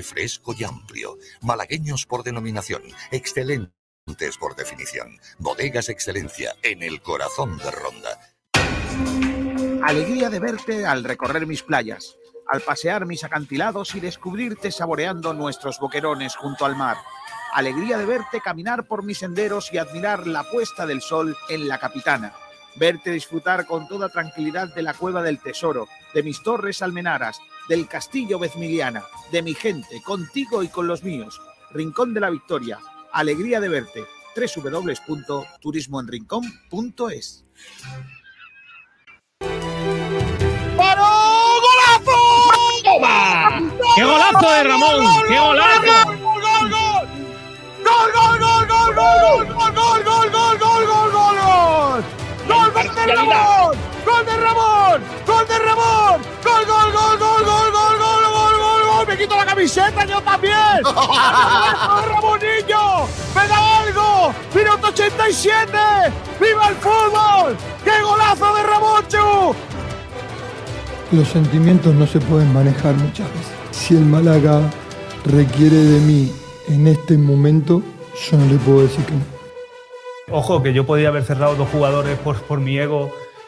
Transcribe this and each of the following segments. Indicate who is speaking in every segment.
Speaker 1: fresco y amplio. Malagueños por denominación, excelentes por definición. Bodegas Excelencia en el corazón de Ronda.
Speaker 2: Alegría de verte al recorrer mis playas, al pasear mis acantilados y descubrirte saboreando nuestros boquerones junto al mar. Alegría de verte caminar por mis senderos y admirar la puesta del sol en la capitana. Verte disfrutar con toda tranquilidad de la cueva del tesoro, de mis torres almenaras, del castillo Vezmiliana, de mi gente, contigo y con los míos. Rincón de la Victoria. Alegría de verte. www.turismoenrincón.es.
Speaker 3: ¡Paró! ¡Golazo!
Speaker 4: ¡Toma! ¡Qué golazo de Ramón! ¡Qué golazo!
Speaker 3: ¡Gol, gol, gol! ¡Gol, gol, gol, gol, gol, gol, gol, gol, gol, gol, gol, gol, gol! ¡Gol de Ramón! ¡Gol de Ramón! ¡Gol de Ramón! ¡Gol, gol, gol, gol, gol, gol, gol, gol, gol, gol! ¡Me quito la camiseta yo también! ¡Ramonillo! ¡Me da algo! ¡Minuto 87! ¡Viva el fútbol! ¡Qué golazo de Ramón, Chu!
Speaker 5: Los sentimientos no se pueden manejar muchas veces. Si el Málaga requiere de mí en este momento, yo no le puedo decir que no.
Speaker 6: Ojo, que yo podía haber cerrado dos jugadores por, por mi ego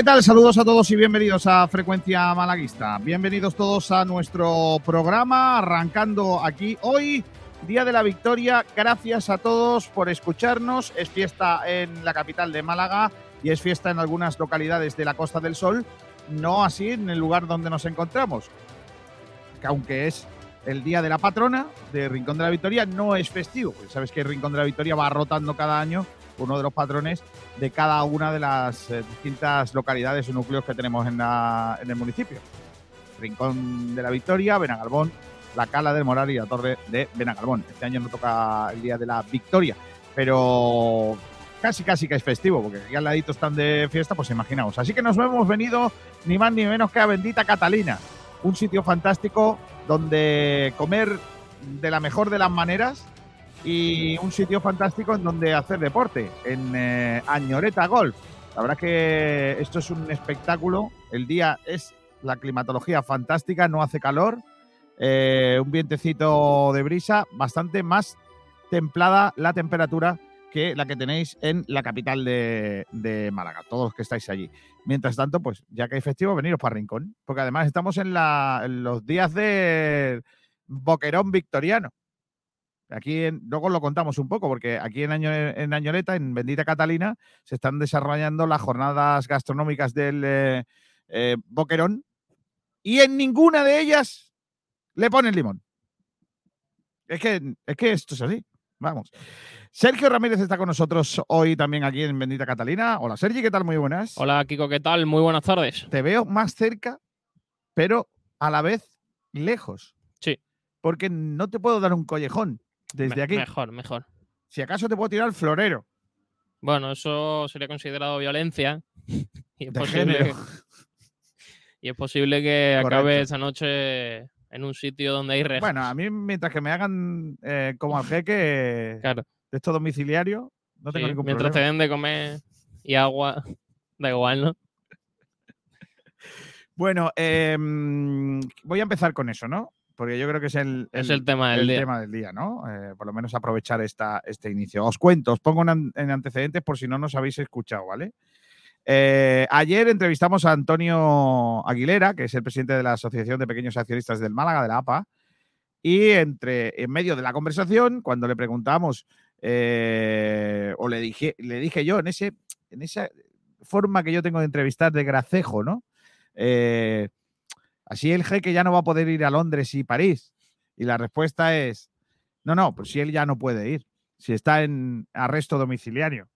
Speaker 2: ¿Qué tal? Saludos a todos y bienvenidos a Frecuencia Malaguista. Bienvenidos todos a nuestro programa, arrancando aquí hoy, Día de la Victoria. Gracias a todos por escucharnos. Es fiesta en la capital de Málaga y es fiesta en algunas localidades de la Costa del Sol, no así en el lugar donde nos encontramos, que aunque es el Día de la Patrona de Rincón de la Victoria, no es festivo. Sabes que Rincón de la Victoria va rotando cada año uno de los patrones de cada una de las eh, distintas localidades o núcleos que tenemos en, el municipio. Rincón de la Victoria, Benagalbón, la Cala del Moral y la Torre de Benagalbón. Este año no toca el Día de la Victoria, pero casi casi que es festivo, porque aquí al ladito están de fiesta, pues imaginaos. Así que nos hemos venido ni más ni menos que a Bendita Catalina, un sitio fantástico donde comer de la mejor de las maneras y un sitio fantástico en donde hacer deporte, en eh, Añoreta Golf. La verdad que esto es un espectáculo. El día es la climatología fantástica, no hace calor, eh, un vientecito de brisa, bastante más templada la temperatura que la que tenéis en la capital de, Málaga, todos los que estáis allí. Mientras tanto, pues ya que hay festivo, veniros para Rincón, porque además estamos en, en los días de Boquerón Victoriano. Aquí en- luego lo contamos un poco, porque aquí en, Año, en Añoleta, en Bendita Catalina, se están desarrollando las jornadas gastronómicas del eh, eh, Boquerón y en ninguna de ellas le ponen limón. Es que, es que esto es así. Vamos. Sergio Ramírez está con nosotros hoy también aquí en Bendita Catalina. Hola Sergi, ¿qué tal? Muy buenas.
Speaker 4: Hola Kiko, ¿qué tal? Muy buenas tardes.
Speaker 2: Te veo más cerca, pero a la vez lejos.
Speaker 4: Sí.
Speaker 2: Porque no te puedo dar un collejón desde
Speaker 4: Me-
Speaker 2: aquí.
Speaker 4: Mejor, mejor.
Speaker 2: Si acaso te puedo tirar el florero.
Speaker 4: Bueno, eso sería considerado violencia. Y es
Speaker 2: De
Speaker 4: posible,
Speaker 2: género.
Speaker 4: y es posible que
Speaker 2: Correcto.
Speaker 4: acabe esa noche en un sitio donde hay rejas.
Speaker 2: Bueno, a mí mientras que me hagan eh, como al jeque
Speaker 4: claro.
Speaker 2: de esto domiciliario, no tengo
Speaker 4: sí,
Speaker 2: ningún
Speaker 4: mientras te
Speaker 2: problema.
Speaker 4: den de comer y agua, da igual, ¿no?
Speaker 2: Bueno, em, voy a empezar con eso, ¿no? Porque yo creo que es el,
Speaker 4: Es el tema del
Speaker 2: el
Speaker 4: día.
Speaker 2: tema del día, ¿no? Eh, por lo menos aprovechar esta, este inicio. Os cuento, os pongo en, an- en antecedentes por si no nos habéis escuchado, ¿vale? Eh, ayer entrevistamos a Antonio Aguilera, que es el presidente de la Asociación de Pequeños Accionistas del Málaga, de la APA, y entre, en medio de la conversación, cuando le preguntamos, eh, o le dije, le dije yo, en, ese, en esa forma que yo tengo de entrevistar de gracejo, ¿no? Eh, así el jeque ya no va a poder ir a Londres y París. Y la respuesta es, no, no, pues si él ya no puede ir, si está en arresto domiciliario.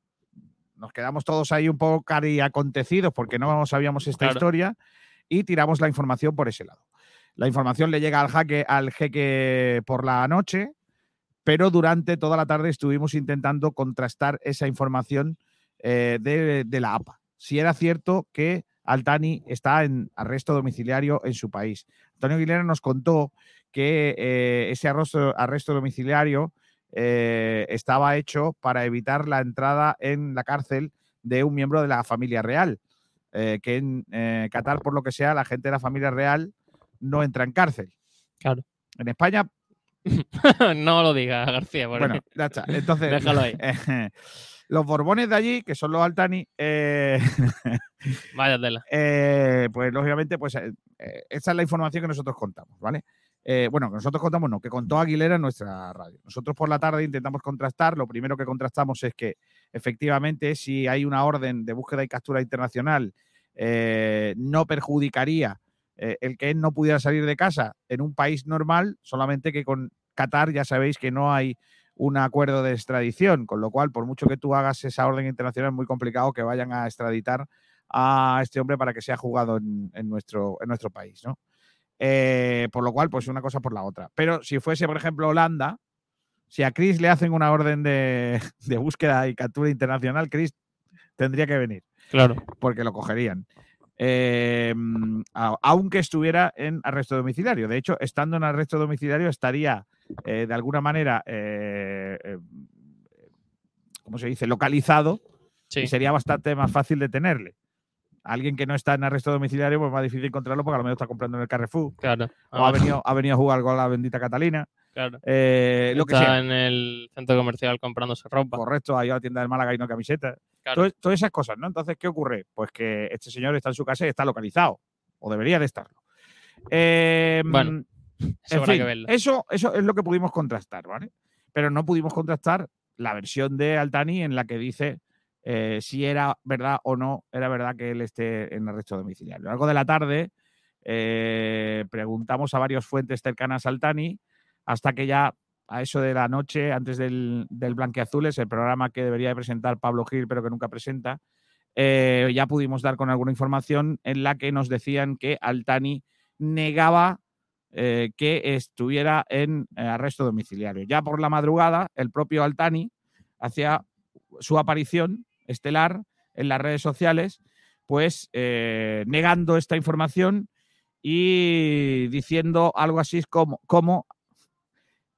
Speaker 2: Nos quedamos todos ahí un poco cari acontecidos porque no sabíamos esta
Speaker 4: Claro.
Speaker 2: historia y tiramos la información por ese lado. La información le llega al, jaque, al jeque por la noche, pero durante toda la tarde estuvimos intentando contrastar esa información eh, de, la APA. Si era cierto que Altani está en arresto domiciliario en su país. Antonio Aguilera nos contó que eh, ese arresto, arresto domiciliario eh, estaba hecho para evitar la entrada en la cárcel de un miembro de la familia real. que en Qatar, por lo que sea, la gente de la familia real no entra en cárcel.
Speaker 4: Claro.
Speaker 2: En España.
Speaker 4: no lo diga, García.
Speaker 2: Bueno, ya está. Entonces.
Speaker 4: Déjalo ahí.
Speaker 2: los Borbones de allí, que son los Altani. Eh,
Speaker 4: Vaya tela.
Speaker 2: Eh, pues lógicamente, pues eh, esa es la información que nosotros contamos, ¿vale? bueno, que nosotros contamos, no, que contó Aguilera en nuestra radio. Nosotros por la tarde intentamos contrastar. Lo primero que contrastamos es que efectivamente, si hay una orden de búsqueda y captura internacional, no perjudicaría eh, el que él no pudiera salir de casa en un país normal, solamente que con Qatar ya sabéis que no hay un acuerdo de extradición, con lo cual, por mucho que tú hagas esa orden internacional, es muy complicado que vayan a extraditar a este hombre para que sea jugado en, nuestro, en nuestro país, ¿no? Eh, por lo cual, pues una cosa por la otra. Pero si fuese, por ejemplo, Holanda, si a Chris le hacen una orden de, de búsqueda y captura internacional, Chris tendría que venir.
Speaker 4: Claro.
Speaker 2: Porque lo cogerían. Em, aunque estuviera en arresto domiciliario. De hecho, estando en arresto domiciliario estaría eh, de alguna manera, eh, eh, ¿cómo se dice?, localizado y sería bastante más fácil detenerle. Alguien que no está en arresto domiciliario, pues más difícil encontrarlo porque a lo mejor está comprando en el Carrefour.
Speaker 4: Claro.
Speaker 2: O ha venido, ha venido a jugar con la bendita Catalina.
Speaker 4: Claro.
Speaker 2: lo que
Speaker 4: sea. en el centro comercial comprándose ropa.
Speaker 2: Correcto, ahí a la tienda del Málaga y no camisetas. Todas, esas cosas, ¿no? Entonces, ¿qué ocurre? Pues que este señor está en su casa y está localizado, o debería de estarlo.
Speaker 4: Em, bueno,
Speaker 2: Eso, eso es lo que pudimos contrastar, ¿vale? Pero no pudimos contrastar la versión de Altani en la que dice eh, si era verdad o no era verdad que él esté en arresto domiciliario. A lo largo de la tarde eh, preguntamos a varias fuentes cercanas a Altani hasta que ya a eso de la noche, antes del, del Blanqueazules, el programa que debería de presentar Pablo Gil, pero que nunca presenta, eh, ya pudimos dar con alguna información en la que nos decían que Altani negaba eh, que estuviera en eh, arresto domiciliario. Ya por la madrugada, el propio Altani hacía su aparición estelar en las redes sociales, pues negando esta información y diciendo algo así como, como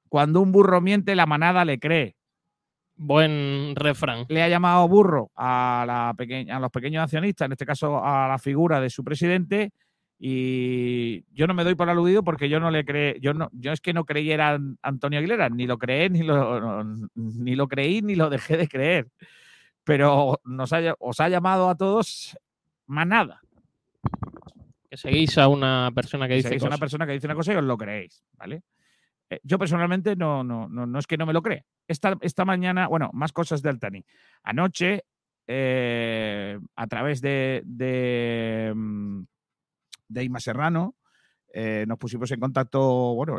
Speaker 2: cuando un burro miente, la manada le cree.
Speaker 4: Buen refrán.
Speaker 2: Le ha llamado burro a, la pequeña, a los pequeños accionistas, en este caso a la figura de su presidente, y yo no me doy por aludido porque yo no le creé, yo no, yo es que no creyera en Antonio Aguilera, ni lo creé, ni lo, ni lo creí, ni lo dejé de creer. Pero nos os ha llamado a todos manada.
Speaker 4: Que seguís a una persona que dice
Speaker 2: seguís a una persona que dice una cosa y os lo creéis, ¿vale? Eh, yo personalmente no, no, no, no, es que no me lo cree. Esta, esta mañana, bueno, más cosas de Altani. Anoche, eh, a través de, de, mm, de Ima Serrano, eh, nos pusimos en contacto, bueno,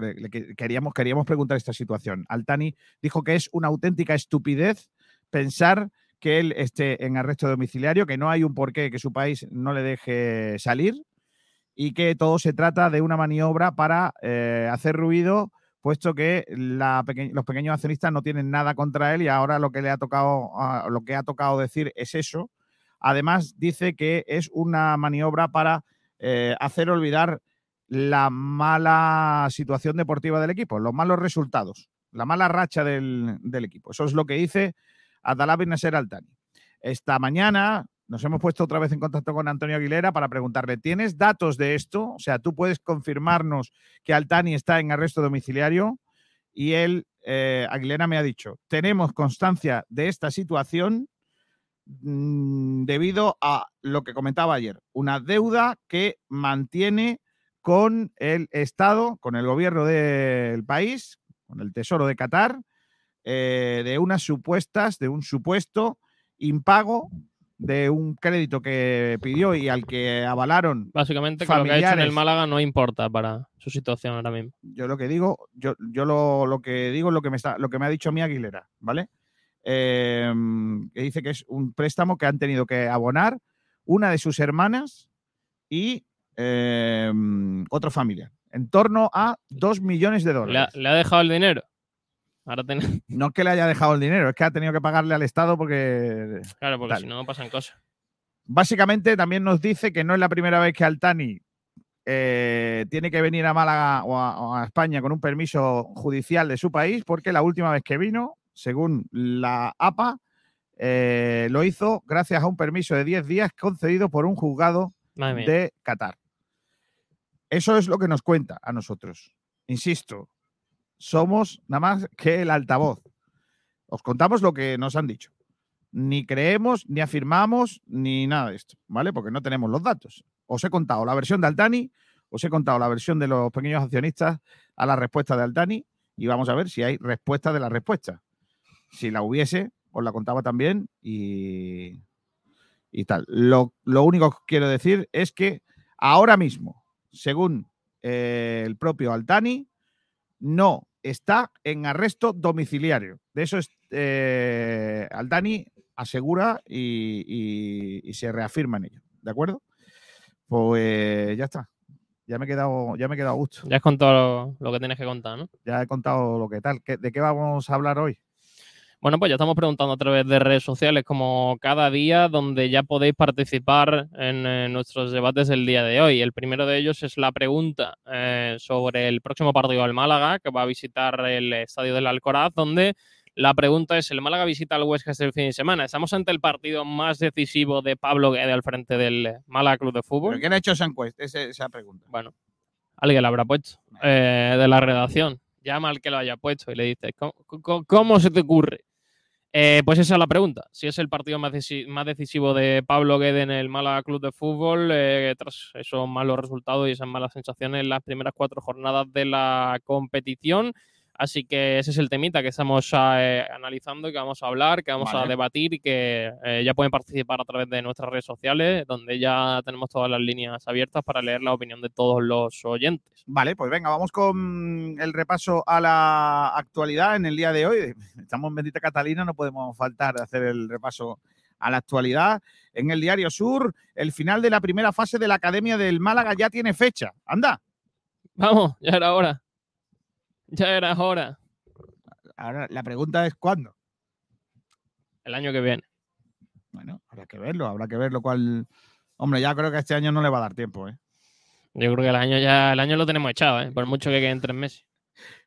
Speaker 2: queríamos, queríamos preguntar esta situación. Altani dijo que es una auténtica estupidez pensar que él esté en arresto domiciliario, que no hay un porqué que su país no le deje salir y que todo se trata de una maniobra para hacer ruido puesto que los pequeños accionistas no tienen nada contra él y ahora lo que le ha tocado, ah, lo que ha tocado decir es eso. Además, dice que es una maniobra para eh, hacer olvidar la mala situación deportiva del equipo, los malos resultados, la mala racha del, equipo. Eso es lo que dice Adalab Nasser Altani. Esta mañana nos hemos puesto otra vez en contacto con Antonio Aguilera para preguntarle, ¿tienes datos de esto? O sea, tú puedes confirmarnos que Altani está en arresto domiciliario y él, eh, Aguilera me ha dicho, tenemos constancia de esta situación debido a lo que comentaba ayer, una deuda que mantiene con el Estado, con el gobierno del país, con el Tesoro de Qatar, eh, de unas supuestas, de un supuesto impago de un crédito que pidió y al que avalaron.
Speaker 4: Básicamente, que lo que ha hecho en el Málaga no importa para su situación ahora mismo.
Speaker 2: Yo lo que digo, yo, yo lo, lo, que digo es lo que me está, lo que me ha dicho mi Aguilera, ¿vale? Em, que dice que es un préstamo que han tenido que abonar una de sus hermanas y em, otro familiar. en torno a 2 millones de dólares.
Speaker 4: le ha dejado el dinero. Ahora ten-
Speaker 2: No es que le haya dejado el dinero, es que ha tenido que pagarle al Estado porque
Speaker 4: Claro, porque si no pasan cosas.
Speaker 2: básicamente también nos dice que no es la primera vez que Altani eh, tiene que venir a Málaga o a, o a España con un permiso judicial de su país, porque la última vez que vino, según la APA, eh, lo hizo gracias a un permiso de 10 días concedido por un juzgado de Qatar. Eso es lo que nos cuenta a nosotros. Insisto, somos nada más que el altavoz. Os contamos lo que nos han dicho. Ni creemos, ni afirmamos, ni nada de esto, ¿vale? Porque no tenemos los datos. Os he contado la versión de Altani, os he contado la versión de los pequeños accionistas a la respuesta de Altani y vamos a ver si hay respuesta de la respuesta. Si la hubiese, os la contaba también y, y tal. Lo, lo único que quiero decir es que ahora mismo, según eh, el propio Altani, no está en arresto domiciliario. De eso es, eh, Altani asegura y, y- y se reafirma en ello. ¿De acuerdo? Pues ya está. Ya me he quedado, ya me he quedado a gusto.
Speaker 4: Ya has contado lo, lo que tienes que contar, ¿no?
Speaker 2: Ya he contado lo que tal. ¿Qué- ¿De qué vamos a hablar hoy?
Speaker 4: Bueno, pues ya estamos preguntando a través de redes sociales como cada día, donde ya podéis participar en eh, nuestros debates del día de hoy. El primero de ellos es la pregunta eh, sobre el próximo partido del Málaga, que va a visitar el estadio del Alcoraz, donde la pregunta es, ¿el Málaga visita al Huesca este fin de semana? ¿Estamos ante el partido más decisivo de Pablo Guede al frente del Málaga Club de Fútbol?
Speaker 2: ¿Pero ¿Quién ha hecho esa encuesta? Ese- esa pregunta.
Speaker 4: Bueno, alguien la habrá puesto eh, de la redacción. Llama al que lo haya puesto y le dice, ¿cómo, cómo- cómo se te ocurre? Eh, pues esa es la pregunta. Si es el partido más, más decisivo de Pablo Guede en el Málaga Club de Fútbol, eh, tras esos malos resultados y esas malas sensaciones en las primeras cuatro jornadas de la competición. Así que ese es el temita que estamos eh, analizando que vamos a hablar, que vamos a debatir y que eh, ya pueden participar a través de nuestras redes sociales, donde ya tenemos todas las líneas abiertas para leer la opinión de todos los oyentes.
Speaker 2: Vale, pues venga, vamos con el repaso a la actualidad en el día de hoy. Estamos en Bendita Catalina, no podemos faltar de hacer el repaso a la actualidad. En el Diario Sur, el final de la primera fase de la Academia del Málaga ya tiene fecha. Anda,
Speaker 4: Vamos, ya era hora. Ya era hora.
Speaker 2: ahora la pregunta es ¿cuándo?
Speaker 4: El año que viene.
Speaker 2: Bueno, habrá que verlo, habrá que verlo cuál... Hombre, ya creo que este año no le va a dar tiempo, ¿eh?
Speaker 4: Yo creo que el año ya, el año lo tenemos echado, ¿eh? por mucho que queden tres meses.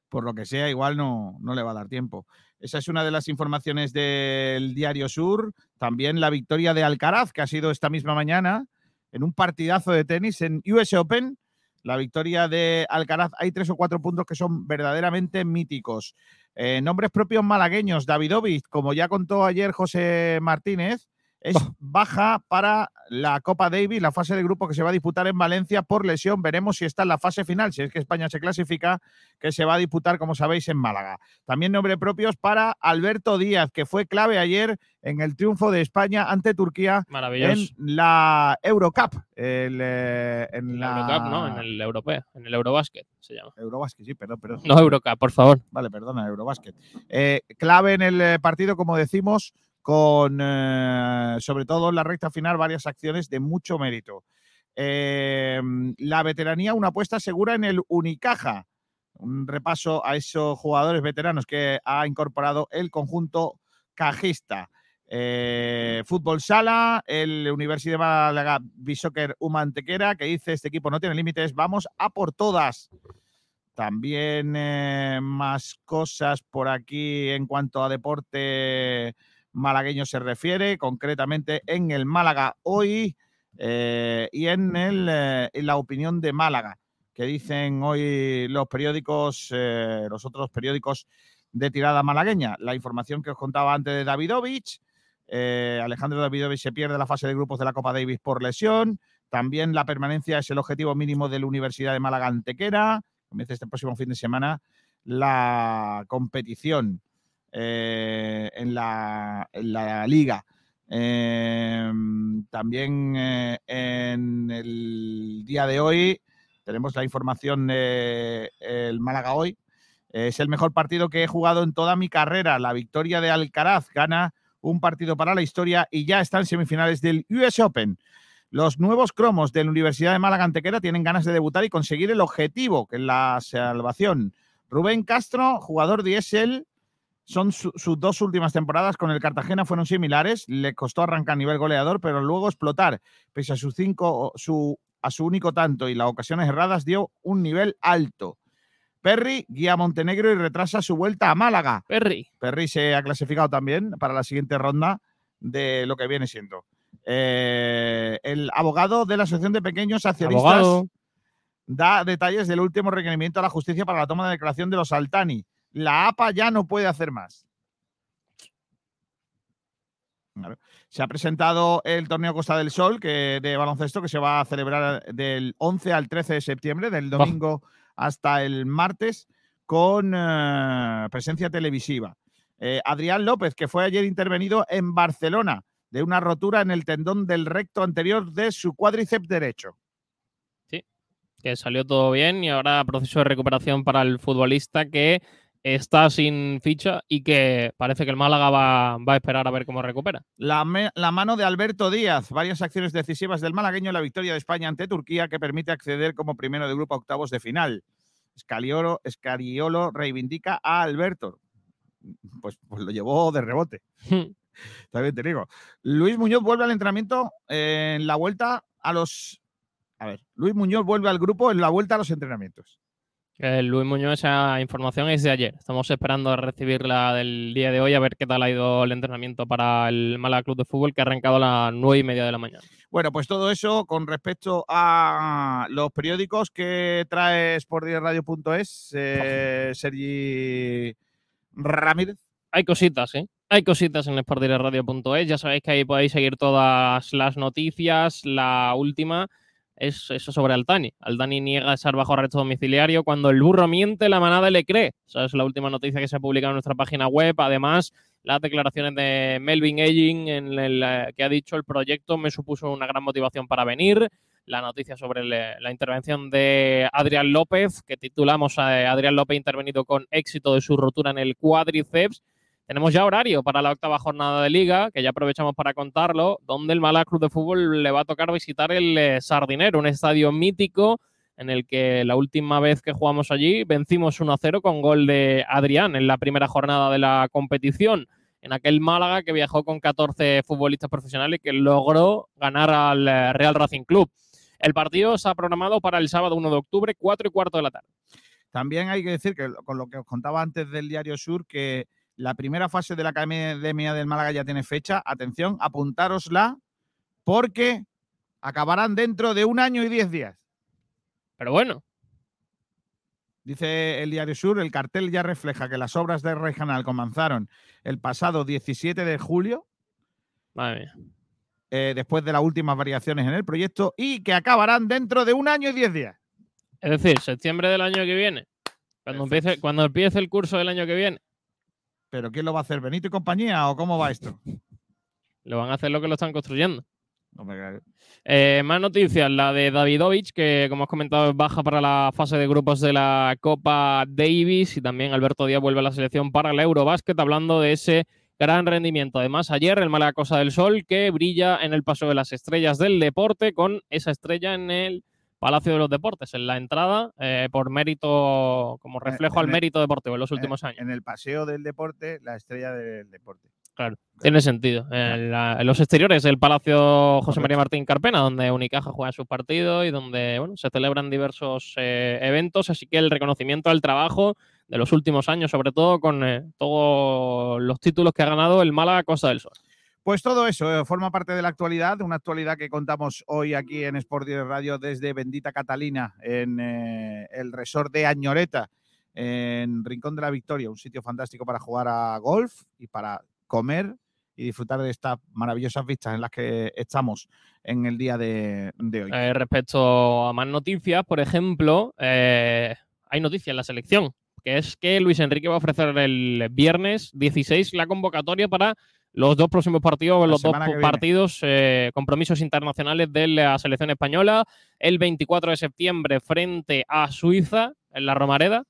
Speaker 2: por lo que sea, igual no, no le va a dar tiempo. Esa es una de las informaciones del Diario Sur. También la victoria de Alcaraz, que ha sido esta misma mañana en un partidazo de tenis en US Open. La victoria de Alcaraz, hay tres o cuatro puntos que son verdaderamente míticos. Eh, nombres propios malagueños, Davidovich, como ya contó ayer José Martínez, es baja para la Copa Davis, la fase de grupo que se va a disputar en Valencia por lesión. Veremos si está en la fase final, si es que España se clasifica que se va a disputar, como sabéis, en Málaga. También nombres propios para Alberto Díaz, que fue clave ayer en el triunfo de España ante Turquía en la Eurocup. el, eh, en la
Speaker 4: Eurocup, ¿no? En el Europeo, en el Eurobasket se llama.
Speaker 2: Eurobasket, sí, perdón, perdón.
Speaker 4: No Eurocup, por favor.
Speaker 2: Vale, perdona, Eurobasket. Eh, clave en el eh, partido, como decimos, con eh, sobre todo en la recta final varias acciones de mucho mérito. Eh, la veteranía, una apuesta segura en el Unicaja. Un repaso a esos jugadores veteranos que ha incorporado el conjunto cajista. Eh, Fútbol Sala, el Universidad de Málaga Bishoker Humantequera, que dice este equipo no tiene límites, vamos a por todas. También eh, más cosas por aquí en cuanto a deporte malagueño se refiere, concretamente en el Málaga hoy eh, y en, el, eh, en la opinión de Málaga, que dicen hoy los periódicos, eh, los otros periódicos de tirada malagueña. La información que os contaba antes de Davidovich, Alejandro Davidovich se pierde la fase de grupos de la Copa Davis por lesión. También la permanencia es el objetivo mínimo de la Universidad de Málaga Antequera. Comienza este próximo fin de semana la competición eh, en, la, liga. Eh, también eh, en el día de hoy tenemos la información del de Málaga hoy. Es el mejor partido que he jugado en toda mi carrera. La victoria de Alcaraz gana un partido para la historia y ya está en semifinales del US Open. Los nuevos cromos de la Universidad de Málaga Antequera tienen ganas de debutar y conseguir el objetivo, que es la salvación. Rubén Castro, jugador diésel, son sus dos últimas temporadas con el Cartagena fueron similares. Le costó arrancar a nivel goleador, pero luego explotar. Pese a sus cinco, su, a su único tanto y las ocasiones erradas, dio un nivel alto. Perry guía a Montenegro y retrasa su vuelta a Málaga.
Speaker 4: Perry.
Speaker 2: Perry se ha clasificado también para la siguiente ronda de lo que viene siendo. Eh, el abogado de la Asociación de Pequeños Accionistas da detalles del último requerimiento a la justicia para la toma de declaración de los Altani. La APA ya no puede hacer más. Se ha presentado el torneo Costa del Sol que, de baloncesto que se va a celebrar del 11 al 13 de septiembre, del domingo hasta el martes, con eh, presencia televisiva. Eh, Adrián López, que fue ayer intervenido en Barcelona de una rotura en el tendón del recto anterior de su cuádriceps derecho.
Speaker 4: Sí, que salió todo bien y ahora proceso de recuperación para el futbolista que está sin ficha y que parece que el Málaga va, a esperar a ver cómo recupera.
Speaker 2: La, la, mano de Alberto Díaz, varias acciones decisivas del malagueño en la victoria de España ante Turquía que permite acceder como primero de grupo a octavos de final. Scaliolo, Scariolo reivindica a Alberto. Pues, pues lo llevó de rebote. También te digo. Luis Muñoz vuelve al entrenamiento en la vuelta a los... A ver, Luis Muñoz vuelve al grupo en la vuelta a los entrenamientos.
Speaker 4: Luis Muñoz, esa información es de ayer. Estamos esperando a recibirla del día de hoy, a ver qué tal ha ido el entrenamiento para el Málaga Club de Fútbol, que ha arrancado a las nueve y media de la mañana.
Speaker 2: Bueno, pues todo eso con respecto a los periódicos que trae sportdirectradio.es, eh, Sergi Ramírez.
Speaker 4: Hay cositas, ¿eh? Hay cositas en sportdirectradio.es. Ya sabéis que ahí podéis seguir todas las noticias. La última es eso sobre Altani. Altani niega estar bajo arresto domiciliario cuando el burro miente, la manada le cree. Esa es la última noticia que se ha publicado en nuestra página web. Además, las declaraciones de Melvin Eging en el eh, que ha dicho el proyecto me supuso una gran motivación para venir. La noticia sobre la intervención de Adrián López, que titulamos a eh, Adrián López intervenido con éxito de su rotura en el cuádriceps tenemos ya horario para la octava jornada de liga, que ya aprovechamos para contarlo, donde el Málaga Club de Fútbol le va a tocar visitar el eh, Sardinero, un estadio mítico en el que la última vez que jugamos allí vencimos 1-0 con gol de Adrián en la primera jornada de la competición. En aquel Málaga que viajó con 14 futbolistas profesionales que logró ganar al eh, Real Racing Club. El partido se ha programado para el sábado 1 de octubre, 4 y cuarto de la tarde.
Speaker 2: También hay que decir que con lo que os contaba antes del Diario Sur, que la primera fase de la Academia del Málaga ya tiene fecha. Atención, apuntárosla porque acabarán dentro de un año y diez días.
Speaker 4: Pero bueno.
Speaker 2: Dice el Diario Sur, el cartel ya refleja que las obras de regional comenzaron el pasado 17 de julio.
Speaker 4: Madre mía.
Speaker 2: Eh, después de las últimas variaciones en el proyecto y que acabarán dentro de un año y diez días.
Speaker 4: Es decir, septiembre del año que viene. Cuando empiece, cuando empiece el curso del año que viene.
Speaker 2: ¿Pero quién lo va a hacer? ¿Benito y compañía o cómo va esto?
Speaker 4: Lo van a hacer lo que lo están construyendo. Eh, más noticias, la de Davidovich, que como has comentado es baja para la fase de grupos de la Copa Davis y también Alberto Díaz vuelve a la selección para el Eurobásquet, hablando de ese gran rendimiento. Además, ayer el Mala Cosa del Sol, que brilla en el paso de las estrellas del deporte con esa estrella en el Palacio de los Deportes, en la entrada, eh, por mérito, como eh, reflejo al mérito deportivo en los últimos años.
Speaker 2: En el Paseo del Deporte, la estrella del deporte.
Speaker 4: Claro, tiene sentido. En, los exteriores del Palacio José María Martín Carpena, donde Unicaja juega sus partidos y donde bueno, se celebran diversos eh, eventos, así que el reconocimiento al trabajo de los últimos años, sobre todo con todos los títulos que ha ganado el Málaga Costa del Sol.
Speaker 2: Pues todo eso eh, forma parte de la actualidad, una actualidad que contamos hoy aquí en Sport Radio desde Bendita Catalina, en eh, el resort de Añoreta, en Rincón de la Victoria, un sitio fantástico para jugar a golf y para comer y disfrutar de estas maravillosas vistas en las que estamos en el día de, hoy.
Speaker 4: Eh, respecto a más noticias, por ejemplo, hay noticias en la selección, que es que Luis Enrique va a ofrecer el viernes 16 la convocatoria para los dos próximos partidos, los dos partidos, eh, compromisos internacionales de la selección española, el 24 de septiembre frente a Suiza en la Romareda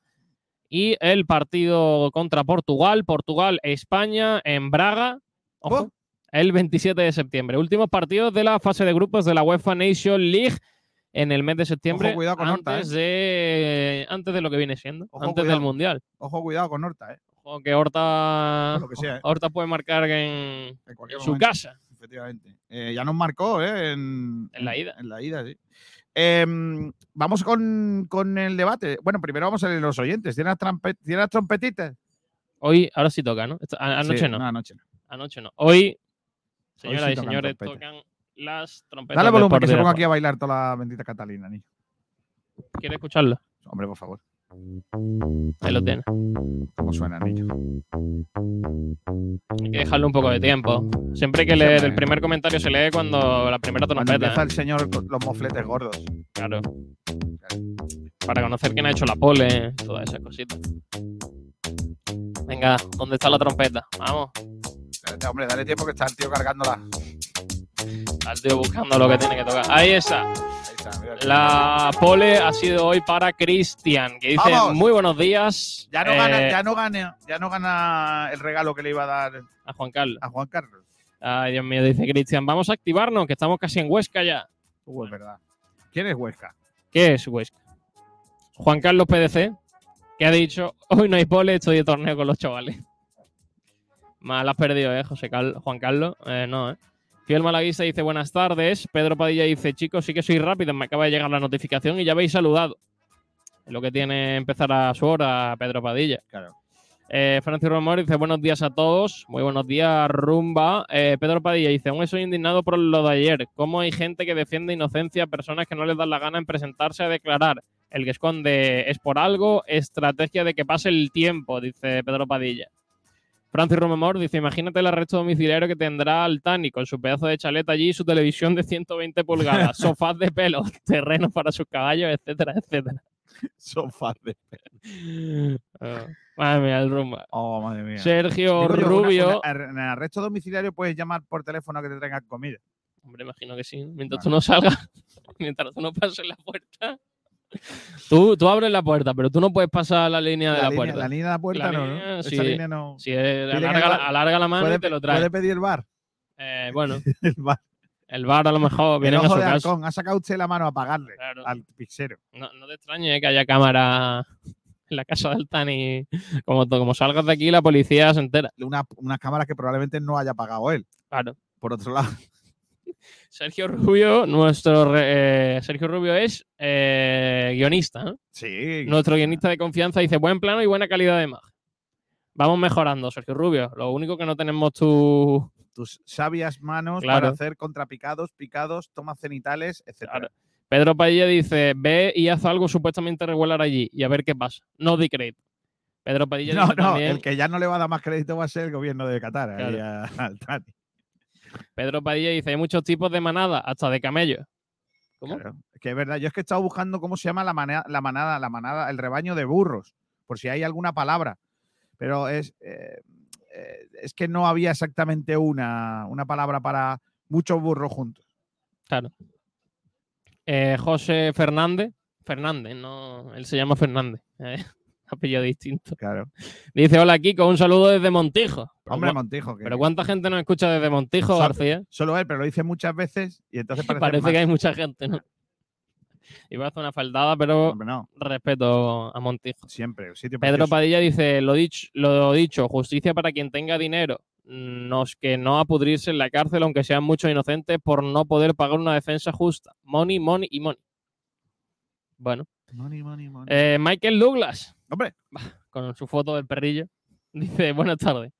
Speaker 4: y el partido contra Portugal, Portugal-España en Braga. Ojo, el 27 de septiembre. Últimos partidos de la fase de grupos de la UEFA Nation League en el mes de septiembre,
Speaker 2: Ojo, cuidado con Horta,
Speaker 4: antes, de, antes de lo que viene siendo,
Speaker 2: Ojo,
Speaker 4: antes
Speaker 2: cuidado.
Speaker 4: del Mundial.
Speaker 2: Ojo, cuidado con Horta, ¿eh?
Speaker 4: Ojo, que Horta,
Speaker 2: Lo que sea, ¿eh?
Speaker 4: Horta puede marcar en,
Speaker 2: En cualquier
Speaker 4: en su
Speaker 2: momento,
Speaker 4: casa.
Speaker 2: Efectivamente. Eh, ya nos marcó, ¿eh? En,
Speaker 4: En la ida.
Speaker 2: En la ida, sí. Em, vamos con, con el debate. Bueno, primero vamos a leer los oyentes. ¿Tienes, trampe- ¿tienes trompetitas?
Speaker 4: Hoy, ahora sí toca, ¿no? Anoche
Speaker 2: Sí,
Speaker 4: no,
Speaker 2: anoche no.
Speaker 4: anoche no. Hoy, señoras
Speaker 2: sí
Speaker 4: y señores,
Speaker 2: trompetas.
Speaker 4: tocan las trompetas.
Speaker 2: Dale volumen, que se ponga aquí a bailar toda la bendita Catalina, niño.
Speaker 4: ¿Quieres escucharlo?
Speaker 2: Hombre, por favor.
Speaker 4: Ahí lo tienes.
Speaker 2: ¿Cómo suena, niño?
Speaker 4: Hay que dejarle un poco de tiempo. Siempre hay que leer, el primer comentario se lee cuando la primera
Speaker 2: Cuando
Speaker 4: trompeta.
Speaker 2: empieza el señor con los mofletes gordos.
Speaker 4: Claro. Para conocer quién ha hecho la pole, todas esas cositas. Venga, ¿dónde está la trompeta? Vamos.
Speaker 2: Espérate, Hombre, dale tiempo que está el tío cargándola.
Speaker 4: Al tío buscando lo que tiene que tocar. Ahí está.
Speaker 2: Ahí está, mira.
Speaker 4: La pole ha sido hoy para Cristian, que dice
Speaker 2: ¡Vamos!
Speaker 4: muy buenos días.
Speaker 2: Ya no,
Speaker 4: eh,
Speaker 2: gana, ya, no gana, ya no gana el regalo que le iba a dar
Speaker 4: A Juan Carlos.
Speaker 2: a Juan Carlos.
Speaker 4: Ay, Dios mío, dice Cristian. Vamos a activarnos, que estamos casi en Huesca ya.
Speaker 2: Uh, es verdad. ¿Quién es Huesca?
Speaker 4: ¿Qué es Huesca? Juan Carlos PDC, que ha dicho, hoy no hay pole, estoy de torneo con los chavales. Mal has perdido, ¿eh, José Cal- Juan Carlos? Eh, no, ¿eh? Fiel Malaguista dice, buenas tardes. Pedro Padilla dice, chicos, sí que soy rápido, me acaba de llegar la notificación y ya habéis saludado. Es lo que tiene empezar a su hora, Pedro Padilla.
Speaker 2: Claro.
Speaker 4: Eh, Francis Romor dice, buenos días a todos. Muy buenos días, Rumba. Eh, Pedro Padilla dice, aún estoy indignado por lo de ayer. ¿Cómo hay gente que defiende inocencia a personas que no les dan la gana en presentarse a declarar? El que esconde es por algo, estrategia de que pase el tiempo, dice Pedro Padilla. Francis Romemor dice, imagínate el arresto domiciliario que tendrá Altani con su pedazo de chaleta allí y su televisión de 120 pulgadas, sofás de pelo, terrenos para sus caballos, etcétera, etcétera.
Speaker 2: Sofá de.
Speaker 4: Ah, madre mía, el rumba.
Speaker 2: Oh, madre mía.
Speaker 4: Sergio
Speaker 2: Digo
Speaker 4: Rubio.
Speaker 2: en el arresto domiciliario puedes llamar por teléfono a que te traigan comida.
Speaker 4: Hombre, imagino que sí. Mientras
Speaker 2: Vale.
Speaker 4: tú no salgas, mientras tú no pases la puerta. Tú, tú abres la puerta, pero tú no puedes pasar la línea de la,
Speaker 2: línea,
Speaker 4: puerta.
Speaker 2: la línea de la puerta
Speaker 4: La
Speaker 2: no,
Speaker 4: línea,
Speaker 2: ¿no? Esa línea no.
Speaker 4: Si es- alarga,
Speaker 2: el
Speaker 4: la-
Speaker 2: bar-
Speaker 4: alarga la mano
Speaker 2: puede,
Speaker 4: y te lo trae.
Speaker 2: puede pedir bar.
Speaker 4: Eh, bueno,
Speaker 2: El bar.
Speaker 4: el bar a lo mejor
Speaker 2: El
Speaker 4: viene a
Speaker 2: ojo
Speaker 4: su
Speaker 2: de
Speaker 4: casa.
Speaker 2: halcón. Ha sacado usted la mano a pagarle
Speaker 4: Claro.
Speaker 2: al pixero.
Speaker 4: No, no te extrañe que haya cámara en la casa del Tani. Como, como salgas de aquí, la policía se entera.
Speaker 2: Una- unas cámaras que probablemente no haya pagado él.
Speaker 4: Claro.
Speaker 2: Por otro lado,
Speaker 4: Sergio Rubio, nuestro eh, Sergio Rubio es eh, guionista, ¿no?
Speaker 2: sí.
Speaker 4: Nuestro guionista de confianza dice buen plano y buena calidad de imagen. Vamos mejorando, Sergio Rubio. Lo único que no tenemos tu.
Speaker 2: Tus sabias manos
Speaker 4: Claro.
Speaker 2: para hacer contrapicados, picados, tomas cenitales, etc.
Speaker 4: Claro. Pedro Padilla dice ve y haz algo supuestamente regular allí y a ver qué pasa. No di crédito. Pedro Padilla
Speaker 2: No,
Speaker 4: dice
Speaker 2: no,
Speaker 4: también.
Speaker 2: el que ya no le va a dar más crédito va a ser el gobierno de Qatar. ahí a- al Tani.
Speaker 4: Pedro Padilla dice hay muchos tipos de manada, hasta de camellos. ¿Cómo?
Speaker 2: Claro, es que es verdad. Yo es que he estado buscando cómo se llama la, manada, la manada, la manada, el rebaño de burros, por si hay alguna palabra. Pero es, eh, eh, es que no había exactamente una, una palabra para muchos burros juntos.
Speaker 4: Claro. Eh, José Fernández. Fernández, no. Él se llama Fernández. Apellido distinto.
Speaker 2: Claro.
Speaker 4: Dice: Hola, Kiko, un saludo desde Montijo. Pero
Speaker 2: Hombre, Montijo. que-
Speaker 4: Pero ¿cuánta gente nos escucha desde Montijo,
Speaker 2: Solo-
Speaker 4: García?
Speaker 2: Solo él, pero lo dice muchas veces y entonces parece,
Speaker 4: Parece
Speaker 2: más.
Speaker 4: que hay mucha gente, ¿no? Iba a hacer una faldada, pero
Speaker 2: Hombre, no,
Speaker 4: respeto a Montijo.
Speaker 2: siempre. Sitio
Speaker 4: Pedro. Padilla dice, lo dicho, lo dicho, justicia para quien tenga dinero. Nos que no a pudrirse en la cárcel, aunque sean muchos inocentes, por no poder pagar una defensa justa. Money, money y money. Bueno.
Speaker 2: Money, money, money.
Speaker 4: Eh, Michael Douglas,
Speaker 2: Hombre,
Speaker 4: con su foto del perrillo, dice, buenas tardes.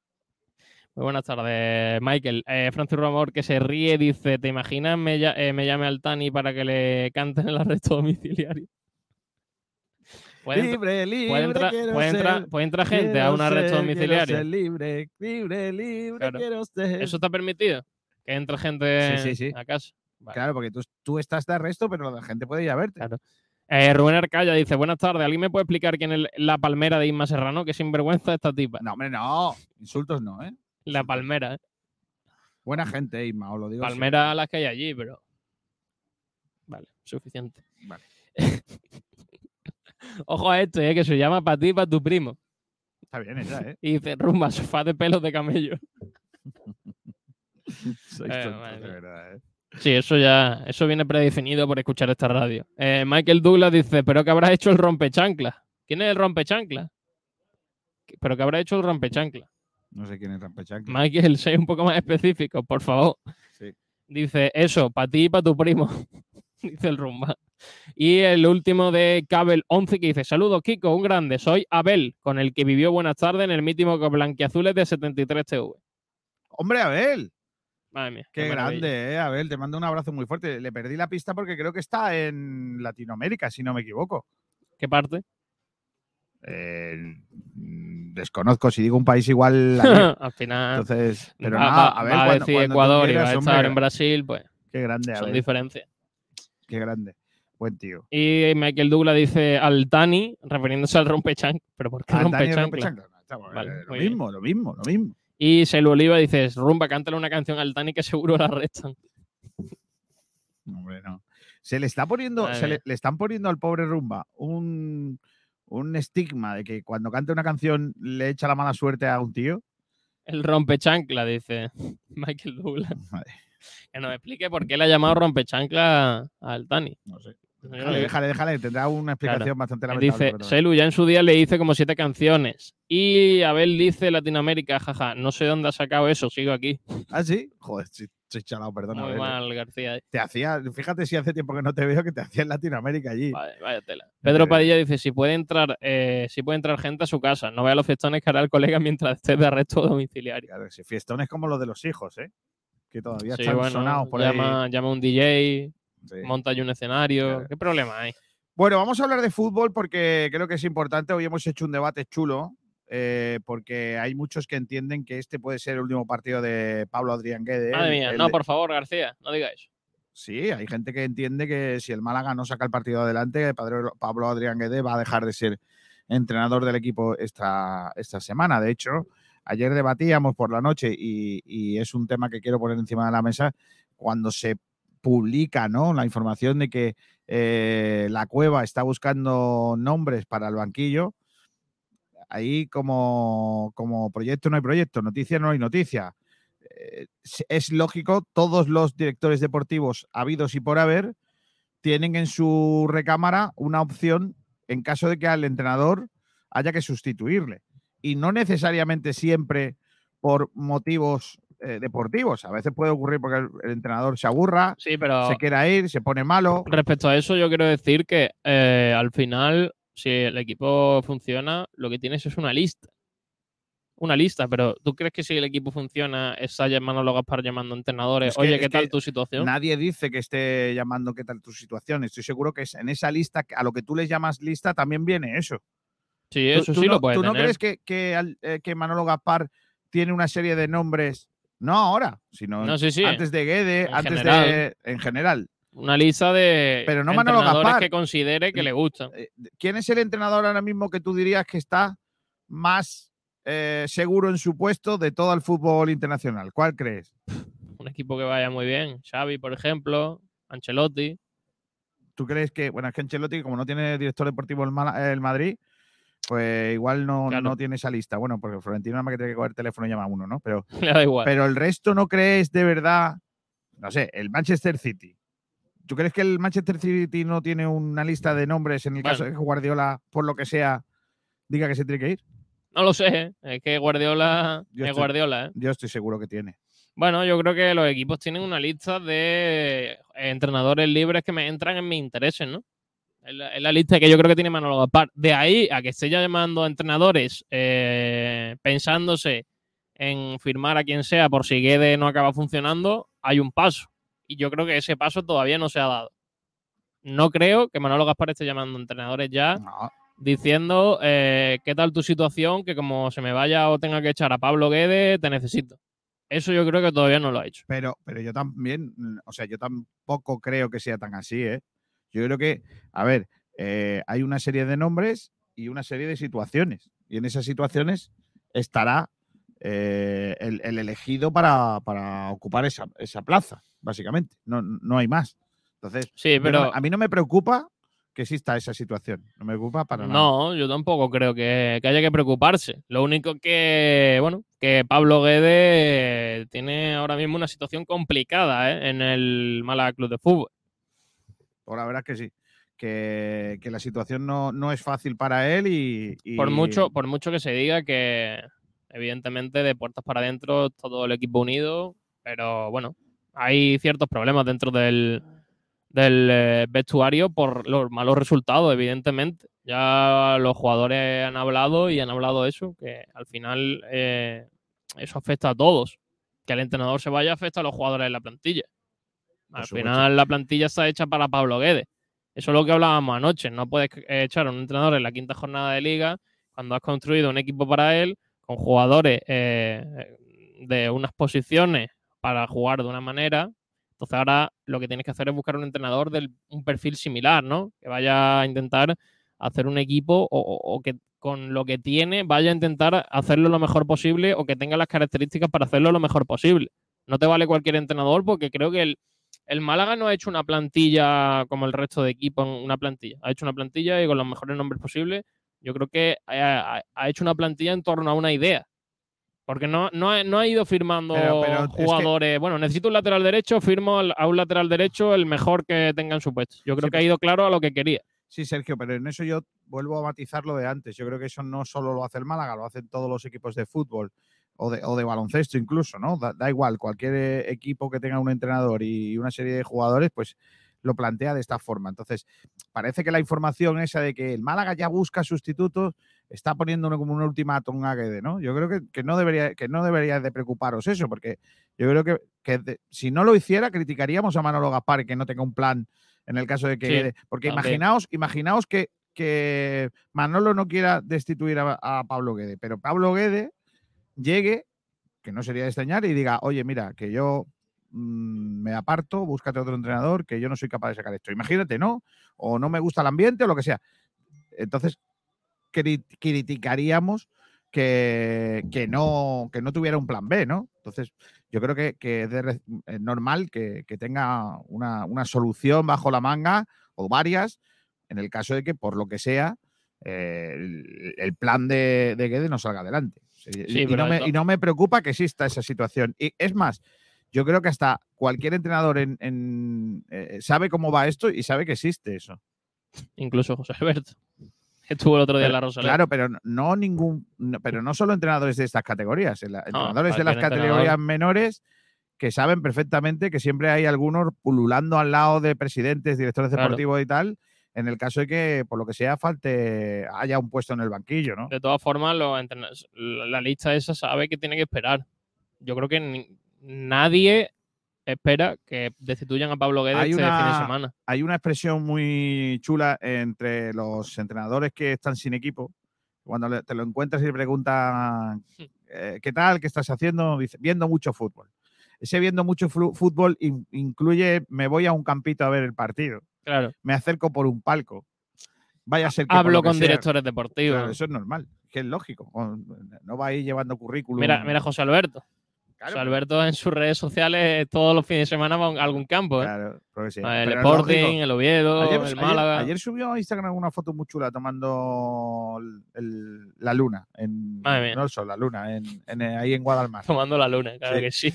Speaker 4: Muy buenas tardes, Michael. Eh, Francis Ramor, que se ríe, dice, ¿te imaginas me, eh, me llame al Tani para que le canten el arresto domiciliario? Puede
Speaker 2: libre, libre.
Speaker 4: puede entrar,
Speaker 2: quiero
Speaker 4: puede entrar- puede entrar gente a un arresto
Speaker 2: ser,
Speaker 4: domiciliario.
Speaker 2: ser libre, libre, libre,
Speaker 4: Claro.
Speaker 2: quiero ser.
Speaker 4: ¿Eso está permitido? Que entre gente
Speaker 2: Sí, sí, sí.
Speaker 4: a casa. Vale.
Speaker 2: Claro, porque tú, tú estás de arresto, pero la gente puede ir a verte.
Speaker 4: Claro. Eh, Rubén Arcaya dice, buenas tardes, ¿alguien me puede explicar quién es la palmera de Isma Serrano? Que sinvergüenza esta tipa.
Speaker 2: No, hombre, no. Insultos no, ¿eh?
Speaker 4: La palmera, ¿eh?
Speaker 2: Buena gente, Isma, os lo digo.
Speaker 4: Palmera las que hay allí, pero... Vale, suficiente.
Speaker 2: Vale.
Speaker 4: Ojo a esto, ¿eh? que se llama para ti y para tu primo.
Speaker 2: Está bien esa, ¿eh?
Speaker 4: Y dice, rumba, sofá de pelos de camello.
Speaker 2: Sois
Speaker 4: Eh,
Speaker 2: tontos, de verdad, ¿eh?
Speaker 4: Sí, eso ya, eso viene predefinido por escuchar esta radio. Eh, Michael Douglas dice, pero que habrá hecho el rompechancla. ¿Quién es el rompechancla? Pero que habrá hecho el rompechancla.
Speaker 2: No sé quién es Rampechancla.
Speaker 4: Michael, sé un poco más específico, por favor.
Speaker 2: Sí.
Speaker 4: Dice, eso, para ti y para tu primo. dice el rumba. Y el último de Cabel 11 que dice, saludos Kiko, un grande, soy Abel, con el que vivió buenas tardes en el mítico Blanquiazules de 73 TV.
Speaker 2: Hombre, Abel.
Speaker 4: Madre mía.
Speaker 2: Qué grande, eh, Abel. Te mando un abrazo muy fuerte. Le perdí la pista porque creo que está en Latinoamérica, si no me equivoco.
Speaker 4: ¿Qué parte?
Speaker 2: Eh, mm, desconozco si digo un país igual. a.
Speaker 4: Al final
Speaker 2: Entonces, pero
Speaker 4: va,
Speaker 2: nada, a ver,
Speaker 4: va a decir
Speaker 2: cuando
Speaker 4: Ecuador y
Speaker 2: quieras,
Speaker 4: va a estar
Speaker 2: hombre,
Speaker 4: en Brasil, pues
Speaker 2: Qué grande,
Speaker 4: son diferencias.
Speaker 2: Qué grande. Buen tío.
Speaker 4: Y Michael Douglas dice al Tani, refiriéndose al rompechanc. ¿Pero por qué.
Speaker 2: No, estamos-
Speaker 4: Vale,
Speaker 2: eh, lo mismo, lo mismo, lo mismo.
Speaker 4: Y Selu Oliva dice, rumba, cántale una canción al Tani que seguro la restan.
Speaker 2: Hombre, no. Se le está poniendo, se le, están poniendo al pobre Rumba un, un estigma de que cuando canta una canción le echa la mala suerte a un tío.
Speaker 4: El rompechancla, dice Michael Douglas.
Speaker 2: Madre,
Speaker 4: Que nos explique por qué le ha llamado rompechancla al Tani.
Speaker 2: no sé. Déjale, déjale, déjale, tendrá una explicación bastante lamentable.
Speaker 4: Dice. Selu ya en su día le hice como siete canciones. Y Abel dice Latinoamérica, jaja, no sé dónde ha sacado eso, sigo aquí.
Speaker 2: ¿Ah, sí? Joder, sí, soy chalado, perdona.
Speaker 4: Muy
Speaker 2: eh.
Speaker 4: mal, García.
Speaker 2: Te hacía, fíjate si hace tiempo que no te veo que te hacía en Latinoamérica allí.
Speaker 4: Vaya, vaya tela. Pedro Padilla dice, si puede entrar, eh, si puede entrar gente a su casa, no vea los festones que hará el colega mientras esté de arresto domiciliario.
Speaker 2: Claro, ese fiestón es como lo de los hijos, ¿eh? Que todavía
Speaker 4: Sí,
Speaker 2: están
Speaker 4: bueno,
Speaker 2: sonados por ahí.
Speaker 4: llama, llama a un DJ,
Speaker 2: Sí.
Speaker 4: un escenario.
Speaker 2: Claro.
Speaker 4: ¿Qué problema hay?
Speaker 2: Bueno, vamos a hablar de fútbol porque creo que es importante. Hoy hemos hecho un debate chulo eh, porque hay muchos que entienden que este puede ser el último partido de Pablo Adrián Guede.
Speaker 4: Madre mía,
Speaker 2: el
Speaker 4: no, por favor, García, no diga eso.
Speaker 2: Sí, hay gente que entiende que si el Málaga no saca el partido adelante, Pablo Adrián Guede va a dejar de ser entrenador del equipo esta, esta semana. De hecho, ayer debatíamos por la noche y, y es un tema que quiero poner encima de la mesa cuando se publica ¿no? la información de que eh, la cueva está buscando nombres para el banquillo. Ahí como, como proyecto no hay proyecto, noticia no hay noticia. Eh, es- es lógico, todos los directores deportivos habidos y por haber tienen en su recámara una opción en caso de que al entrenador haya que sustituirle. Y no necesariamente siempre por motivos eh, deportivos. A veces puede ocurrir porque el, el entrenador se aburra,
Speaker 4: Sí, pero
Speaker 2: se quiera ir, se pone malo.
Speaker 4: respecto a eso, yo quiero decir que eh, al final, si el equipo funciona, lo que tienes es una lista. Una lista, pero ¿tú crees que si el equipo funciona, está Manolo Gaspar llamando a entrenadores?
Speaker 2: Es que-
Speaker 4: Oye, ¿qué tal tu situación?
Speaker 2: Nadie dice que esté llamando qué tal tu situación. Estoy seguro que es en esa lista, a lo que tú les llamas lista, también viene eso.
Speaker 4: Sí,
Speaker 2: ¿Tú-
Speaker 4: eso
Speaker 2: tú
Speaker 4: sí lo puede
Speaker 2: ¿Tú no crees que, eh, que Manolo Gaspar tiene una serie de nombres, no ahora, sino
Speaker 4: No, sí, sí.
Speaker 2: antes de Guede,
Speaker 4: En
Speaker 2: antes de. En general.
Speaker 4: Una lista de
Speaker 2: Pero no Manolo
Speaker 4: entrenadores
Speaker 2: Gaspar.
Speaker 4: que considere que le gustan.
Speaker 2: Eh, ¿Quién es el entrenador ahora mismo que tú dirías que está más eh, seguro en su puesto de todo el fútbol internacional? ¿Cuál crees?
Speaker 4: Un equipo que vaya muy bien. Xavi, por ejemplo, Ancelotti.
Speaker 2: ¿Tú crees que, bueno, es que Ancelotti, como no tiene director deportivo el Madrid, pues igual no,
Speaker 4: Claro.
Speaker 2: no tiene esa lista? Bueno, porque Florentino nada más que tiene que coger el teléfono y llama a uno, ¿no? Pero
Speaker 4: Le da igual.
Speaker 2: Pero el resto no crees de verdad, no sé, el Manchester City. ¿Tú crees que el Manchester City no tiene una lista de nombres en el caso de que Guardiola, por lo que sea, diga que se tiene que ir?
Speaker 4: No lo sé. ¿eh? Es que Guardiola
Speaker 2: Yo
Speaker 4: es
Speaker 2: estoy-
Speaker 4: Guardiola. ¿eh?
Speaker 2: Yo estoy seguro que tiene.
Speaker 4: Bueno, yo creo que los equipos tienen una lista de entrenadores libres que me entran en mis intereses, ¿no? Es la, es la lista que yo creo que tiene Manolo Gaspar. De ahí a que esté ya llamando a entrenadores eh, pensándose en firmar a quien sea por si Guede no acaba funcionando, hay un paso. Y yo creo que ese paso todavía no se ha dado. No creo que Manolo Gaspar esté llamando a entrenadores ya
Speaker 2: No,
Speaker 4: diciendo eh, qué tal tu situación, que como se me vaya o tenga que echar a Pablo Guede, te necesito. Eso yo creo que todavía no lo ha hecho.
Speaker 2: pero, pero yo también, o sea, yo tampoco creo que sea tan así, ¿eh? Yo creo que, a ver, eh, hay una serie de nombres y una serie de situaciones. Y en esas situaciones estará eh, el, el elegido para, para ocupar esa, esa plaza, básicamente. No, no hay más. Entonces,
Speaker 4: Sí,
Speaker 2: no
Speaker 4: pero
Speaker 2: a mí no me preocupa que exista esa situación. No me preocupa para nada.
Speaker 4: No, yo tampoco creo que, que haya que preocuparse. Lo único que, bueno, que Pablo Guede tiene ahora mismo una situación complicada ¿eh? en el Málaga Club de Fútbol.
Speaker 2: Por la verdad es que sí. Que, que la situación no, no es fácil para él y, y-
Speaker 4: Por mucho, por mucho que se diga que, evidentemente, de puertas para adentro, todo el equipo unido, pero bueno, hay ciertos problemas dentro del, del eh, vestuario por los malos resultados, evidentemente. Ya los jugadores han hablado y han hablado eso, que al final eh, eso afecta a todos. Que el entrenador se vaya afecta a los jugadores de la plantilla. Al
Speaker 2: supuesto.
Speaker 4: final la plantilla está hecha para Pablo Guedes. Eso es lo que hablábamos anoche. No puedes eh, echar a un entrenador en la quinta jornada de liga cuando has construido un equipo para él con jugadores eh, de unas posiciones para jugar de una manera. Entonces ahora lo que tienes que hacer es buscar un entrenador de un perfil similar, ¿no? Que vaya a intentar hacer un equipo o, o- o que con lo que tiene vaya a intentar hacerlo lo mejor posible o que tenga las características para hacerlo lo mejor posible. No te vale cualquier entrenador porque creo que el, el Málaga no ha hecho una plantilla como el resto de equipos, una plantilla. Ha hecho una plantilla y con los mejores nombres posibles. Yo creo que ha, hecho una plantilla en torno a una idea. Porque no, no, ha, no ha ido firmando
Speaker 2: Pero- pero es que-
Speaker 4: jugadores. Bueno, necesito un lateral derecho, firmo a un lateral derecho el mejor que tenga en su puesto. Yo creo
Speaker 2: Sí,
Speaker 4: que ha ido claro a lo que quería.
Speaker 2: Sí, Sergio, pero en eso yo vuelvo a matizar lo de antes. Yo creo que eso no solo lo hace el Málaga, lo hacen todos los equipos de fútbol o de, o de baloncesto incluso, ¿no? Da, da igual, cualquier eh, equipo que tenga un entrenador y una serie de jugadores, pues lo plantea de esta forma. Entonces, parece que la información esa de que el Málaga ya busca sustitutos está poniendo como un ultimátum a Guede, ¿no? Yo creo que, que no debería que no debería de preocuparos eso, porque yo creo que, que de- si no lo hiciera, criticaríamos a Manolo Gaspar que no tenga un plan en el caso de que
Speaker 4: Sí,
Speaker 2: Guede- Porque
Speaker 4: también.
Speaker 2: imaginaos, imaginaos que, que Manolo no quiera destituir a, a Pablo Guede, pero Pablo Guede llegue, que no sería de extrañar, y diga, oye, mira, que yo mm, me aparto, búscate otro entrenador, que yo no soy capaz de sacar esto. Imagínate, ¿no? O no me gusta el ambiente o lo que sea. Entonces, cri- criticaríamos que, que, no, que no tuviera un plan B, ¿no? Entonces, yo creo que, es normal que, que tenga una, una solución bajo la manga o varias, en el caso de que, por lo que sea, eh, el, el plan de, de Guedes no salga adelante. Sí, y, no me,
Speaker 4: esto-
Speaker 2: y no me preocupa que exista esa situación. Y es más, yo creo que hasta cualquier entrenador en, en, eh, sabe cómo va esto y sabe que existe eso.
Speaker 4: Incluso José Alberto. Estuvo el otro día en la Rosaleda.
Speaker 2: Claro, pero no- ningún, no- pero no solo entrenadores de estas categorías, en la- entrenadores de las categorías menores que saben perfectamente que siempre hay algunos pululando al lado de presidentes, directores
Speaker 4: Claro.
Speaker 2: deportivos y tal, en el caso de que, por lo que sea, falte, haya un puesto en el banquillo, ¿no?
Speaker 4: De todas formas, los la lista esa sabe que tiene que esperar. Yo creo que ni- nadie espera que destituyan a Pablo Guedes
Speaker 2: Hay
Speaker 4: este fin de semana.
Speaker 2: Hay una expresión muy chula entre los entrenadores que están sin equipo. Cuando te lo encuentras y le preguntan, eh, ¿qué tal? ¿Qué estás haciendo? Dice, viendo mucho fútbol. Ese viendo mucho fútbol in- incluye, me voy a un campito a ver el partido,
Speaker 4: Claro.
Speaker 2: me acerco por un palco. Vaya a ser que por
Speaker 4: Hablo
Speaker 2: que
Speaker 4: con
Speaker 2: sea-
Speaker 4: directores deportivos.
Speaker 2: Claro, eso es normal, que es lógico. No va a ir llevando currículum.
Speaker 4: Mira, mira José Alberto.
Speaker 2: Claro,
Speaker 4: José Alberto en sus redes sociales todos los fines de semana va a algún campo. ¿eh?
Speaker 2: claro, sí,
Speaker 4: el
Speaker 2: pero
Speaker 4: Sporting, el Oviedo,
Speaker 2: Ayer,
Speaker 4: el Málaga.
Speaker 2: ayer subió a Instagram una foto muy chula tomando el- la luna, en, no el sol, la luna, en, en- ahí en Guadalmar.
Speaker 4: Tomando la luna, claro
Speaker 2: Sí.
Speaker 4: que sí.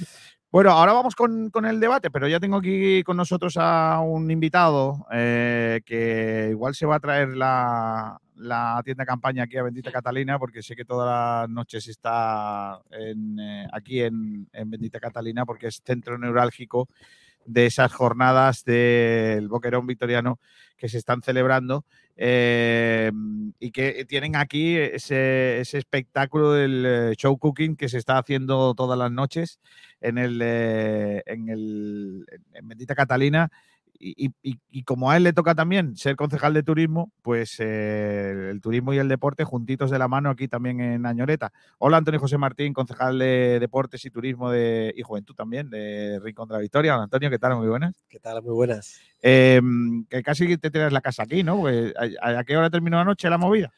Speaker 2: Bueno, ahora vamos con, con el debate, pero ya tengo aquí con nosotros a un invitado eh, que igual se va a traer la, la tienda campaña aquí a Bendita Catalina, porque sé que todas las noches está en, eh, aquí en, en Bendita Catalina, porque es centro neurálgico de esas jornadas del Boquerón Victoriano que se están celebrando eh, y que tienen aquí ese, espectáculo del eh, show cooking que se está haciendo todas las noches en el eh, en el en Bendita Catalina y, y- y- y como a él le toca también ser concejal de turismo, pues eh, el turismo y el deporte juntitos de la mano aquí también en Añoreta. Hola Antonio José Martín, concejal de deportes y turismo de, y juventud también de Rincón de la Victoria. Hola Antonio, ¿qué tal? Muy buenas.
Speaker 7: ¿Qué tal? Muy buenas.
Speaker 2: Eh, que casi te tiras la casa aquí, ¿no? Pues, ¿a, a qué hora terminó anoche la movida?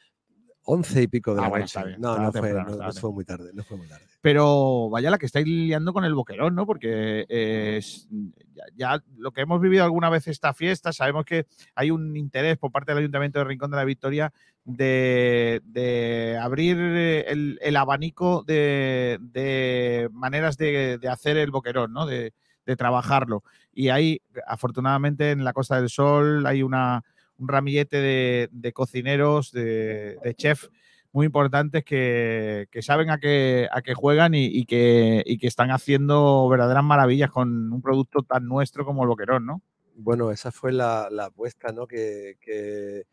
Speaker 7: Once y pico de
Speaker 2: Ah,
Speaker 7: la
Speaker 2: bueno,
Speaker 7: noche.
Speaker 2: bien,
Speaker 7: no, no fue,
Speaker 2: temprano,
Speaker 7: no-
Speaker 2: estaba
Speaker 7: no fue muy tarde, no fue muy tarde.
Speaker 2: Pero vaya la que estáis liando con el boquerón, ¿no? Porque eh, es- ya, ya lo que hemos vivido alguna vez esta fiesta, sabemos que hay un interés por parte del Ayuntamiento de Rincón de la Victoria de, de abrir eh, el, el abanico de, de maneras de, de hacer el boquerón, ¿no? De, de trabajarlo. Y ahí, afortunadamente, en la Costa del Sol hay una, un ramillete de, de cocineros, de, de chefs muy importantes que, que saben a qué, a qué juegan y, que, y que están haciendo verdaderas maravillas con un producto tan nuestro como el boquerón, ¿no?
Speaker 7: Bueno, esa fue la, la apuesta ¿no? que, que-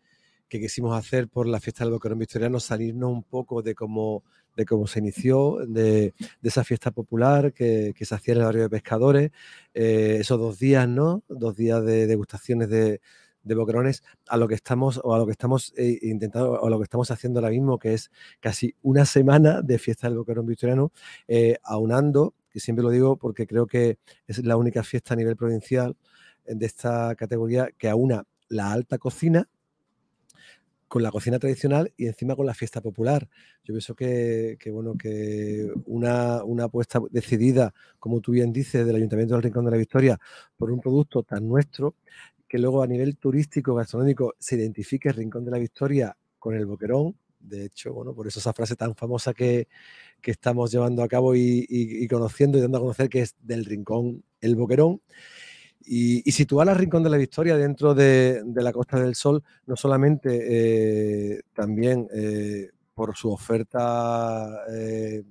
Speaker 7: quisimos hacer por la fiesta del Boquerón Victoriano, salirnos un poco de cómo, de cómo se inició, de, de esa fiesta popular que, que se hacía en el barrio de pescadores, eh, esos dos días, ¿no? Dos días de degustaciones de, de boquerones, a lo que estamos, o a lo que estamos eh, intentando, o a lo que estamos haciendo ahora mismo, que es casi una semana de fiesta del Boquerón Victoriano, eh, aunando, que siempre lo digo porque creo que es la única fiesta a nivel provincial de esta categoría que aúna la alta cocina con la cocina tradicional y encima con la fiesta popular. Yo pienso que, que, bueno, que una, una apuesta decidida, como tú bien dices, del Ayuntamiento del Rincón de la Victoria por un producto tan nuestro, que luego a nivel turístico, gastronómico, se identifique el Rincón de la Victoria con el Boquerón. De hecho, bueno, por eso esa frase tan famosa que, que estamos llevando a cabo y, y- y conociendo y dando a conocer que es del Rincón el Boquerón. Y, y situar al Rincón de la Victoria dentro de, de la Costa del Sol, no solamente eh, también eh, por su oferta eh,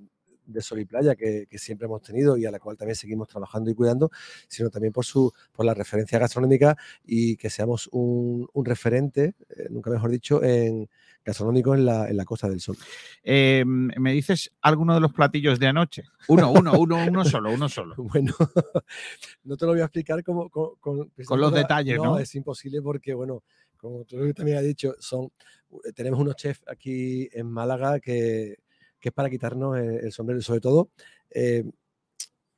Speaker 7: de sol y playa que, que siempre hemos tenido y a la cual también seguimos trabajando y cuidando, sino también por, su, por la referencia gastronómica y que seamos un, un referente, eh, nunca mejor dicho, en gastronómico en la, en la Costa del Sol.
Speaker 2: Eh, ¿Me dices alguno de los platillos de anoche? Uno, uno, uno, uno solo, uno solo.
Speaker 7: Bueno, no te lo voy a explicar como, con, con-
Speaker 2: Con los detalles, ¿no?
Speaker 7: es imposible porque, bueno, como tú también has dicho, son, eh, tenemos unos chefs aquí en Málaga que, que es para quitarnos el, sombrero. Sobre todo, eh,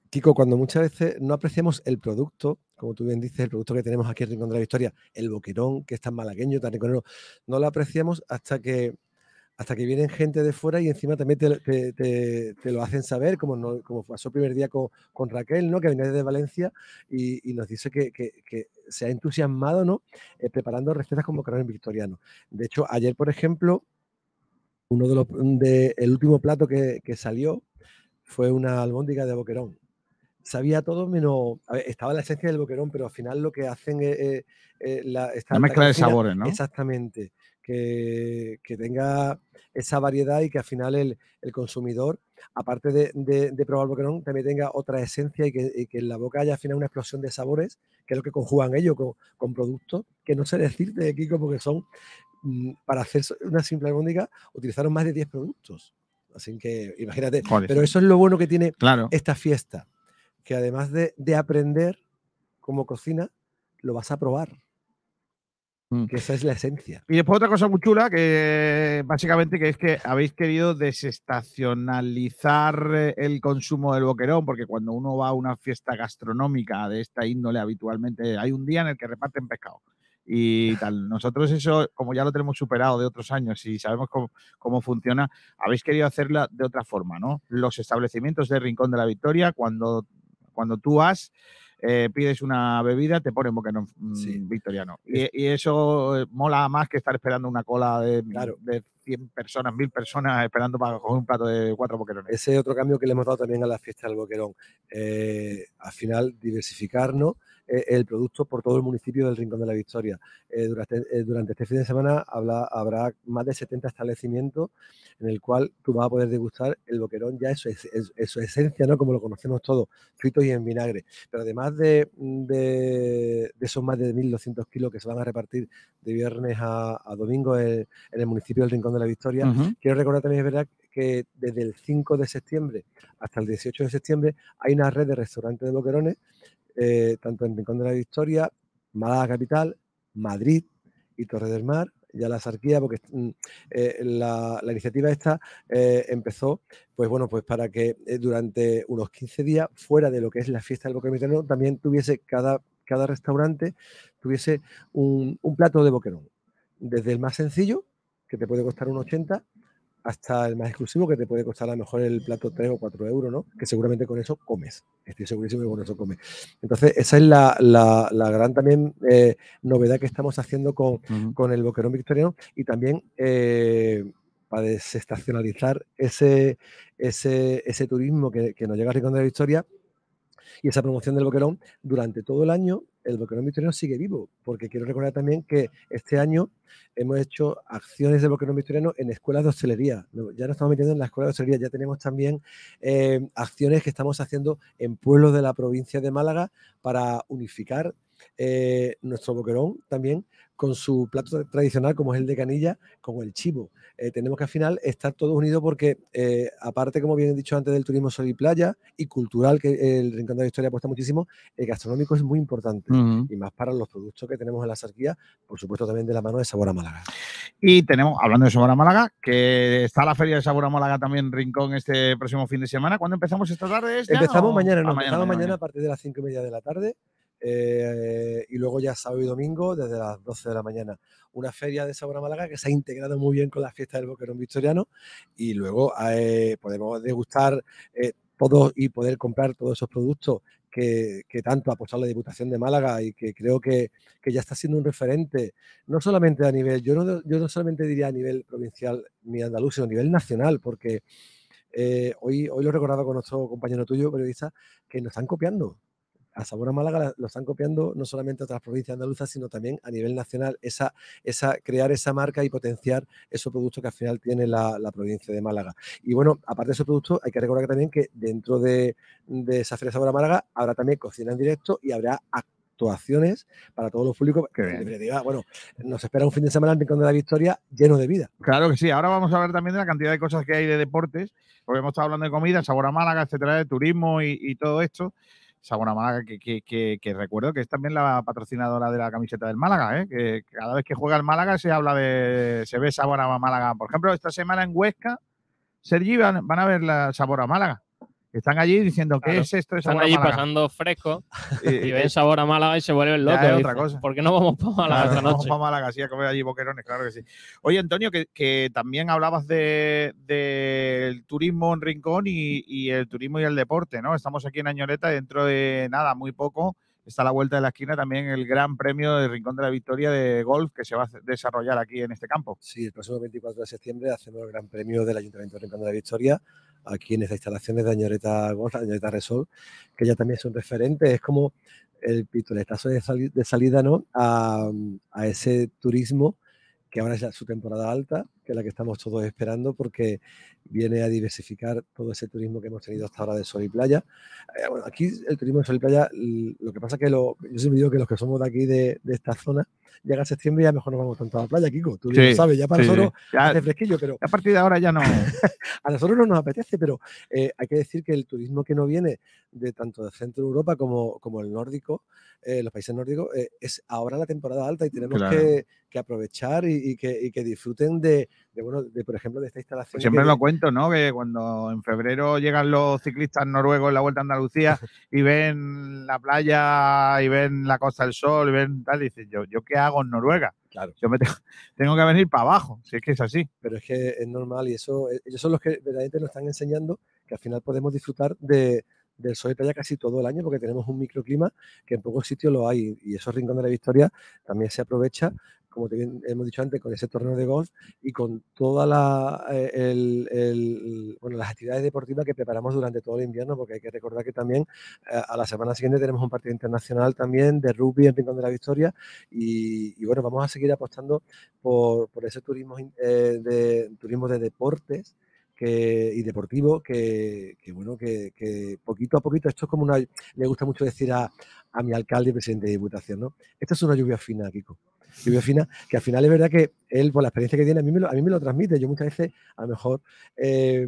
Speaker 7: Kiko, cuando muchas veces no apreciamos el producto, como tú bien dices, el producto que tenemos aquí en Rincón de la Victoria, el boquerón, que es tan malagueño, tan riconero, no lo apreciamos hasta que hasta que vienen gente de fuera y encima también te, lo hacen saber, como, no- como pasó el primer día con, con Raquel, ¿no? que venía desde Valencia y, nos dice que, que- se ha entusiasmado ¿no? Eh, preparando recetas como boquerón victoriano. De hecho, ayer, por ejemplo, uno de los de, el último plato que, que salió fue una albóndiga de boquerón. Sabía todo menos. ver, estaba la esencia del boquerón, pero al final lo que hacen es. eh, eh, la, esta
Speaker 2: La
Speaker 7: alta
Speaker 2: mezcla de
Speaker 7: cocina,
Speaker 2: sabores, ¿no?
Speaker 7: Exactamente. Que, que tenga esa variedad y que al final el, el consumidor, aparte de, de- de probar el boquerón, también tenga otra esencia y que, y que en la boca haya al final una explosión de sabores, que es lo que conjugan ellos con, con productos que no sé decirte, Kiko, porque son. Mm, Para hacer una simple albóndiga utilizaron más de 10 productos. Así que imagínate.
Speaker 2: Joder,
Speaker 7: Pero eso es lo bueno que tiene
Speaker 2: Claro.
Speaker 7: esta fiesta, que además de, de aprender cómo cocina, lo vas a probar.
Speaker 2: Mm.
Speaker 7: Que esa es la esencia.
Speaker 2: Y después otra cosa muy chula, que básicamente que es que habéis querido desestacionalizar el consumo del boquerón, porque cuando uno va a una fiesta gastronómica de esta índole habitualmente, hay un día en el que reparten pescado y tal. Nosotros eso, como ya lo tenemos superado de otros años y sabemos cómo, cómo funciona, habéis querido hacerla de otra forma, ¿no? Los establecimientos de Rincón de la Victoria, cuando, cuando tú vas, eh, pides una bebida, te ponen boquerón
Speaker 7: Sí.
Speaker 2: victoriano. Y, y eso eh, mola más que estar esperando una cola de,
Speaker 7: Claro.
Speaker 2: de 100 personas, 1000 personas esperando para coger un plato de cuatro boquerones.
Speaker 7: Ese es otro cambio que le hemos dado también a la fiesta del Boquerón. Eh, al final, diversificarnos el producto por todo el municipio del Rincón de la Victoria. Eh, durante, eh, durante este fin de semana habla- habrá más de 70 establecimientos en el cual tú vas a poder degustar el Boquerón ya en su, es- su esencia, ¿no? como lo conocemos todos, frito y en vinagre. Pero además de, de- de esos más de 1.200 kilos que se van a repartir de viernes a, a domingo en, en el municipio del Rincón de la Victoria. Quiero recordar también, es verdad, que desde el 5 de septiembre hasta el 18 de septiembre hay una red de restaurantes de boquerones, eh, tanto en Rincón de la Victoria, Málaga Capital, Madrid y Torre del Mar, ya la sarquía, porque mm, eh, la, la iniciativa esta eh, empezó, pues bueno, pues para que durante unos 15 días, fuera de lo que es la fiesta del boquerón también tuviese cada, cada restaurante, tuviese un, un plato de boquerón. Desde el más sencillo, que te puede costar un 80, hasta el más exclusivo que te puede costar a lo mejor el plato 3 o 4 euros, ¿no? Que seguramente con eso comes. Estoy segurísimo que con eso comes. Entonces, esa es la, la, gran también eh, novedad que estamos haciendo con, con, el boquerón victoriano y también eh, para desestacionalizar ese, ese, ese turismo que, que, nos llega a Rincón de la Victoria y esa promoción del boquerón durante todo el año el boquerón victoriano sigue vivo, porque quiero recordar también que este año hemos hecho acciones de boquerón victoriano en escuelas de hostelería. Ya nos estamos metiendo en la escuela de hostelería, ya tenemos también eh, acciones que estamos haciendo en pueblos de la provincia de Málaga para unificar eh, nuestro boquerón también con su plato tradicional como es el de canilla, con el chivo. Eh, tenemos que al final estar todos unidos porque eh, aparte, como bien he dicho antes, del turismo sol y playa y cultural, que el Rincón de la Historia apuesta muchísimo, el gastronómico es muy importante y más para los productos que tenemos en la sarquía, por supuesto también de la mano de Sabor a Málaga.
Speaker 2: Y tenemos, hablando de Sabor a Málaga, que está la Feria de Sabor a Málaga también Rincón este próximo fin de semana. ¿Cuándo empezamos esta tarde?
Speaker 7: empezamos mañana, no, ah, empezamos mañana, a partir de las cinco y media de la tarde. Eh, y luego ya sábado y domingo desde las 12 de la mañana. Una feria de sabor Málaga que se ha integrado muy bien con la fiesta del Boquerón Victoriano y luego eh, podemos degustar eh, todos y poder comprar todos esos productos que, que, tanto ha apostado la Diputación de Málaga y que creo que, que, ya está siendo un referente, no solamente a nivel, yo no, yo no solamente diría a nivel provincial ni andaluz, sino a nivel nacional, porque hoy, hoy lo recordaba con nuestro compañero tuyo, periodista, que nos están copiando a Sabor a Málaga lo están copiando no solamente otras provincias andaluzas, sino también a nivel nacional, esa, esa, crear esa marca y potenciar esos productos que al final tiene la, provincia de Málaga. Y bueno, aparte de esos productos, hay que recordar también que dentro de, esa Feria Sabor a Málaga habrá también cocina en directo y habrá actuaciones para todos los públicos. Que bueno, nos espera un fin de semana en Rincón de la Victoria lleno de vida.
Speaker 2: Claro que sí. Ahora vamos a ver también de la cantidad de cosas que hay de deportes, porque hemos estado hablando de comida, sabor a Málaga, etcétera, de turismo y todo esto. Sabona Málaga, que, recuerdo que es también la patrocinadora de la camiseta del Málaga, ¿eh? que cada vez que juega el Málaga se habla de, se ve Sabona Málaga. Por ejemplo, esta semana en Huesca, Sergi, van, van a ver la Sabora Málaga. Están allí diciendo, ¿qué es esto?
Speaker 4: Están allí pasando fresco y, ven sabor a Málaga y se vuelven locos.
Speaker 2: otra cosa.
Speaker 4: ¿Por qué no vamos para Málaga esta noche?
Speaker 2: Vamos para Málaga, sí, a comer allí boquerones, claro que sí. Oye, Antonio, que, también hablabas del de, turismo en Rincón y, el turismo y el deporte, ¿no? Estamos aquí en Añoreta, dentro de nada, muy poco, está a la vuelta de la esquina también el Gran Premio de Rincón de la Victoria de golf que se va a desarrollar aquí en este campo.
Speaker 7: Sí, el próximo 24 de septiembre hacemos el Gran Premio del Ayuntamiento de Rincón de la Victoria aquí en estas instalaciones de Añoreta Golf, Añoreta Resol, que ya también es un referente, es como el pistoletazo de, de salida ¿no? a, a ese turismo que ahora es su temporada alta, que la que estamos todos esperando, porque viene a diversificar todo ese turismo que hemos tenido hasta ahora de sol y playa. Eh, bueno, aquí el turismo de sol y playa, lo que pasa es que lo, yo siempre digo que los que somos de aquí, de, de esta zona, llega septiembre y ya mejor no vamos tanto a la playa, Kiko. Tú lo sabes, ya para nosotros hace fresquillo, pero.
Speaker 2: A partir de ahora ya no.
Speaker 7: a nosotros no nos apetece, pero eh, hay que decir que el turismo que no viene de tanto de centro de Europa como, como el nórdico, eh, los países nórdicos, es ahora la temporada alta y tenemos que, que, aprovechar y, que, y, que, disfruten de, de, bueno, de, por ejemplo, de esta instalación.
Speaker 2: siempre lo cuento, ¿no? Que cuando en febrero llegan los ciclistas noruegos en la Vuelta a Andalucía y ven la playa y ven la Costa del Sol y ven tal, y dicen, yo, ¿yo qué hago en Noruega?
Speaker 7: Claro.
Speaker 2: Yo me tengo, que venir para abajo, si es que es así.
Speaker 7: Pero es que es normal y eso, eh, ellos son los que verdaderamente nos están enseñando que al final podemos disfrutar de, del sol y playa casi todo el año porque tenemos un microclima que en pocos sitios lo hay y esos rincones de la Victoria también se aprovecha como te hemos dicho antes, con ese torneo de golf y con todas eh, las actividades deportivas que preparamos durante todo el invierno, porque hay que recordar que también eh, a la semana siguiente tenemos un partido internacional también de rugby en Rincón de la Victoria y, bueno, vamos a seguir apostando por, ese turismo, eh, de, turismo de deportes. Y deportivo que, bueno que, poquito a poquito esto es como una le gusta mucho decir a, mi alcalde y presidente de diputación no esto es una lluvia fina Kiko fina, que al final es verdad que él, por la experiencia que tiene, a mí me lo, a mí me lo transmite. Yo muchas veces, a lo mejor, eh,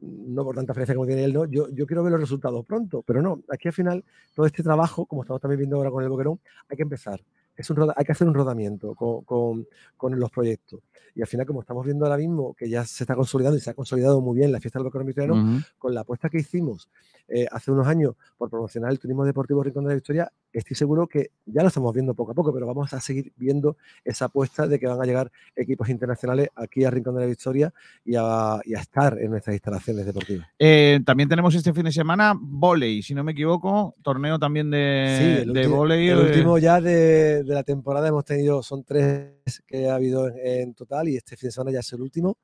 Speaker 7: no por tanta experiencia como tiene él, no, yo, yo quiero ver los resultados pronto, pero no, aquí al final todo este trabajo, como estamos también viendo ahora con el Boquerón, hay que empezar. Es un hay que hacer un rodamiento con, con, los proyectos. Y al final, como estamos viendo ahora mismo, que ya se está consolidando y se ha consolidado muy bien la fiesta del Bocorón con la apuesta que hicimos eh, hace unos años por promocionar el turismo deportivo Rincón de la Victoria, estoy seguro que ya lo estamos viendo poco a poco, pero vamos a seguir viendo esa apuesta de que van a llegar equipos internacionales aquí a Rincón de la Victoria y a, estar en nuestras instalaciones deportivas.
Speaker 2: Eh, también tenemos este fin de semana volei, si no me equivoco, torneo también de,
Speaker 7: sí, el
Speaker 2: volei.
Speaker 7: El último ya de, la temporada hemos tenido, son tres que ha habido en total y este fin de semana ya es el último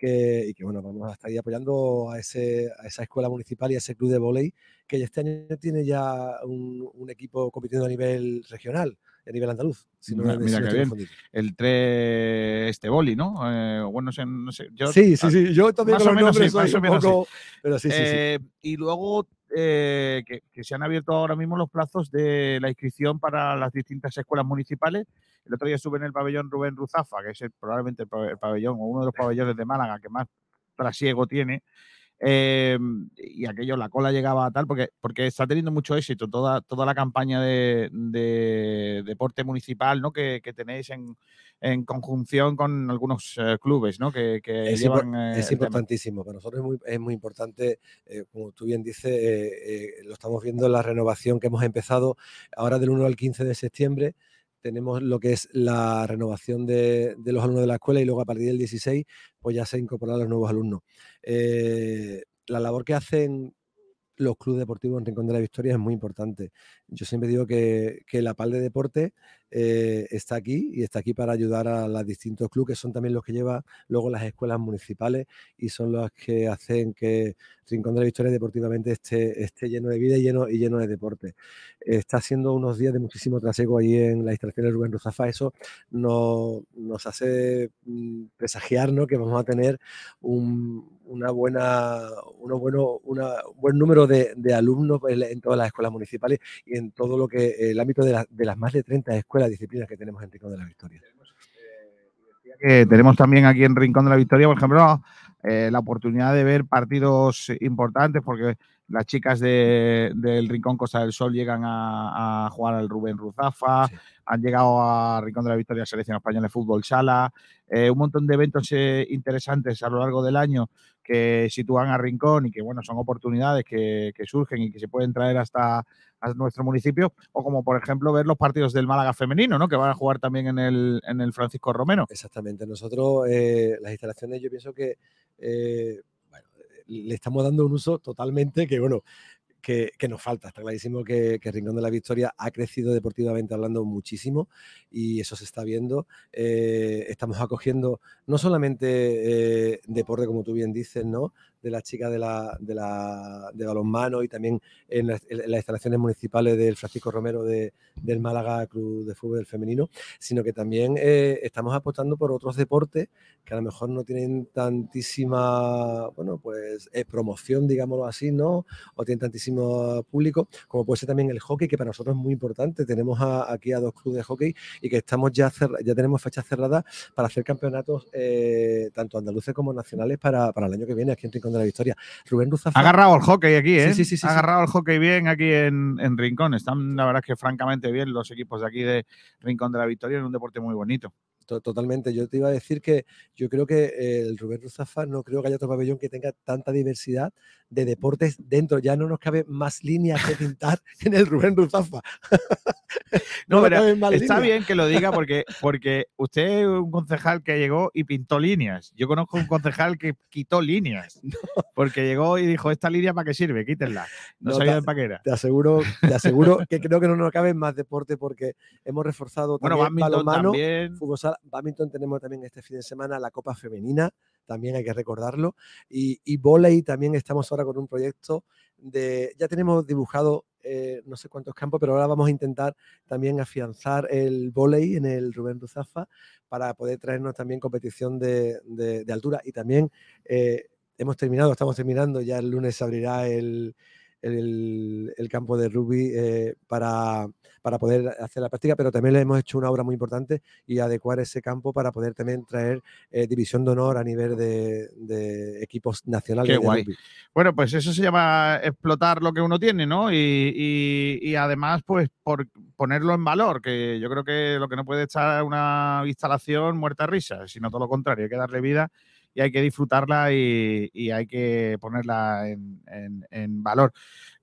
Speaker 7: y que bueno, vamos a estar ahí apoyando a, ese, a esa escuela municipal y a ese club de volei que este año tiene ya un, un equipo compitiendo a nivel regional, a nivel andaluz.
Speaker 2: Si no, mira, que bien. El 3 este boli, ¿no? Eh, bueno, no sé,
Speaker 7: yo, sí, sí, sí. Yo también
Speaker 2: más o menos, sí, más o menos
Speaker 7: Pero sí, sí,
Speaker 2: eh, Y luego eh, que, que, se han abierto ahora mismo los plazos de la inscripción para las distintas escuelas municipales. El otro día estuve en el pabellón Rubén Ruzafa, que es probablemente el pabellón o uno de los pabellones de Málaga que más trasiego tiene. Em, y aquello, la cola llegaba a tal, porque, porque está teniendo mucho éxito toda, toda la campaña de, deporte municipal ¿no? que, tenéis en, en, conjunción con algunos eh, clubes ¿no? que,
Speaker 7: es,
Speaker 2: llevan.
Speaker 7: Eh, es importantísimo, para nosotros es muy, es muy importante, eh, como tú bien dices, lo estamos viendo en la renovación que hemos empezado ahora del 1 al 15 de septiembre tenemos lo que es la renovación de, los alumnos de la escuela y luego a partir del 16 pues ya se incorporan los nuevos alumnos. Eh, la labor que hacen los clubes deportivos en Rincón de la Victoria es muy importante. Yo siempre digo que, la PAL de Deporte eh, está aquí y está aquí para ayudar a los distintos clubes, que son también los que llevan luego las escuelas municipales y son los que hacen que Rincón de la Victoria deportivamente esté, esté lleno de vida y lleno, y lleno de deporte. Está haciendo unos días de muchísimo trasiego ahí en la instalación de Rubén Ruzafa. Eso nos, nos hace mm, presagiar ¿no? que vamos a tener un, una buena, uno un buen número de, alumnos en todas las escuelas municipales en todo lo que el ámbito de, las más de 30 escuelas, disciplinas que tenemos en Rincón de la Victoria.
Speaker 2: tenemos también aquí en Rincón de la Victoria, por ejemplo, eh, la oportunidad de ver partidos importantes porque las chicas del Rincón Costa del Sol llegan a, jugar al Rubén Ruzafa, han llegado a Rincón de la Victoria Selección Española de Fútbol Sala, eh, un montón de eventos eh, interesantes a lo largo del año que sitúan a Rincón y que, bueno, son oportunidades que, surgen y que se pueden traer hasta a nuestro municipio, o como por ejemplo ver los partidos del Málaga femenino, ¿no? Que van a jugar también en el, en el Francisco Romero.
Speaker 7: Exactamente. Nosotros, eh, las instalaciones, yo pienso que le estamos dando un uso totalmente que, bueno, que, nos falta. Está clarísimo que, que, Rincón de la Victoria ha crecido deportivamente hablando muchísimo y eso se está viendo. Eh, estamos acogiendo no solamente eh, deporte, como tú bien dices, ¿no? De las chicas de, la, de, la, de balonmano y también en las, instalaciones municipales del Francisco Romero de, del Málaga Club de Fútbol Femenino, sino que también eh, estamos apostando por otros deportes que a lo mejor no tienen tantísima, bueno, pues eh, promoción, digámoslo así, ¿no? O tienen tantísimo público, como puede ser también el hockey, que para nosotros es muy importante. Tenemos aquí a dos clubes de hockey y que estamos ya, ya tenemos fechas cerradas para hacer campeonatos eh, tanto andaluces como nacionales para, para el año que viene aquí en Rincón la Victoria. Rubén Ruzafa.
Speaker 2: Ha agarrado el hockey aquí, ¿eh?
Speaker 7: Sí, sí, sí.
Speaker 2: ha agarrado el hockey bien aquí en, en, Rincón. Están, la verdad, que francamente bien los equipos de aquí de Rincón de la Victoria en un deporte muy bonito.
Speaker 7: Totalmente. Yo te iba a decir que yo creo que el Rubén Ruzafa no creo que haya otro pabellón que tenga tanta diversidad de deportes dentro. Ya no nos cabe más líneas que pintar en el Rubén Ruzafa.
Speaker 2: no, pero está bien que lo diga porque, porque usted es un concejal que llegó y pintó líneas. Yo conozco un concejal que quitó líneas. Porque llegó y dijo, ¿esta línea para qué sirve? Quítenla. No, sabía para qué era.
Speaker 7: Te aseguro, te aseguro que creo que no nos cabe más deporte porque hemos reforzado
Speaker 2: bueno, también balonmano, también.
Speaker 7: fútbol badminton tenemos también este fin de semana la Copa Femenina, también hay que recordarlo. Y, y volei también estamos ahora con un proyecto de, ya tenemos dibujado eh, no sé cuántos campos, pero ahora vamos a intentar también afianzar el volei en el Rubén Ruzafa para poder traernos también competición de, altura. Y también eh, hemos terminado, estamos terminando, ya el lunes se abrirá el, el, el campo de rugby eh, para, para poder hacer la práctica, pero también le hemos hecho una obra muy importante y adecuar ese campo para poder también traer eh, división de honor a nivel de, de equipos nacionales.
Speaker 2: Qué
Speaker 7: de
Speaker 2: guay.
Speaker 7: rugby.
Speaker 2: Bueno, pues eso se llama explotar lo que uno tiene, ¿no? Y, y- y además, pues, por ponerlo en valor, que yo creo que lo que no puede estar una instalación muerta a risa, sino todo lo contrario, hay que darle vida y hay que disfrutarla y, hay que ponerla en, valor.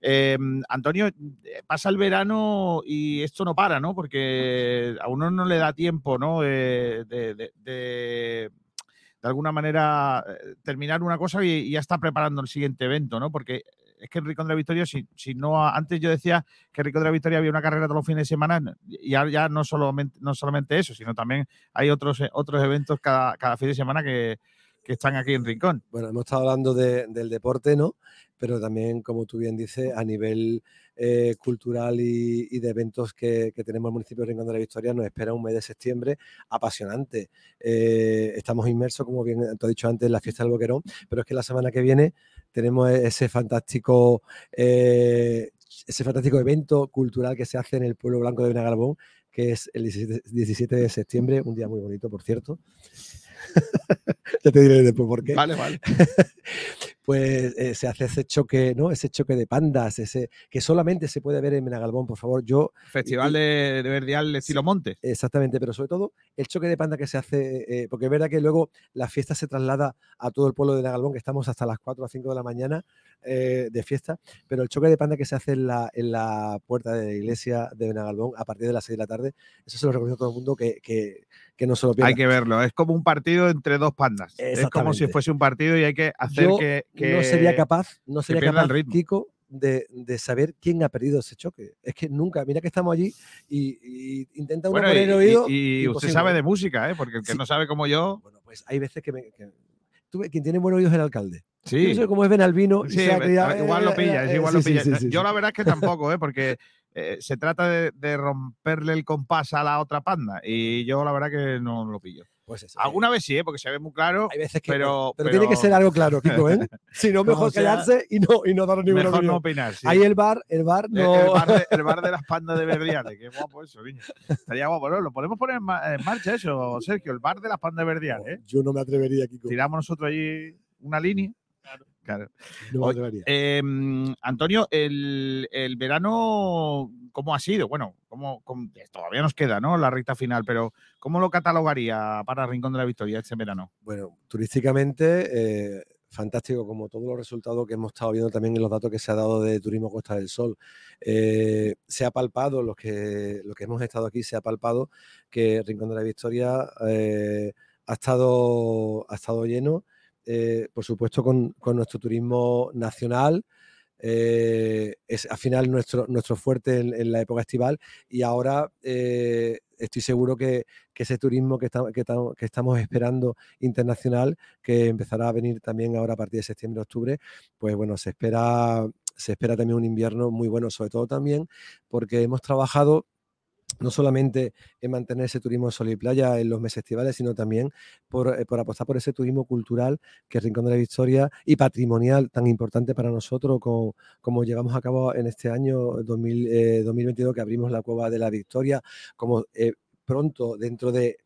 Speaker 2: Eh, Antonio, eh, pasa el verano y esto no para, ¿no? Porque a uno no le da tiempo, ¿no? Eh, de- de- de alguna manera eh, terminar una cosa y, ya está preparando el siguiente evento, ¿no? Porque es que en Rincón de la Victoria, si, si no, antes yo decía que en Rincón de la Victoria había una carrera todos los fines de semana, y ya no solamente, no solamente eso, sino también hay otros, eh, otros eventos cada, cada fin de semana que, que están aquí en Rincón.
Speaker 7: Bueno, hemos estado hablando de- del deporte, ¿no? Pero también, como tú bien dices, a nivel eh, cultural y, de eventos que, tenemos en el municipio de Rincón de la Victoria, nos espera un mes de septiembre apasionante. Eh, estamos inmersos, como bien te he dicho antes, en la fiesta del Boquerón, pero es que la semana que viene tenemos e- ese fantástico, eh, ese fantástico evento cultural que se hace en el pueblo blanco de Benagarbón, que es el 17, 17 de septiembre, un día muy bonito, por cierto. ya te diré después por qué
Speaker 2: Vale, vale.
Speaker 7: pues eh, se hace ese choque, ¿no? Ese choque de pandas, ese que solamente se puede ver en Menagalbón, por favor. Yo,
Speaker 2: Festival de, de Verdial estilo Monte.
Speaker 7: exactamente, pero sobre todo el choque de panda que se hace, eh, porque es verdad que luego la fiesta se traslada a todo el pueblo de Menagalbón, que estamos hasta las 4 o 5 de la mañana eh, de fiesta, pero el choque de panda que se hace en la, en la puerta de la iglesia de Benagalbón a partir de las 6 de la tarde, eso se lo recomiendo a todo el mundo que, que, que no se lo pierda.
Speaker 2: Hay que verlo. Es como un partido entre dos pandas. Es como si fuese un partido y hay que hacer
Speaker 7: Yo
Speaker 2: que, que-
Speaker 7: no sería capaz, no sería capaz. Kiko, de, de saber quién ha perdido ese choque. Es que nunca, mira que estamos allí y, y intenta uno
Speaker 2: Bueno,
Speaker 7: poner
Speaker 2: y,
Speaker 7: el oído.
Speaker 2: y- y usted sabe de música, ¿eh? Porque el que
Speaker 7: Sí.
Speaker 2: no sabe como yo.
Speaker 7: Bueno, pues hay veces que, me, que- tú ves, quien tiene buen oído es el alcalde. Yo
Speaker 2: Sí.
Speaker 7: no sé cómo es Benalbino. y
Speaker 2: Sí,
Speaker 7: se ha criado-
Speaker 2: igual lo
Speaker 7: eh,
Speaker 2: pilla,
Speaker 7: eh,
Speaker 2: igual lo
Speaker 7: sí,
Speaker 2: pilla.
Speaker 7: sí,
Speaker 2: Yo la verdad es que tampoco, ¿eh? porque eh, se trata de, de romperle el compás a la otra panda y yo la verdad que no lo pillo.
Speaker 7: Pues eso,
Speaker 2: Alguna vez sí, ¿eh? porque se ve muy claro.
Speaker 7: Hay veces que.
Speaker 2: pero-
Speaker 7: pero, tiene que ser algo claro, Kiko, ¿eh? Si no, mejor
Speaker 2: sea,
Speaker 7: callarse y no, y no dar ninguna
Speaker 2: Mejor no
Speaker 7: opinión.
Speaker 2: opinar. sí.
Speaker 7: Ahí el bar, el bar
Speaker 2: El-
Speaker 7: no.
Speaker 2: El, bar de, el bar de las pandas de Verdiales, qué guapo eso, niño. Estaría guapo, ¿no? Lo podemos poner en marcha eso, Sergio, el bar de las pandas de Verdiales, ¿eh?
Speaker 7: Yo no me atrevería, Kiko.
Speaker 2: Tiramos nosotros allí una línea. Claro.
Speaker 7: No
Speaker 2: Oye. Eh, Antonio, el, el verano, ¿cómo ha sido? Bueno, ¿cómo, cómo- todavía nos queda, ¿no? La recta final, pero ¿cómo lo catalogaría para Rincón de la Victoria este verano?
Speaker 7: Bueno, turísticamente, eh, fantástico, como todos los resultados que hemos estado viendo también en los datos que se ha dado de Turismo Costa del Sol. Eh, se ha palpado, los que, los que hemos estado aquí, se ha palpado que Rincón de la Victoria eh, ha, estado, ha estado lleno, eh, por supuesto, con, con nuestro turismo nacional. eh, es al final nuestro, nuestro fuerte en, la época estival y ahora eh, estoy seguro que, que ese turismo que, tam- que estamos esperando internacional, que empezará a venir también ahora a partir de septiembre, octubre, pues bueno, se espera, se espera también un invierno muy bueno, sobre todo también porque hemos trabajado no solamente en mantener ese turismo sol y playa en los meses estivales, sino también por, eh, por apostar por ese turismo cultural que es Rincón de la Victoria y patrimonial tan importante para nosotros como, como llevamos a cabo en este año 2000, eh, 2022 que abrimos la Cueva de la Victoria, como eh, pronto, dentro de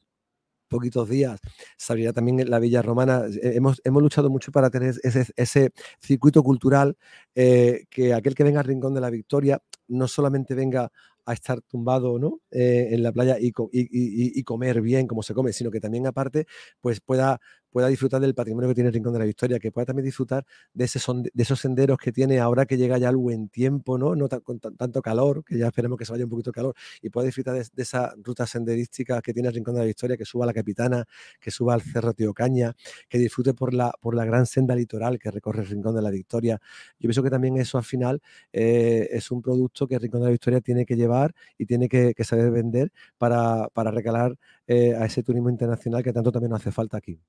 Speaker 7: poquitos días, se también la Villa Romana. Hemos, hemos luchado mucho para tener ese, ese circuito cultural, que aquel que venga al Rincón de la Victoria no solamente venga a estar tumbado ¿no? Eh, en la playa y, y comer bien como se come, sino que también aparte pues pueda, pueda disfrutar del patrimonio que tiene el Rincón de la Victoria, que pueda también disfrutar de, esos senderos que tiene ahora que llega ya el buen tiempo, ¿no? no con tan- tanto calor, que ya esperemos que se vaya un poquito de calor, y pueda disfrutar de, esa ruta senderística que tiene el Rincón de la Victoria, que suba a la Capitana, que suba al Cerro Tío Caña, que disfrute por la, gran senda litoral que recorre el Rincón de la Victoria. Yo pienso que también eso al final eh, es un producto que el Rincón de la Victoria tiene que llevar y tiene que, saber vender para, para recalar eh, a ese turismo internacional que tanto también nos hace falta aquí.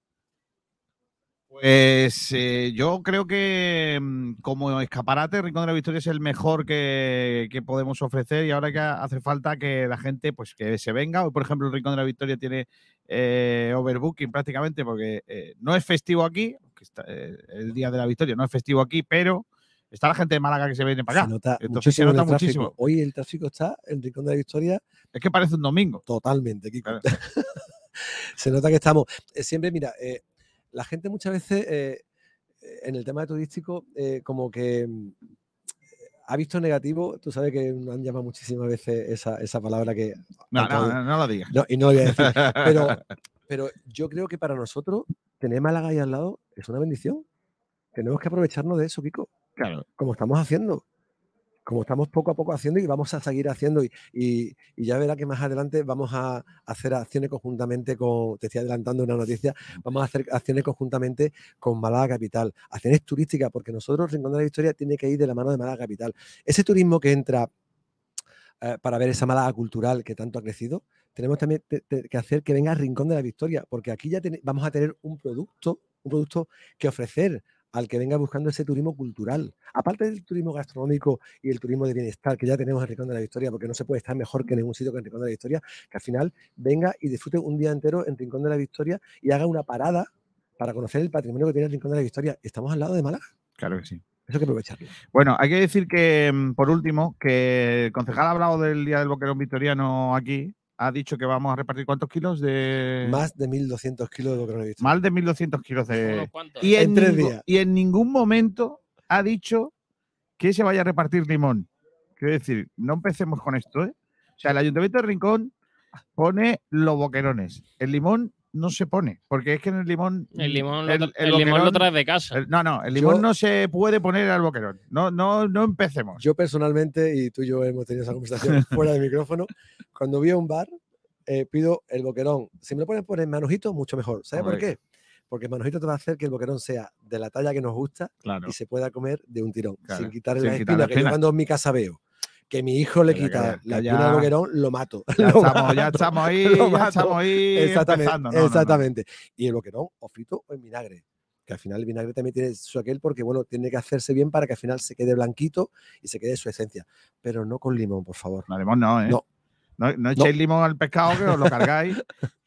Speaker 2: Pues eh, yo creo que mm, como escaparate, Rincón de la Victoria es el mejor que, que podemos ofrecer y ahora que hace falta que la gente pues que se venga. Hoy, por ejemplo, el Rincón de la Victoria tiene eh, overbooking prácticamente porque eh, no es festivo aquí, que está, el Día de la Victoria no es festivo aquí, pero está la gente de Málaga que se viene para
Speaker 7: Se
Speaker 2: acá.
Speaker 7: nota
Speaker 2: Entonces se nota
Speaker 7: el
Speaker 2: muchísimo.
Speaker 7: Hoy el tráfico está en Rincón de la Victoria
Speaker 2: Es que parece un domingo.
Speaker 7: totalmente. Kiko.
Speaker 2: Claro.
Speaker 7: Se nota que estamos. siempre, mira, eh, la gente muchas veces eh, en el tema de turístico, eh, como que mm, ha visto negativo. Tú sabes que han llamado muchísimas veces esa, esa palabra que.
Speaker 2: No, no,
Speaker 7: de-
Speaker 2: no, no lo digas.
Speaker 7: No, y no lo voy a decir. Pero, pero yo creo que para nosotros, tener Málaga ahí al lado es una bendición. Tenemos que aprovecharnos de eso, Kiko,
Speaker 2: Claro.
Speaker 7: como estamos haciendo. Como estamos poco a poco haciendo y vamos a seguir haciendo. Y, ya verá que más adelante vamos a hacer acciones conjuntamente con. Te estoy adelantando una noticia. Vamos a hacer acciones conjuntamente con Málaga Capital. Acciones turísticas, porque nosotros, Rincón de la Victoria, tiene que ir de la mano de Málaga Capital. Ese turismo que entra eh, para ver esa Málaga cultural que tanto ha crecido, tenemos también que hacer que venga Rincón de la Victoria, porque aquí ya vamos a tener un producto, un producto que ofrecer al que venga buscando ese turismo cultural. Aparte del turismo gastronómico y el turismo de bienestar que ya tenemos en Rincón de la Victoria, porque no se puede estar mejor que en ningún sitio que en Rincón de la Victoria, que al final venga y disfrute un día entero en Rincón de la Victoria y haga una parada para conocer el patrimonio que tiene el Rincón de la Victoria. Estamos al lado de Málaga,
Speaker 2: Claro que sí.
Speaker 7: eso hay que aprovecharlo.
Speaker 2: Bueno, hay que decir que, mm, por último, que el concejal ha hablado del Día del Boquerón Victoriano aquí. Ha dicho que vamos a repartir cuántos kilos de.
Speaker 7: Más de 1.200 kilos de Boquerón de Victoria.
Speaker 2: Más de 1.200 kilos de. Y en,
Speaker 7: En tres
Speaker 2: ningún-
Speaker 7: días.
Speaker 2: y en ningún momento ha dicho que se vaya a repartir limón. Quiero decir, no empecemos con esto, ¿eh? O sea, el Ayuntamiento de Rincón pone los boquerones. El limón no se pone, porque es que en el limón.
Speaker 4: El limón, lo,
Speaker 2: el-
Speaker 4: tra-
Speaker 2: el
Speaker 4: el limón lo traes de casa.
Speaker 2: el- no, no, el limón
Speaker 7: Yo-
Speaker 2: no se puede poner al boquerón. No, no, no empecemos.
Speaker 7: Yo personalmente, y tú y yo hemos tenido esa conversación fuera de micrófono, cuando voy a un bar, eh, pido el boquerón. Si me lo ponen por el manojito, mucho mejor. ¿Sabes por qué? Porque el manojito te va a hacer que el boquerón sea de la talla que nos gusta
Speaker 2: claro.
Speaker 7: y se pueda comer de un tirón,
Speaker 2: Claro,
Speaker 7: sin quitarle
Speaker 2: sin
Speaker 7: la espina. Que yo
Speaker 2: espina.
Speaker 7: cuando en mi casa veo que mi hijo le quita la espina al boquerón, lo mato.
Speaker 2: Ya
Speaker 7: Lo
Speaker 2: estamos, ya estamos ahí, ya estamos ahí
Speaker 7: Exactamente.
Speaker 2: No, no.
Speaker 7: exactamente. Y el boquerón o frito o en vinagre. Que al final el vinagre también tiene su aquel porque, bueno, tiene que hacerse bien para que al final se quede blanquito y se quede su esencia. Pero no con limón, por favor.
Speaker 2: No, limón no, ¿eh?
Speaker 7: No.
Speaker 2: No, no echéis limón al pescado, que os lo cargáis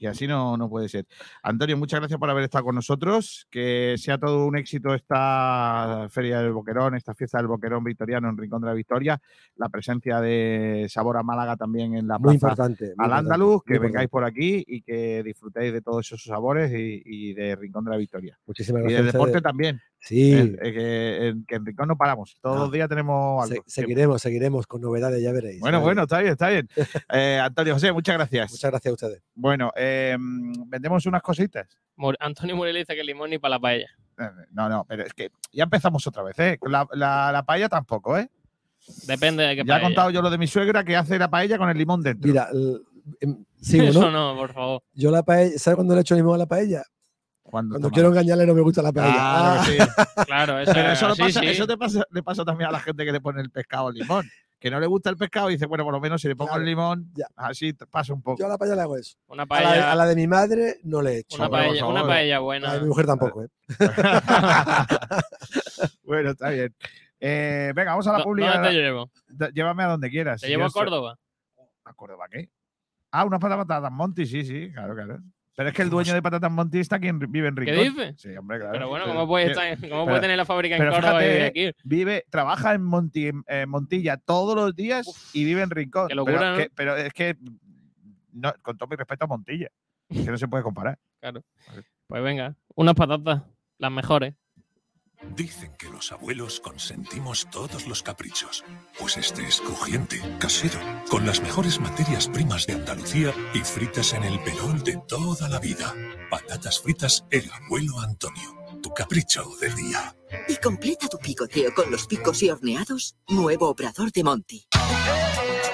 Speaker 2: y así no, no puede ser. Antonio, muchas gracias por haber estado con nosotros. Que sea todo un éxito esta Feria del Boquerón, esta fiesta del Boquerón victoriano en Rincón de la Victoria. La presencia de Sabor a Málaga también en la
Speaker 7: Muy
Speaker 2: plaza
Speaker 7: importante.
Speaker 2: al Andaluz. Que vengáis
Speaker 7: importante.
Speaker 2: por aquí y que disfrutéis de todos esos sabores y, y de Rincón de la Victoria.
Speaker 7: Muchísimas
Speaker 2: Y
Speaker 7: gracias.
Speaker 2: del
Speaker 7: a
Speaker 2: deporte
Speaker 7: ustedes.
Speaker 2: también.
Speaker 7: Sí,
Speaker 2: eh, eh, que, en, que en Rincón no paramos. Todos
Speaker 7: No.
Speaker 2: los días tenemos algo.
Speaker 7: seguiremos, seguiremos con novedades, ya veréis.
Speaker 2: Bueno,
Speaker 7: ya
Speaker 2: bueno, está bien, está bien. Eh, Antonio José, muchas gracias.
Speaker 7: Muchas gracias a ustedes.
Speaker 2: Bueno, eh, vendemos unas cositas.
Speaker 4: Antonio Muriel dice que el limón ni para la paella.
Speaker 2: Eh, No, no, pero es que ya empezamos otra vez, ¿eh? La, la, la paella tampoco, ¿eh?
Speaker 4: Depende de qué
Speaker 2: Ya he
Speaker 4: paella.
Speaker 2: contado yo lo de mi suegra que hace la paella con el limón dentro.
Speaker 7: Mira, em, sigo,
Speaker 4: Eso
Speaker 7: ¿no?
Speaker 4: no, por favor.
Speaker 7: Yo la paella, ¿sabes cuándo le echo limón a la paella?
Speaker 2: Cuando,
Speaker 7: Cuando quiero engañarle no me gusta la paella.
Speaker 2: Claro
Speaker 7: Ah,
Speaker 2: sí.
Speaker 4: Eso,
Speaker 2: Pero eso, lo
Speaker 4: sí,
Speaker 2: pasa-
Speaker 4: sí.
Speaker 2: eso te pasa, le pasa también a la gente que le pone el pescado al limón. Que no le gusta el pescado y dice, bueno, por lo menos si le pongo
Speaker 7: Claro,
Speaker 2: el limón,
Speaker 7: ya.
Speaker 2: así pasa un poco.
Speaker 7: yo a la paella le hago eso.
Speaker 4: Una
Speaker 7: A la, de,
Speaker 4: paella,
Speaker 7: a la de mi madre no le echo.
Speaker 4: una,
Speaker 2: por favor,
Speaker 4: paella, una paella
Speaker 7: A la
Speaker 4: buena.
Speaker 7: de mi mujer tampoco, ¿eh?
Speaker 2: bueno, está bien. Eh, venga, vamos a la
Speaker 4: ¿Dó-
Speaker 2: pública.
Speaker 4: ¿Dónde te llevo?
Speaker 2: Da- Llévame a donde quieras.
Speaker 4: ¿Te
Speaker 2: Si
Speaker 4: llevo a Córdoba?
Speaker 2: ¿A Córdoba qué? Ah, unas patatas Monty, sí, sí, claro, claro. Pero es que el dueño de patatas Monty está aquí en, vive en
Speaker 4: ¿Qué
Speaker 2: Rincón.
Speaker 4: dices?
Speaker 2: Sí, hombre, claro.
Speaker 4: Pero bueno, ¿cómo puede, estar, cómo
Speaker 2: pero-
Speaker 4: puede tener la fábrica en Córdoba y
Speaker 2: fíjate,
Speaker 4: vivir aquí?
Speaker 2: Vive, trabaja en, Monti- en Montilla todos los días y vive en Rincón.
Speaker 4: qué locura,
Speaker 2: pero,
Speaker 4: ¿no?
Speaker 2: que- pero es que, no, con todo mi respeto a Montilla, que no se puede comparar.
Speaker 4: Pues venga, unas patatas, las mejores.
Speaker 1: Dicen que los abuelos consentimos todos los caprichos. Pues este es crujiente, casero, con las mejores materias primas de Andalucía y fritas en el pelón de toda la vida. Patatas fritas El Abuelo Antonio. Tu capricho del día.
Speaker 8: Y completa tu picoteo con los picos y horneados. Nuevo obrador de Monty.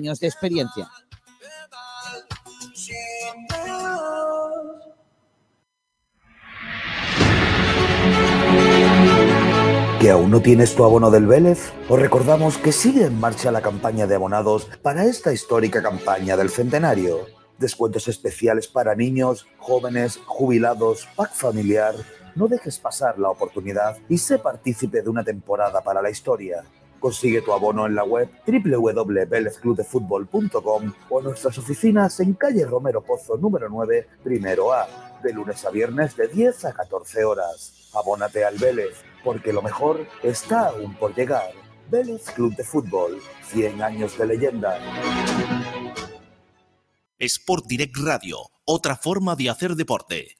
Speaker 9: de experiencia.
Speaker 10: aún no tienes tu abono del Vélez? Os recordamos que sigue en marcha la campaña de abonados para esta histórica campaña del centenario. Descuentos especiales para niños, jóvenes, jubilados, pack familiar. No dejes pasar la oportunidad y sé partícipe de una temporada para la historia. Consigue tu abono en la web www.velezclubdefutbol.com o en nuestras oficinas en calle Romero Pozo número 9, primero A, de lunes a viernes de 10 a 14 horas. Abónate al Vélez, porque lo mejor está aún por llegar. Vélez Club de Fútbol, 100 años de leyenda.
Speaker 11: Sport Direct Radio, otra forma de hacer deporte.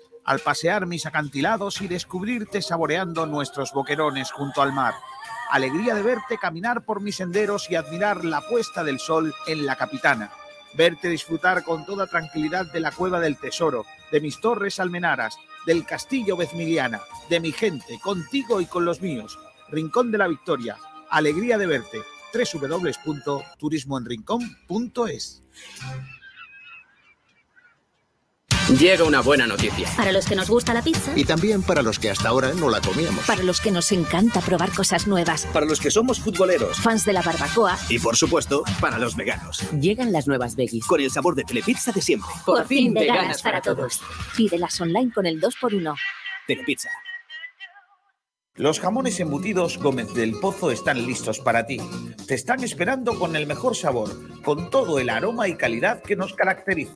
Speaker 2: al pasear mis acantilados y descubrirte saboreando nuestros boquerones junto al mar. Alegría de verte caminar por mis senderos y admirar la puesta del sol en la capitana. Verte disfrutar con toda tranquilidad de la cueva del tesoro, de mis torres almenaras, del castillo Vezmiliana, de mi gente, contigo y con los míos. Rincón de la Victoria. Alegría de verte. www.turismoenrincón.es
Speaker 12: Llega una buena noticia.
Speaker 13: Para los que nos gusta la pizza.
Speaker 12: Y también para los que hasta ahora no la comíamos.
Speaker 13: Para los que nos encanta probar cosas nuevas.
Speaker 12: Para los que somos futboleros.
Speaker 13: Fans de la barbacoa.
Speaker 12: Y por supuesto, para los veganos.
Speaker 9: Llegan las nuevas veggies.
Speaker 12: Con el sabor de Telepizza de siempre.
Speaker 13: Por, Por fin, veganas, veganas para todos. Pídelas online con el 2x1.
Speaker 12: Telepizza.
Speaker 2: Los jamones embutidos Gómez del Pozo están listos para ti. Te están esperando con el mejor sabor, con todo el aroma y calidad que nos caracteriza.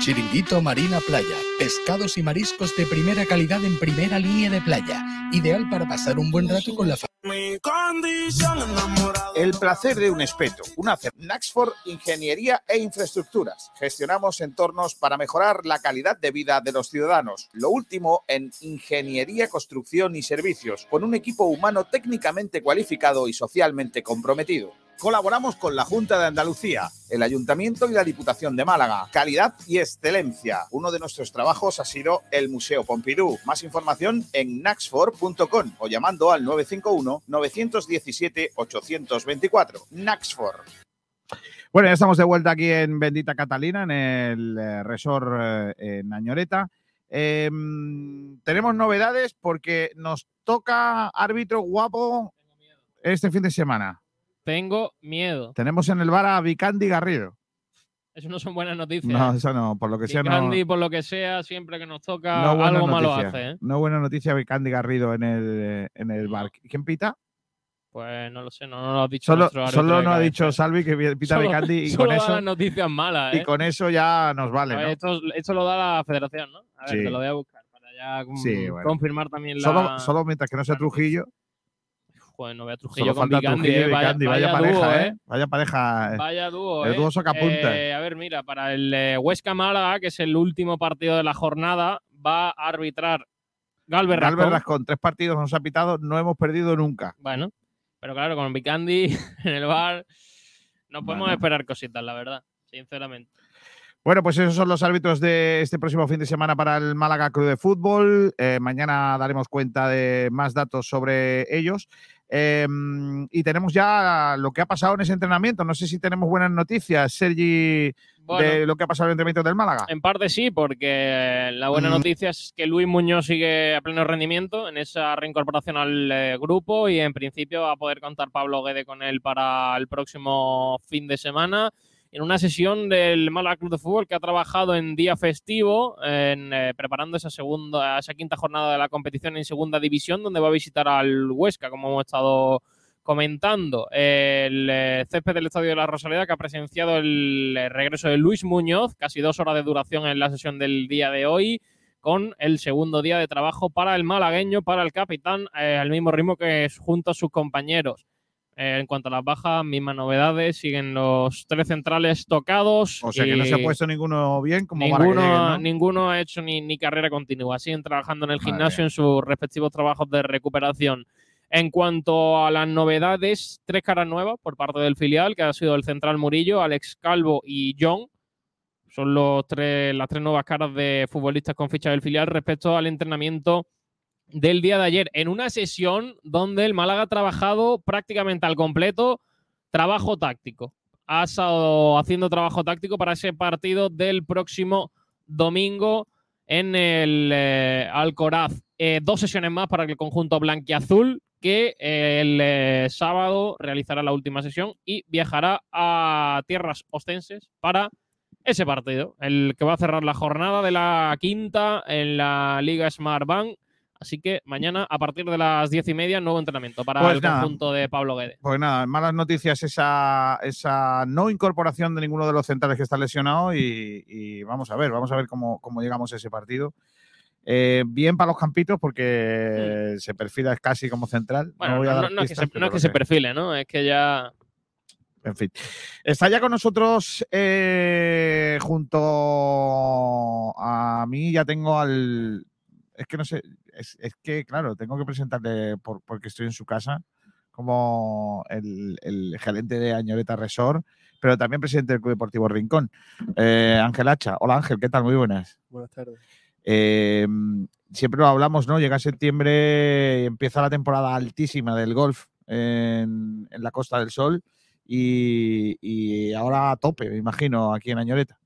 Speaker 14: Chiringuito Marina Playa. Pescados y mariscos de primera calidad en primera línea de playa. Ideal para pasar un buen rato con la familia.
Speaker 2: El placer de un espeto. Una Naxford Ingeniería e Infraestructuras. Gestionamos entornos para mejorar la calidad de vida de los ciudadanos. Lo último en ingeniería, construcción y servicios, con un equipo humano técnicamente cualificado y socialmente comprometido. Colaboramos con la Junta de Andalucía, el Ayuntamiento y la Diputación de Málaga. Calidad y excelencia. Uno de nuestros trabajos ha sido el Museo Pompidou. Más información en naxfor.com o llamando al 951-917-824. Naxfor.
Speaker 15: Bueno, ya estamos de vuelta aquí en Bendita Catalina, en el eh, resort eh. Eh, tenemos novedades porque nos toca árbitro guapo este fin de semana.
Speaker 4: Tengo miedo.
Speaker 15: Tenemos en el bar a Vicandi Garrido.
Speaker 4: Eso no son buenas noticias.
Speaker 15: No, eso no, por lo que sea
Speaker 4: Vicandi,
Speaker 15: no.
Speaker 4: por lo que sea, siempre que nos toca, algo malo hace. ¿eh?
Speaker 15: No buena noticia Vicandi Garrido en el, en el bar. ¿Quién pita?
Speaker 4: Pues no lo sé, no, no lo ha dicho
Speaker 15: Solo, solo nos ha dicho Salvi que pita
Speaker 4: Solo-
Speaker 15: Vicandi y
Speaker 4: solo
Speaker 15: con
Speaker 4: da
Speaker 15: eso.
Speaker 4: las noticias malas, ¿eh?
Speaker 15: Y con eso ya nos vale,
Speaker 4: ver,
Speaker 15: ¿no?
Speaker 4: esto, esto lo da la federación, ¿no? A ver,
Speaker 15: Sí.
Speaker 4: te lo voy a buscar para ya
Speaker 15: Sí, bueno.
Speaker 4: confirmar también la.
Speaker 15: Solo, solo mientras que no sea Trujillo.
Speaker 4: Joder, no voy a Trujillo
Speaker 15: Solo
Speaker 4: con Vicandi, eh, vaya,
Speaker 15: Vicandi. Vaya,
Speaker 4: vaya
Speaker 15: pareja,
Speaker 4: dúo,
Speaker 15: ¿eh?
Speaker 4: ¿eh?
Speaker 15: Vaya pareja. eh.
Speaker 4: Vaya dúo,
Speaker 15: El
Speaker 4: ¿eh?
Speaker 15: dúo sacapuntas.
Speaker 4: Eh, a ver, mira, para el eh, Huesca Málaga, que es el último partido de la jornada, va a arbitrar Galvez
Speaker 15: Galvez
Speaker 4: Rascón.
Speaker 15: Rascón, tres partidos nos ha pitado, no hemos perdido nunca.
Speaker 4: Bueno, pero claro, con Vicandi en el bar, no podemos
Speaker 15: Bueno.
Speaker 4: esperar cositas, la verdad, sinceramente.
Speaker 15: Bueno, pues esos son los árbitros de este próximo fin de semana para el Málaga Club de Fútbol. Eh, mañana daremos cuenta de más datos sobre ellos. Eh, y tenemos ya lo que ha pasado en ese entrenamiento. No sé si tenemos buenas noticias, Sergi,
Speaker 4: Bueno.
Speaker 15: de lo que ha pasado en el entrenamiento del Málaga.
Speaker 4: En parte sí, porque la buena
Speaker 15: Mm.
Speaker 4: noticia es que Luis Muñoz sigue a pleno rendimiento en esa reincorporación al eh, grupo y en principio va a poder contar Pablo Guede con él para el próximo fin de semana. En una sesión del Málaga Club de Fútbol que ha trabajado en día festivo, en, eh, preparando esa segunda, esa quinta jornada de la competición en segunda división, donde va a visitar al Huesca, como hemos estado comentando. El eh, césped del Estadio de la Rosaleda que ha presenciado el eh, regreso de Luis Muñoz, casi dos horas de duración en la sesión del día de hoy, con el segundo día de trabajo para el malagueño, para el capitán, eh, al mismo ritmo que junto a sus compañeros. Eh, en cuanto a las bajas, mismas novedades, siguen los tres centrales tocados.
Speaker 2: O sea que no se ha puesto ninguno bien como para que
Speaker 4: ninguno,
Speaker 2: lleguen, ¿no?
Speaker 4: ninguno ha hecho ni, ni carrera continua. Siguen trabajando en el
Speaker 2: Madre
Speaker 4: gimnasio
Speaker 2: mía.
Speaker 4: en sus respectivos trabajos de recuperación. En cuanto a las novedades, tres caras nuevas por parte del filial, que ha sido el central Murillo, Alex Calvo y John. Son los tres, las tres nuevas caras de futbolistas con ficha del filial respecto al entrenamiento del día de ayer, en una sesión donde el Málaga ha trabajado prácticamente al completo trabajo táctico. Ha estado haciendo trabajo táctico para ese partido del próximo domingo en el eh, Alcoraz. Eh, dos sesiones más para el conjunto blanquiazul que eh, el sábado realizará la última sesión y viajará a tierras ostenses para ese partido, el que va a cerrar la jornada de la quinta en la Liga Smart Bank. Así que mañana, a partir de las diez y media, nuevo entrenamiento para
Speaker 2: Pues
Speaker 4: el
Speaker 2: nada.
Speaker 4: conjunto de Pablo Guedes.
Speaker 2: Pues nada, malas noticias esa, esa no incorporación de ninguno de los centrales que está lesionado y, y vamos a ver, vamos a ver cómo, cómo llegamos a ese partido. Eh, bien para los campitos porque se perfila casi como central.
Speaker 4: Bueno,
Speaker 2: no, voy a
Speaker 4: no,
Speaker 2: dar
Speaker 4: no es que, se, no es
Speaker 2: pero
Speaker 4: que se
Speaker 2: sé.
Speaker 4: perfile, ¿no? Es que ya.
Speaker 2: En fin. Está ya con nosotros eh, junto a mí, ya tengo al... Es que no sé, es, es que claro, tengo que presentarle por- porque estoy en su casa como el, el gerente de Añoreta Resort, pero también presidente del Club Deportivo Rincón. Eh, Ángel Hacha. Hola Ángel, ¿qué tal? Muy buenas.
Speaker 16: Buenas tardes.
Speaker 2: Eh, siempre lo hablamos, ¿no? Llega septiembre empieza la temporada altísima del golf en, en la Costa del Sol y, y ahora a tope, me imagino, aquí en Añoreta.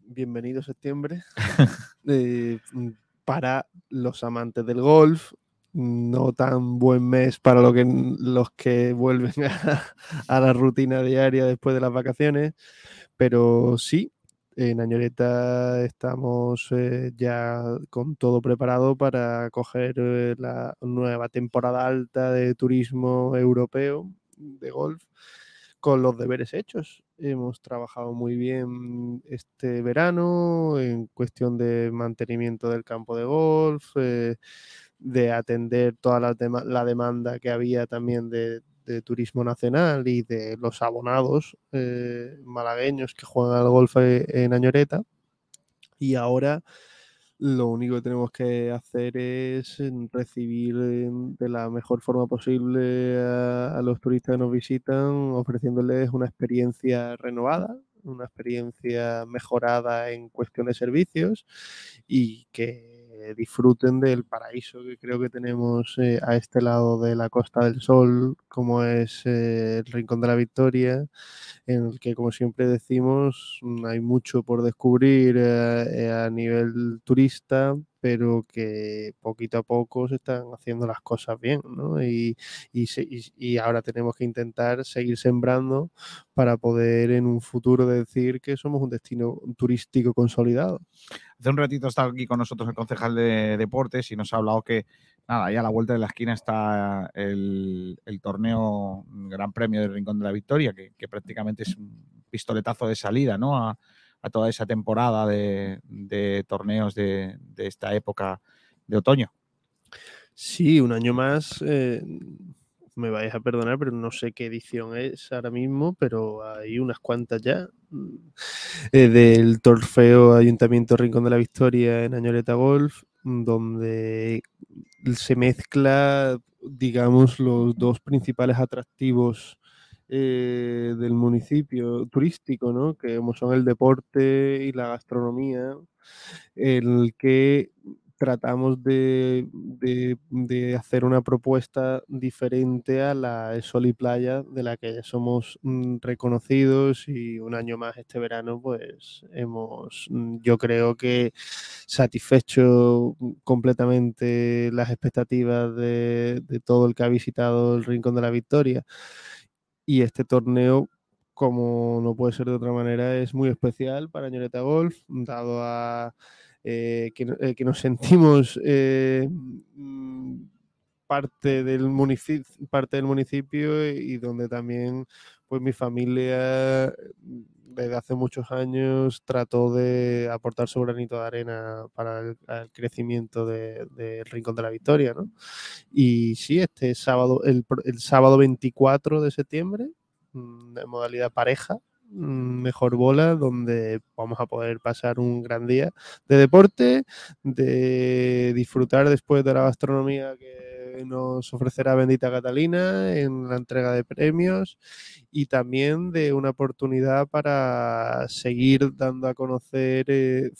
Speaker 16: Bienvenido septiembre. Eh, mm, para los amantes del golf, no tan buen mes para lo que, los que vuelven a, la rutina diaria después de las vacaciones, pero sí, en Añoreta estamos eh, ya con todo preparado para coger eh, la nueva temporada alta de turismo europeo de golf con los deberes hechos. Hemos trabajado muy bien este verano en cuestión de mantenimiento del campo de golf, eh, de atender toda la, dema- la demanda que había también de, de turismo nacional y de los abonados eh, malagueños que juegan al golf eh, en Añoreta. Y ahora lo único que tenemos que hacer es mm, recibir eh, de la mejor forma posible a, a los turistas que nos visitan, ofreciéndoles una experiencia renovada, una experiencia mejorada en cuestión de servicios y que disfruten del paraíso que creo que tenemos eh, a este lado de la Costa del Sol, como es eh, el Rincón de la Victoria, en el que, como siempre decimos, hay mucho por descubrir eh, eh, a nivel turista, pero que poquito a poco se están haciendo las cosas bien, ¿no? Y, y- y ahora tenemos que intentar seguir sembrando para poder en un futuro decir que somos un destino turístico consolidado.
Speaker 2: Hace un ratito está aquí con nosotros el concejal de deportes y nos ha hablado que, nada, ahí a la vuelta de la esquina está el, torneo Gran Premio del Rincón de la Victoria, que, prácticamente es un pistoletazo de salida, ¿no? A, toda esa temporada de, torneos de, de esta época de otoño.
Speaker 16: Sí, un año más. eh, me vais a perdonar, pero no sé qué edición es ahora mismo, pero hay unas cuantas ya. eh, del Trofeo Ayuntamiento Rincón de la Victoria en Añoreta Golf, donde se mezcla, digamos, los dos principales atractivos eh, del municipio turístico, ¿no? Que son el deporte y la gastronomía, el que tratamos de, de- hacer una propuesta diferente a la Sol y Playa, de la que somos mm, reconocidos y un año más este verano, pues hemos, mm, yo creo que satisfecho completamente las expectativas de, de todo el que ha visitado el Rincón de la Victoria. Y este torneo como no puede ser de otra manera, es muy especial para Ñoreta Golf, dado a eh, eh, que nos sentimos eh, parte del municipio, parte del municipio y donde también pues mi familia desde hace muchos años trató de aportar su granito de arena para el, crecimiento de- del Rincón de la Victoria, ¿no? Y sí, este sábado, el, sábado 24 de septiembre, mm, en modalidad pareja, mejor bola, donde vamos a poder pasar un gran día de deporte, de disfrutar después de la gastronomía que nos ofrecerá Bendita Catalina en la entrega de premios y también de una oportunidad para seguir dando a conocer eh,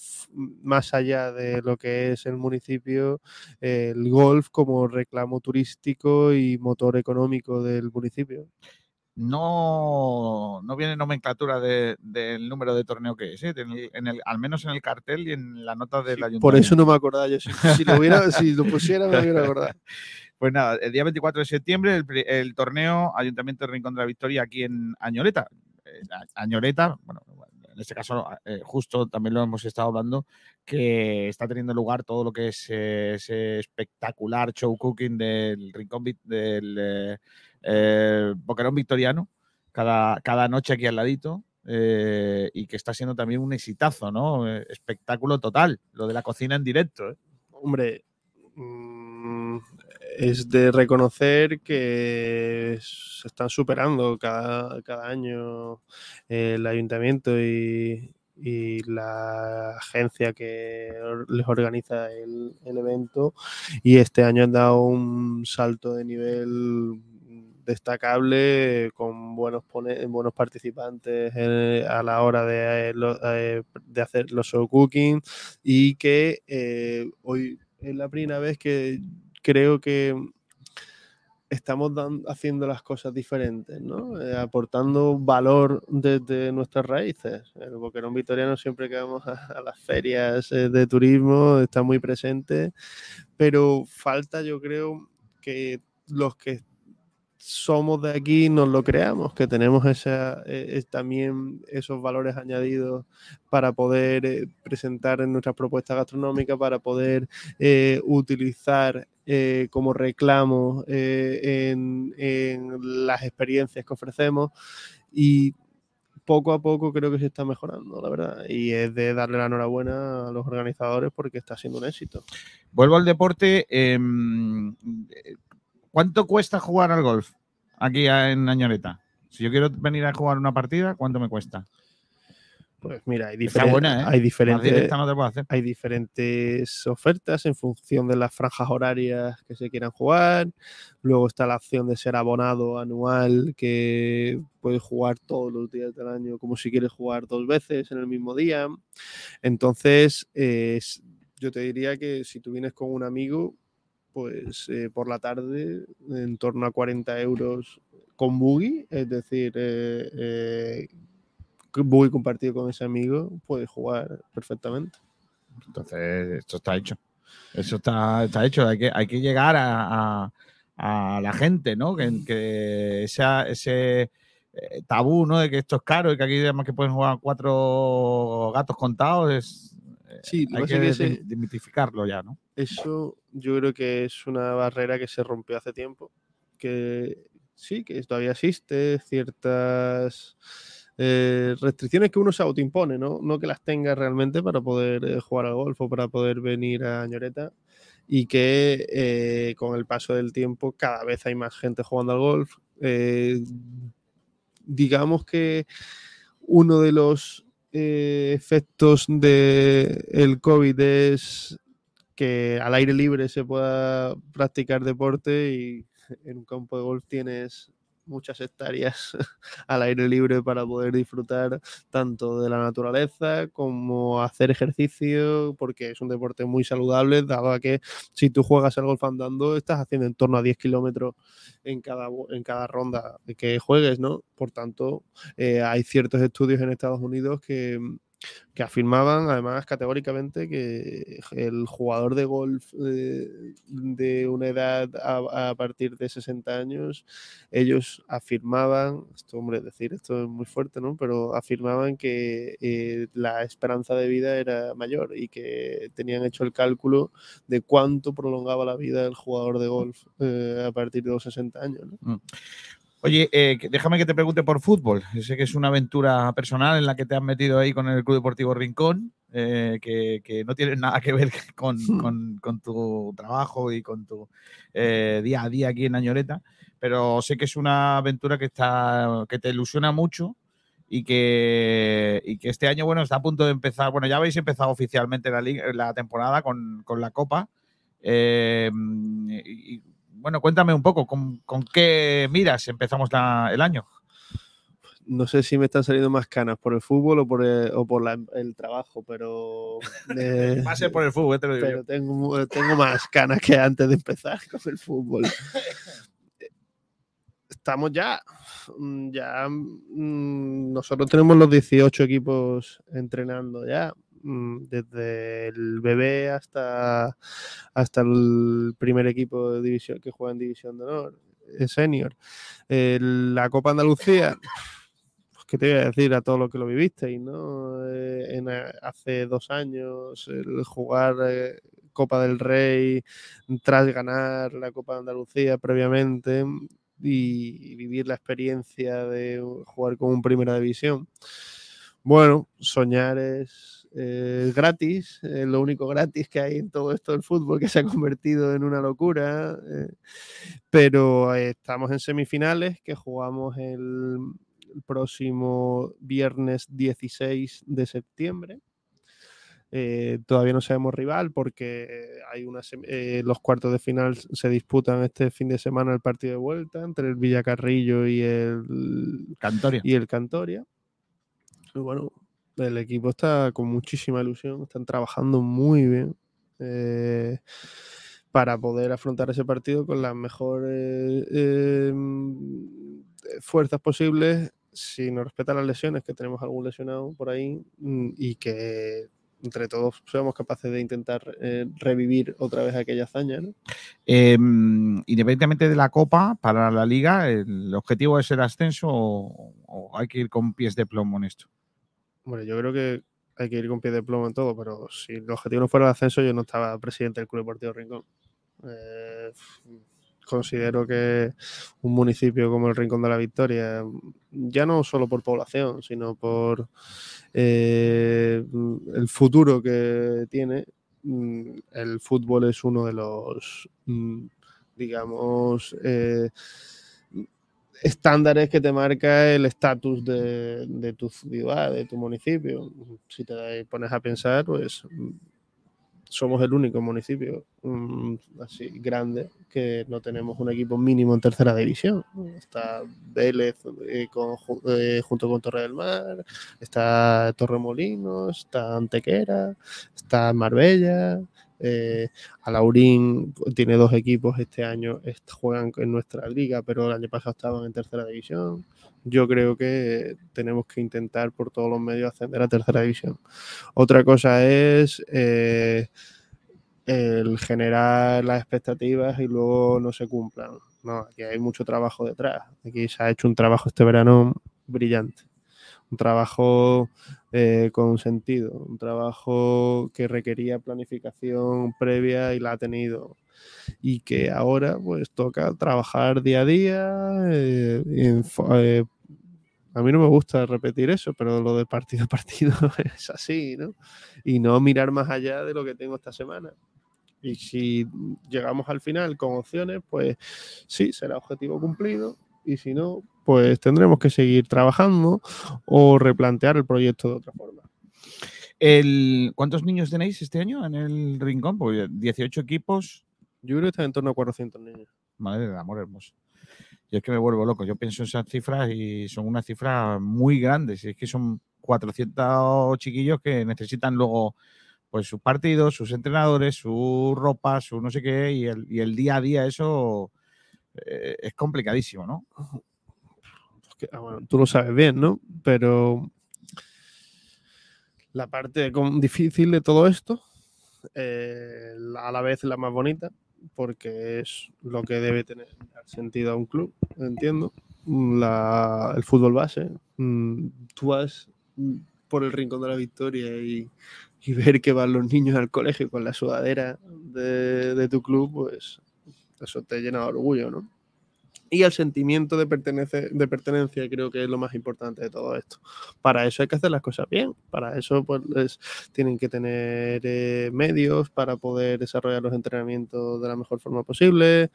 Speaker 16: más allá de lo que es el municipio el golf como reclamo turístico y motor económico del municipio.
Speaker 2: No, no viene nomenclatura de- del número de torneo que es, ¿eh? En el- en el- al menos en el cartel y en la nota del ayuntamiento.
Speaker 16: Por eso no me acordaba yo. Si, si lo, hubiera, si lo pusiera, me hubiera acordado.
Speaker 2: Pues nada, el día 24 de septiembre el, torneo Ayuntamiento de Rincón de la Victoria aquí en Añoreta. Eh, A- Añoreta, bueno, en este caso eh, justo también lo hemos estado hablando, que está teniendo lugar todo lo que es eh, ese espectacular show cooking del Rincón del eh, Victoriano, cada, cada noche aquí al ladito. eh, y que está siendo también un exitazo, ¿no? Eh, espectáculo total, lo de la cocina en directo. ¿eh?
Speaker 16: Hombre, mm, es de reconocer que se están superando cada, cada año el ayuntamiento y, y la agencia que les organiza el evento y este año han dado un salto de nivel destacable con buenos buenos participantes eh, a la hora de, eh, eh, de hacer los show cooking y que hoy es la primera vez que creo que estamos dan- haciendo las cosas diferentes, ¿no? Aportando valor desde nuestras raíces. El Boquerón Vitoriano siempre que vamos a, las ferias de turismo está muy presente, pero falta yo creo que los que somos de aquí nos lo creamos, que tenemos esa, eh, eh, también esos valores añadidos para poder eh, presentar en nuestras propuestas gastronómicas, para poder eh, utilizar eh, como reclamo en, las experiencias que ofrecemos y poco a poco creo que se está mejorando, la verdad. Y es de darle la enhorabuena a los organizadores porque está siendo un éxito.
Speaker 2: Vuelvo al deporte. em, ¿Cuánto cuesta jugar al golf aquí en Añoreta? Si yo quiero venir a jugar una partida, ¿cuánto me cuesta?
Speaker 16: Pues mira, hay,
Speaker 2: buena, ¿eh?
Speaker 16: diferentes,
Speaker 2: directa no te puedo hacer.
Speaker 16: hay diferentes ofertas en función de las franjas horarias que se quieran jugar. Luego está la opción de ser abonado anual, que puedes jugar todos los días del año, como si quieres jugar dos veces en el mismo día. Entonces, eh, yo te diría que si tú vienes con un amigo, pues eh, por la tarde, en torno a 40 euros con buggy, es decir, eh, eh, buggy compartido con ese amigo, puedes jugar perfectamente.
Speaker 2: Entonces, esto está hecho. Eso está, está hecho. Hay que, hay que llegar a, a- la gente, ¿no? Que, que esa- ese eh, tabú, ¿no? De que esto es caro y que aquí además que pueden jugar cuatro gatos contados. Es,
Speaker 16: Sí, lo
Speaker 2: hay
Speaker 16: que
Speaker 2: que
Speaker 16: ese-
Speaker 2: demitificarlo ya, ¿no?
Speaker 16: Eso yo creo que es una barrera que se rompió hace tiempo, que sí, que todavía existe ciertas eh, restricciones que uno se autoimpone, ¿no? No que las tenga realmente para poder eh, jugar al golf o para poder venir a Ñoreta y que eh, con el paso del tiempo cada vez hay más gente jugando al golf. Digamos que uno de los eh, efectos del COVID es que al aire libre se pueda practicar deporte y en un campo de golf tienes muchas hectáreas al aire libre para poder disfrutar tanto de la naturaleza como hacer ejercicio, porque es un deporte muy saludable, dado a que si tú juegas al golf andando, estás haciendo en torno a 10 kilómetros en cada, en cada ronda que juegues, ¿no? Por tanto, eh, hay ciertos estudios en Estados Unidos que que afirmaban además categóricamente que el jugador de golf de, de una edad a, partir de 60 años, ellos afirmaban, esto hombre, decir esto es muy fuerte, ¿no? Pero afirmaban que eh, la esperanza de vida era mayor y que tenían hecho el cálculo de cuánto prolongaba la vida el jugador de golf eh, a partir de los 60 años, ¿no?
Speaker 2: Oye, eh, déjame que te pregunte por fútbol. Sé que es una aventura personal en la que te has metido ahí con el Club Deportivo Rincón, eh, que, que no tiene nada que ver con, con- con tu trabajo y con tu eh, día a día aquí en Añoreta, pero sé que es una aventura que, está, que te ilusiona mucho y que, y que este año, bueno, está a punto de empezar. Bueno, ya habéis empezado oficialmente la, temporada con, con la Copa. Eh, y, bueno, cuéntame un poco, ¿con, con qué miras empezamos la- el año?
Speaker 16: no sé si me están saliendo más canas por el fútbol o por el, o por la- el trabajo, pero. eh,
Speaker 2: Va a ser por el fútbol, te lo digo
Speaker 16: Pero
Speaker 2: yo.
Speaker 16: tengo, tengo más canas que antes de empezar con el fútbol. Estamos ya. Ya. mm, Nosotros tenemos los 18 equipos entrenando ya. Mm, Desde el bebé hasta, hasta el primer equipo de división que juega en División de Honor, eh, senior. Eh, la Copa Andalucía, pues, ¿qué te voy a decir a todo lo que lo vivisteis, no? Eh, hace dos años, el jugar Copa del Rey tras ganar la Copa de Andalucía previamente y, y vivir la experiencia de jugar con un Primera División. Bueno, soñar es eh, gratis, eh, lo único gratis que hay en todo esto del fútbol que se ha convertido en una locura, eh, pero estamos en semifinales que jugamos el, el próximo viernes 16 de septiembre. Eh, todavía no sabemos rival porque hay una eh, los cuartos de final se disputan este fin de semana el partido de vuelta entre el Villacarrillo y el
Speaker 2: Cantoria.
Speaker 16: Y el Cantoria. Y bueno, el equipo está con muchísima ilusión, están trabajando muy bien eh, para poder afrontar ese partido con las mejores eh, fuerzas posibles, si nos respetan las lesiones, que tenemos algún lesionado por ahí, mm, y que entre todos seamos capaces de intentar eh, revivir otra vez aquella hazaña.
Speaker 2: Eh, independientemente de la Copa, para la Liga, ¿el objetivo es el ascenso o hay que ir con pies de plomo en esto?
Speaker 16: Bueno, yo creo que hay que ir con pie de plomo en todo, pero si el objetivo no fuera el ascenso, yo no estaba presidente del Club Deportivo Rincón. Eh, considero que un municipio como el Rincón de la Victoria, ya no solo por población, sino por eh, el futuro que tiene, mm, el fútbol es uno de los, mm, digamos, eh, estándares que te marca el estatus de, tu ciudad, de tu municipio. Si te pones a pensar, pues somos el único municipio mm, así grande que no tenemos un equipo mínimo en tercera división. Está Vélez eh, con- eh, junto con Torre del Mar, está Torremolinos, está Antequera, está Marbella. Eh, Alaurín tiene dos equipos este año, juegan en nuestra liga, pero el año pasado estaban en tercera división. Yo creo que tenemos que intentar por todos los medios ascender a tercera división. Otra cosa es eh, el generar las expectativas y luego no se cumplan. No, aquí hay mucho trabajo detrás. Aquí se ha hecho un trabajo este verano brillante. Un trabajo eh, con sentido, un trabajo que requería planificación previa y la ha tenido. Y que ahora pues toca trabajar día a día. eh, eh, a mí no me gusta repetir eso, pero lo de partido a partido es así, ¿no? Y no mirar más allá de lo que tengo esta semana. Y si llegamos al final con opciones, pues sí, será objetivo cumplido. Y si no, pues tendremos que seguir trabajando o replantear el proyecto de otra forma.
Speaker 2: El, ¿Cuántos niños tenéis este año en el Rincón? Pues 18 equipos.
Speaker 16: Yo creo que está en torno a 400 niños.
Speaker 2: Madre del amor hermoso. Yo es que me vuelvo loco. Yo pienso en esas cifras y son unas cifras muy grandes. Es que son 400 chiquillos que necesitan luego pues sus partidos, sus entrenadores, su ropa, su no sé qué, y el, y el día a día eso eh, es complicadísimo, ¿no?
Speaker 16: Ah, bueno, tú lo sabes bien, ¿no? Pero la parte difícil de todo esto, eh, a la vez la más bonita, porque es lo que debe tener sentido a un club, entiendo. El fútbol base. Mm, Tú vas por el rincón de la victoria y, ver que van los niños al colegio con la sudadera de, de tu club, pues eso te llena de orgullo, ¿no? Y el sentimiento de, pertenece- de pertenencia creo que es lo más importante de todo esto. Para eso hay que hacer las cosas bien. Para eso pues, es- tienen que tener eh, medios para poder desarrollar los entrenamientos de la mejor forma posible.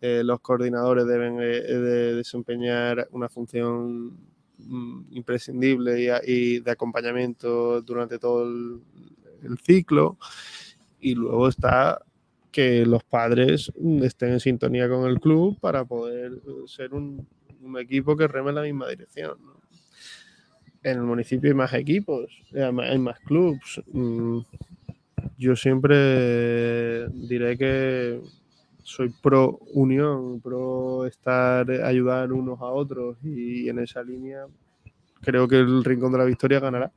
Speaker 16: Eh, los coordinadores deben eh, de desempeñar una función mm, imprescindible y, de acompañamiento durante todo el ciclo. Y luego está que los padres mm, estén en sintonía con el club para poder eh, ser un, equipo que reme en la misma dirección. En el municipio hay más equipos, hay ma- hay más clubs. Mm, Yo siempre diré que soy pro unión, pro estar, eh, ayudar unos a otros y en esa línea creo que el Rincón de la Victoria ganará.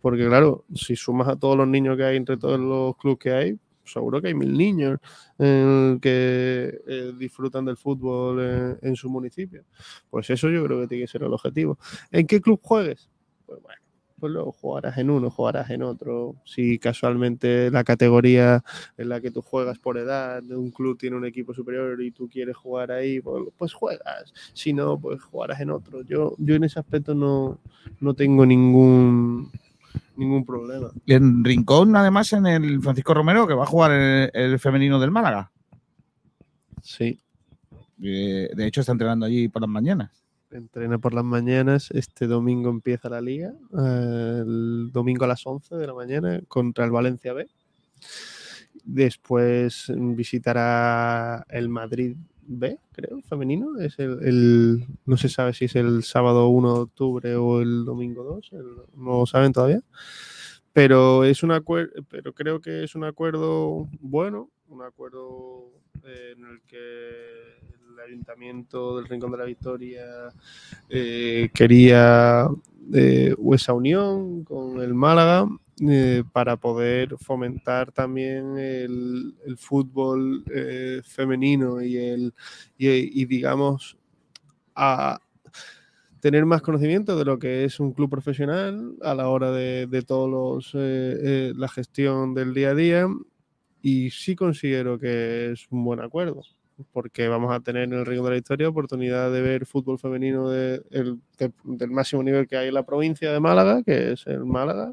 Speaker 16: Porque claro, si sumas a todos los niños que hay entre todos los clubes que hay, seguro que hay mil niños eh, que eh, disfrutan del fútbol en, en su municipio. Pues eso yo creo que tiene que ser el objetivo. ¿En qué club juegues? Pues bueno, pues luego jugarás en uno, jugarás en otro. Si casualmente la categoría en la que tú juegas por edad, de un club tiene un equipo superior y tú quieres jugar ahí, pues, pues juegas. Si no, pues jugarás en otro. Yo, yo en ese aspecto no, no tengo ningún, ningún problema.
Speaker 2: Y en Rincón, además, en el Francisco Romero, que va a jugar el, el femenino del Málaga.
Speaker 16: Sí.
Speaker 2: Eh, de hecho, está entrenando allí por las mañanas.
Speaker 16: Entrena por las mañanas. Este domingo empieza la liga. eh, el domingo a las 11 de la mañana contra el Valencia B. Después visitará el Madrid B, creo, femenino. Es el, el- no se sabe si es el sábado 1 de octubre o el domingo 2. el- no lo saben todavía. Pero es un pero creo que es un acuerdo bueno, un acuerdo eh, en el que el ayuntamiento del Rincón de la Victoria eh, quería eh, esa unión con el Málaga eh, para poder fomentar también el, fútbol eh, femenino y el y, y, digamos a tener más conocimiento de lo que es un club profesional a la hora de, de todos los eh, eh, la gestión del día a día y sí considero que es un buen acuerdo porque vamos a tener en el Río de la Historia oportunidad de ver fútbol femenino de- del máximo nivel que hay en la provincia de Málaga, que es el Málaga,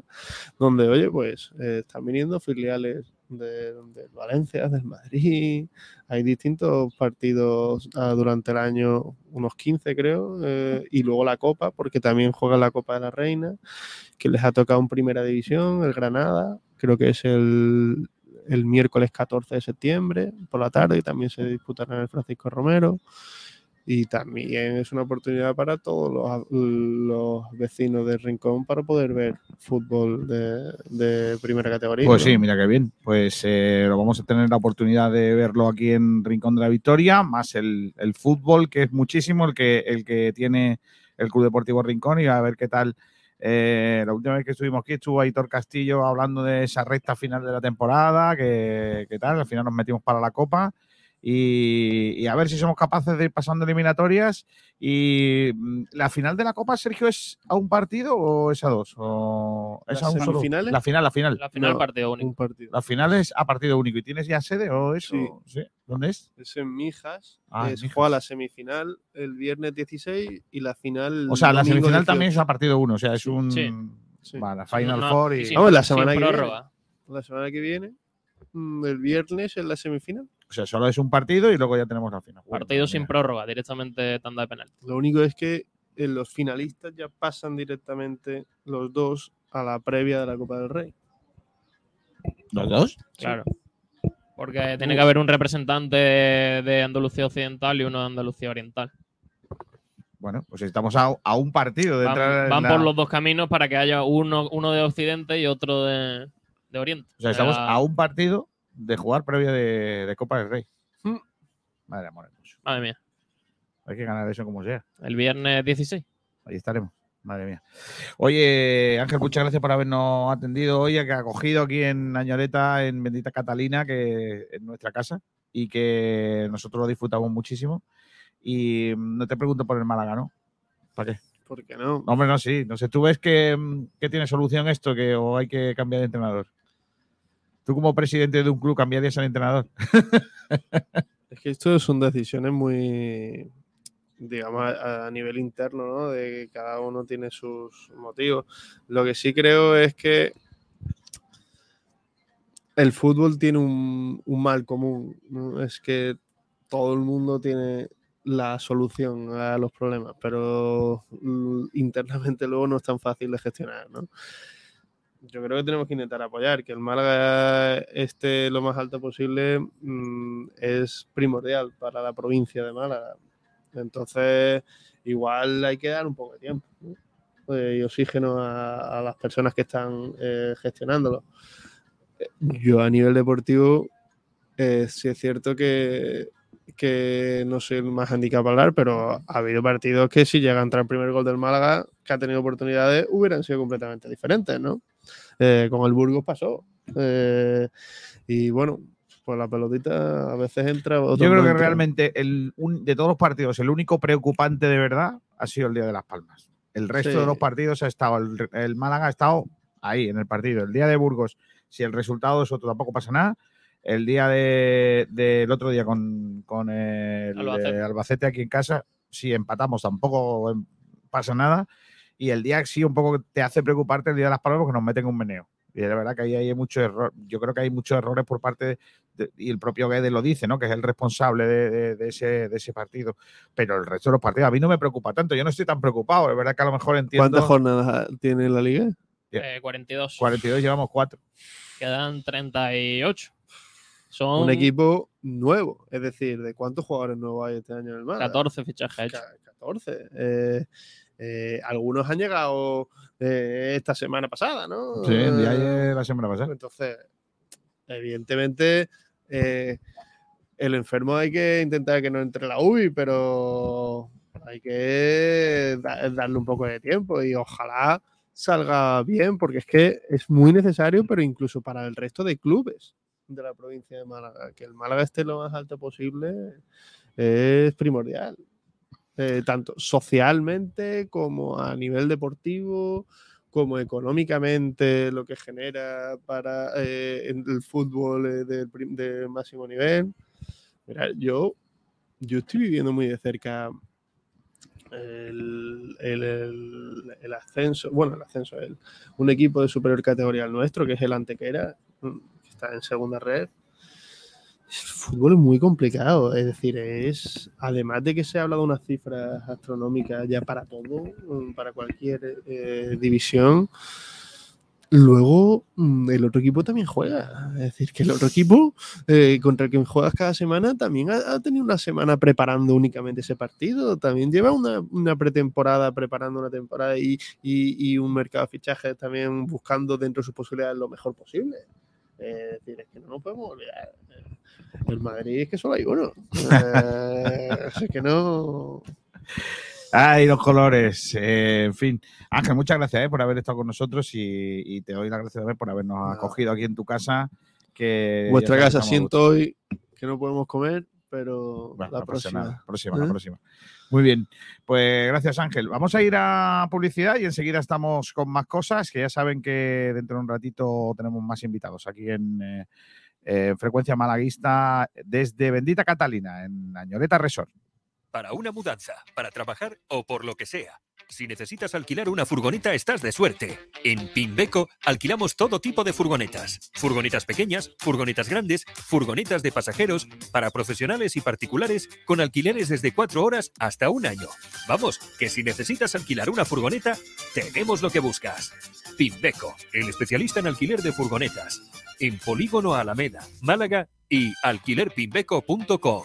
Speaker 16: donde, oye, pues eh, están viniendo filiales de, de Valencia, del Madrid, hay distintos partidos ah, durante el año, unos 15 creo, eh, y luego la Copa, porque también juega la Copa de la Reina, que les ha tocado en Primera División, el Granada, creo que es el, el miércoles 14 de septiembre por la tarde y también se disputará en el Francisco Romero. Y también es una oportunidad para todos los, los vecinos de Rincón para poder ver fútbol de, de primera categoría.
Speaker 2: Pues
Speaker 16: ¿no?
Speaker 2: sí, mira qué bien. Pues eh, lo vamos a tener la oportunidad de verlo aquí en Rincón de la Victoria, más el, el fútbol, que es muchísimo el que, el que tiene el Club Deportivo Rincón, y a ver qué tal. Eh, la última vez que estuvimos aquí estuvo Aitor Castillo hablando de esa recta final de la temporada, que, que tal, al final nos metimos para la Copa. Y, y a ver si somos capaces de ir pasando eliminatorias. Y mm, la final de la Copa, Sergio, ¿es a un partido o es a dos? ¿O es
Speaker 16: ¿Las
Speaker 2: a un solo?
Speaker 16: semifinales?
Speaker 2: La final, la final.
Speaker 4: La final
Speaker 16: No,
Speaker 4: partido único.
Speaker 16: Un partido.
Speaker 2: La final es a partido único. ¿Y tienes ya sede o eso?
Speaker 16: Sí.
Speaker 2: ¿Dónde es?
Speaker 16: Es en Mijas.
Speaker 2: Ah,
Speaker 16: es
Speaker 2: Mijas.
Speaker 16: juega la semifinal el viernes 16 y la final.
Speaker 2: O sea, la semifinal
Speaker 16: 18.
Speaker 2: también es a partido uno. O sea, es un.
Speaker 4: Sí.
Speaker 16: Sí.
Speaker 2: Vale, Final
Speaker 4: No,
Speaker 2: Four y.
Speaker 16: la semana que viene.
Speaker 4: prórroga.
Speaker 16: La semana que viene, mm, el viernes en la semifinal.
Speaker 2: O sea, solo es un partido y luego ya tenemos la final.
Speaker 4: Partido sin
Speaker 2: mira.
Speaker 4: prórroga, directamente tanda de penalti.
Speaker 16: Lo único es que eh, los finalistas ya pasan directamente los dos a la previa de la Copa del Rey.
Speaker 2: ¿Los dos?
Speaker 4: Claro. Porque tiene que haber un representante de, Andalucía Occidental y uno de Andalucía Oriental.
Speaker 2: Bueno, pues estamos a, a un partido de
Speaker 4: Van,
Speaker 2: entrar en
Speaker 4: van
Speaker 2: la-
Speaker 4: por los dos caminos para que haya uno, uno de Occidente y otro de, de Oriente.
Speaker 2: O sea, estamos a un partido de jugar previa de, de Copa del Rey.
Speaker 16: Mm.
Speaker 2: Madre amor hermoso.
Speaker 4: Madre mía.
Speaker 2: Hay que ganar eso como sea.
Speaker 4: El viernes 16.
Speaker 2: Ahí estaremos. Madre mía. Oye, Ángel, muchas gracias por habernos atendido hoy, que ha acogido aquí en Añoreta, en Bendita Catalina, que es nuestra casa, y que nosotros lo disfrutamos muchísimo. Y mm, no te pregunto por el Málaga, ¿no? ¿Para qué?
Speaker 16: ¿Por qué no?
Speaker 2: Hombre, no, sí. No sé, ¿tú ves que, mm, que tiene solución esto que, o hay que cambiar de entrenador? Tú como presidente de un club cambiarías al entrenador.
Speaker 16: Es que esto son decisiones muy, digamos, a, nivel interno, ¿no? De que cada uno tiene sus motivos. Lo que sí creo es que el fútbol tiene un, un mal común, ¿no? Es que todo el mundo tiene la solución a los problemas, pero internamente luego no es tan fácil de gestionar, ¿no? Yo creo que tenemos que intentar apoyar, que el Málaga esté lo más alto posible mm, es primordial para la provincia de Málaga. Entonces, igual hay que dar un poco de tiempo ¿no? Eh, y oxígeno a, las personas que están eh, gestionándolo. Yo a nivel deportivo, eh, sí es cierto que, que no soy el más handicap para hablar, pero ha habido partidos que si llega a entrar el primer gol del Málaga, que ha tenido oportunidades, hubieran sido completamente diferentes, ¿no? Eh, con el Burgos pasó. Eh, y bueno, pues la pelotita a veces entra.
Speaker 2: Yo creo
Speaker 16: no
Speaker 2: que realmente el, un- de todos los partidos, el único preocupante de verdad ha sido el Día de las Palmas. El resto
Speaker 16: Sí.
Speaker 2: de los partidos ha estado, el, el Málaga ha estado ahí en el partido. El día de Burgos, si el resultado es otro, tampoco pasa nada. El día de- del otro día con, con el
Speaker 4: Albacete.
Speaker 2: Albacete aquí en casa, si empatamos tampoco em, pasa nada. Y el día que sí un poco te hace preocuparte el día de las palmas porque nos meten un meneo. Y de verdad que ahí hay mucho error. Yo creo que hay muchos errores por parte de, de- y el propio Guedes lo dice, ¿no? Que es el responsable de, de- de ese, de ese partido. Pero el resto de los partidos a mí no me preocupa tanto. Yo no estoy tan preocupado. Es verdad que a lo mejor entiendo.
Speaker 16: ¿Cuántas jornadas tiene la liga?
Speaker 4: Eh, 42.
Speaker 2: 42 llevamos 4.
Speaker 4: Quedan 38. Son
Speaker 16: Un equipo nuevo, es decir, ¿de cuántos jugadores nuevos hay este año en el Málaga?
Speaker 4: 14 fichajes hechos.
Speaker 16: 14. Eh, eh, algunos han llegado eh, esta semana pasada, ¿no?
Speaker 2: Sí, el día ayer, la semana pasada.
Speaker 16: Entonces, evidentemente, eh, el enfermo hay que intentar que no entre la UBI, pero hay que da- darle un poco de tiempo y ojalá salga bien, porque es que es muy necesario, pero incluso para el resto de clubes de la provincia de Málaga, que el Málaga esté lo más alto posible es primordial. Eh, tanto socialmente como a nivel deportivo, como económicamente, lo que genera para eh, el fútbol eh, de máximo nivel. Mira, yo, yo estoy viviendo muy de cerca el- el ascenso, bueno, el ascenso, el, un equipo de superior categoría al nuestro, que es el Antequera, mm, que está en segunda red. Fútbol es muy complicado, es decir, es además de que se habla de unas cifras astronómicas ya para todo, mm, para cualquier eh, división, luego mm, el otro equipo también juega. Es decir, que el otro equipo eh, contra el que juegas cada semana también ha, ha tenido una semana preparando únicamente ese partido, también lleva una, una pretemporada preparando una temporada y, y- y un mercado de fichajes también buscando dentro de sus posibilidades lo mejor posible. Eh, es decir, es que no nos podemos olvidar. eh, El Madrid es que solo hay uno. Eh, así que no.
Speaker 2: Ay, los colores. eh, en fin. Ángel, muchas gracias eh, por haber estado con nosotros y, y te doy las gracias también por habernos acogido aquí en tu casa. Que
Speaker 16: Vuestra casa siento hoy que no podemos comer, pero
Speaker 2: Bueno,
Speaker 16: la próxima.
Speaker 2: próxima, la próxima. Muy bien, pues gracias Ángel. Vamos a ir a publicidad y enseguida estamos con más cosas, que ya saben que dentro de un ratito tenemos más invitados aquí en, eh, eh, Frecuencia Malaguista desde Bendita Catalina, en Añoreta Resort.
Speaker 17: Para una mudanza, para trabajar o por lo que sea. Si necesitas alquilar una furgoneta, estás de suerte. En Pimbeco alquilamos todo tipo de furgonetas. Furgonetas pequeñas, furgonetas grandes, furgonetas de pasajeros, para profesionales y particulares, con alquileres desde cuatro horas hasta un año. Vamos, que si necesitas alquilar una furgoneta, tenemos lo que buscas. Pimbeco, el especialista en alquiler de furgonetas. En Polígono Alameda, Málaga y alquilerpimbeco.com.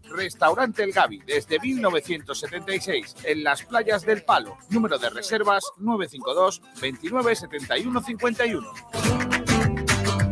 Speaker 2: Restaurante El Gavi, desde 1976, en las playas del Palo. Número de reservas 952 29 71 51.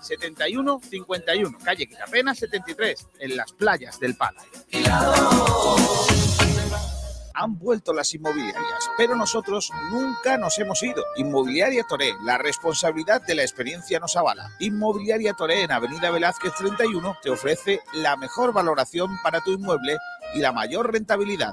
Speaker 2: 71 51, calle Quitapena 73, en las playas del Palo. Han vuelto las inmobiliarias, pero nosotros nunca nos hemos ido. Inmobiliaria Toré, la responsabilidad de la experiencia nos avala. Inmobiliaria Toré en Avenida Velázquez 31 te ofrece la mejor valoración para tu inmueble y la mayor rentabilidad.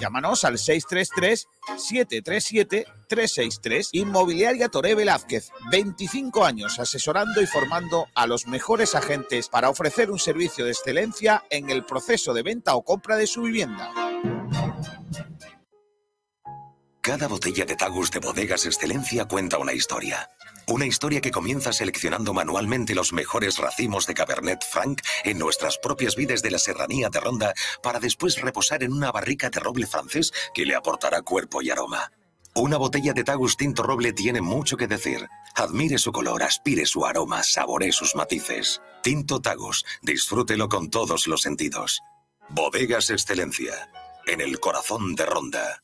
Speaker 2: Llámanos al 633-737-363. Inmobiliaria Toré Velázquez. 25 años asesorando y formando a los mejores agentes para ofrecer un servicio de excelencia en el proceso de venta o compra de su vivienda.
Speaker 18: Cada botella de Tagus de Bodegas Excelencia cuenta una historia. Una historia que comienza seleccionando manualmente los mejores racimos de Cabernet Franc en nuestras propias vides de la serranía de Ronda para después reposar en una barrica de roble francés que le aportará cuerpo y aroma. Una botella de Tagus Tinto Roble tiene mucho que decir. Admire su color, aspire su aroma, saboree sus matices. Tinto Tagus, disfrútelo con todos los sentidos. Bodegas Excelencia, en el corazón de Ronda.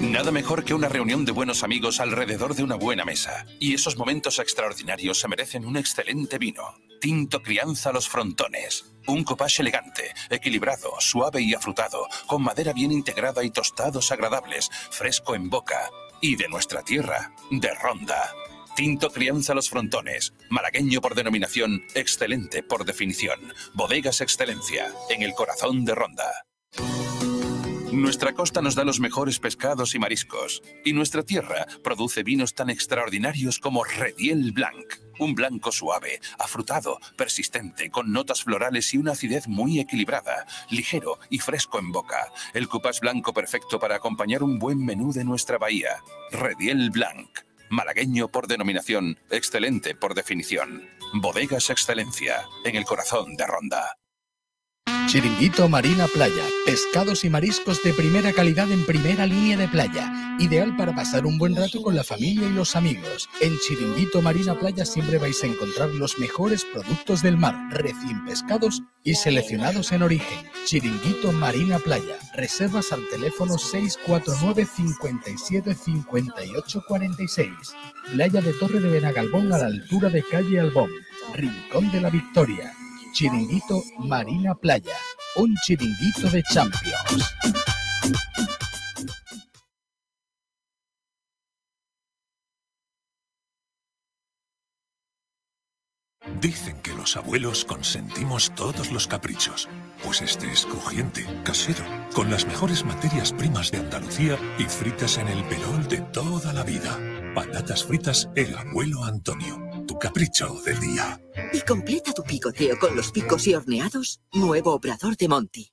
Speaker 19: Nada mejor que una reunión de buenos amigos alrededor de una buena mesa. Y esos momentos extraordinarios se merecen un excelente vino. Tinto Crianza Los Frontones. Un copage elegante, equilibrado, suave y afrutado, con madera bien integrada y tostados agradables, fresco en boca. Y de nuestra tierra, de Ronda. Tinto Crianza Los Frontones. Malagueño por denominación, excelente por definición. Bodegas Excelencia, en el corazón de Ronda. Nuestra costa nos da los mejores pescados y mariscos, y nuestra tierra produce vinos tan extraordinarios como Rediel Blanc. Un blanco suave, afrutado, persistente, con notas florales y una acidez muy equilibrada, ligero y fresco en boca. El cupás blanco perfecto para acompañar un buen menú de nuestra bahía. Rediel Blanc. Malagueño por denominación, excelente por definición. Bodegas Excelencia, en el corazón de Ronda.
Speaker 14: Chiringuito Marina Playa. Pescados y mariscos de primera calidad en primera línea de playa. Ideal para pasar un buen rato con la familia y los amigos. En Chiringuito Marina Playa siempre vais a encontrar los mejores productos del mar, recién pescados y seleccionados en origen. Chiringuito Marina Playa. Reservas al teléfono 649 57 58 46. Playa de Torre de Benagalbón a la altura de calle Albón. Rincón de la Victoria. Chiringuito Marina Playa, un chiringuito de Champions.
Speaker 1: Dicen que los abuelos consentimos todos los caprichos. Pues este es crujiente, casero, con las mejores materias primas de Andalucía y fritas en el perol de toda la vida. Patatas fritas El Abuelo Antonio. Tu capricho del día.
Speaker 20: Y completa tu picoteo con los picos y horneados. Nuevo obrador de Monty.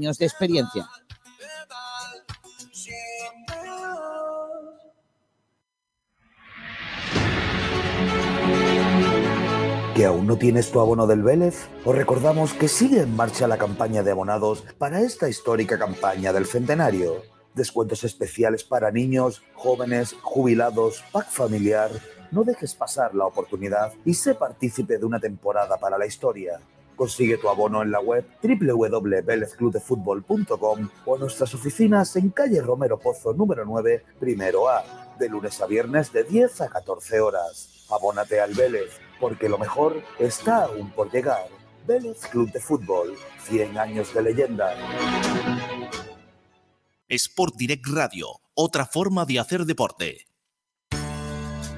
Speaker 9: de experiencia.
Speaker 10: ¿Que aún no tienes tu abono del Vélez? Os recordamos que sigue en marcha la campaña de abonados para esta histórica campaña del centenario. Descuentos especiales para niños, jóvenes, jubilados, pack familiar. No dejes pasar la oportunidad y sé partícipe de una temporada para la historia. Consigue tu abono en la web www.velezclubdefutbol.com o en nuestras oficinas en calle Romero Pozo número 9, primero A, de lunes a viernes de 10 a 14 horas. Abónate al Vélez, porque lo mejor está aún por llegar. Vélez Club de Fútbol, 100 años de leyenda.
Speaker 21: Sport Direct Radio, otra forma de hacer deporte.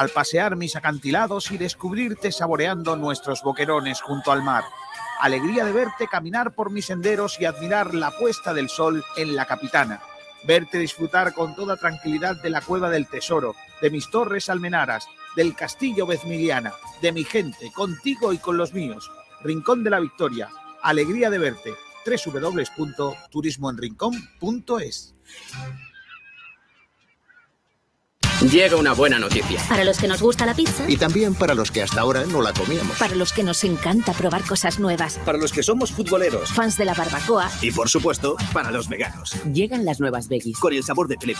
Speaker 2: al pasear mis acantilados y descubrirte saboreando nuestros boquerones junto al mar. Alegría de verte caminar por mis senderos y admirar la puesta del sol en la capitana. Verte disfrutar con toda tranquilidad de la cueva del tesoro, de mis torres almenaras, del castillo Vezmiliana, de mi gente, contigo y con los míos. Rincón de la Victoria. Alegría de verte. www.turismoenrincón.es
Speaker 12: Llega una buena noticia.
Speaker 13: Para los que nos gusta la pizza.
Speaker 12: Y también para los que hasta ahora no la comíamos.
Speaker 13: Para los que nos encanta probar cosas nuevas.
Speaker 12: Para los que somos futboleros.
Speaker 13: Fans de la barbacoa.
Speaker 12: Y por supuesto, para los veganos.
Speaker 9: Llegan las nuevas veggies.
Speaker 12: Con el sabor de Philip.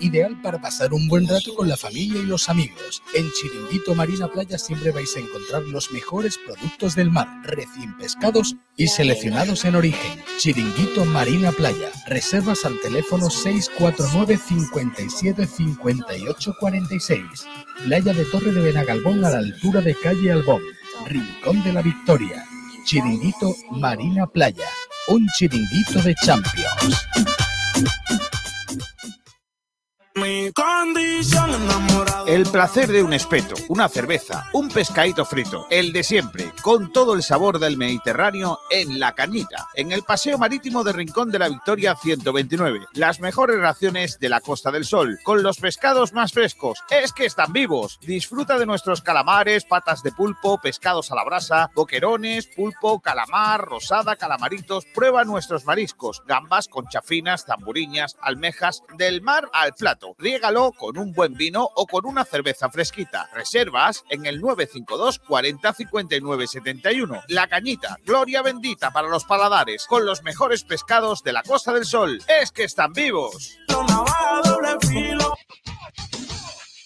Speaker 14: Ideal para pasar un buen rato con la familia y los amigos. En Chiringuito Marina Playa siempre vais a encontrar los mejores productos del mar, recién pescados y seleccionados en origen. Chiringuito Marina Playa. Reservas al teléfono 649 57 58 46. Playa de Torre de Benagalbón a la altura de calle Albón. Rincón de la Victoria. Chiringuito Marina Playa. Un chiringuito de Champions.
Speaker 22: El placer de un espeto, una cerveza, un pescadito frito, el de siempre, con todo el sabor del Mediterráneo en La Cañita, en el Paseo Marítimo de Rincón de la Victoria 129. Las mejores raciones de la Costa del Sol, con los pescados más frescos. Es que están vivos. Disfruta de nuestros calamares, patas de pulpo, pescados a la brasa, boquerones, pulpo, calamar, rosada, calamaritos. Prueba nuestros mariscos, gambas, conchafinas, zamburiñas, almejas, del mar al plato. Riégalo con un buen vino o con una cerveza fresquita. Reservas en el 952 40 59 71. La Cañita, gloria bendita para los paladares, con los mejores pescados de la Costa del Sol. Es que están vivos.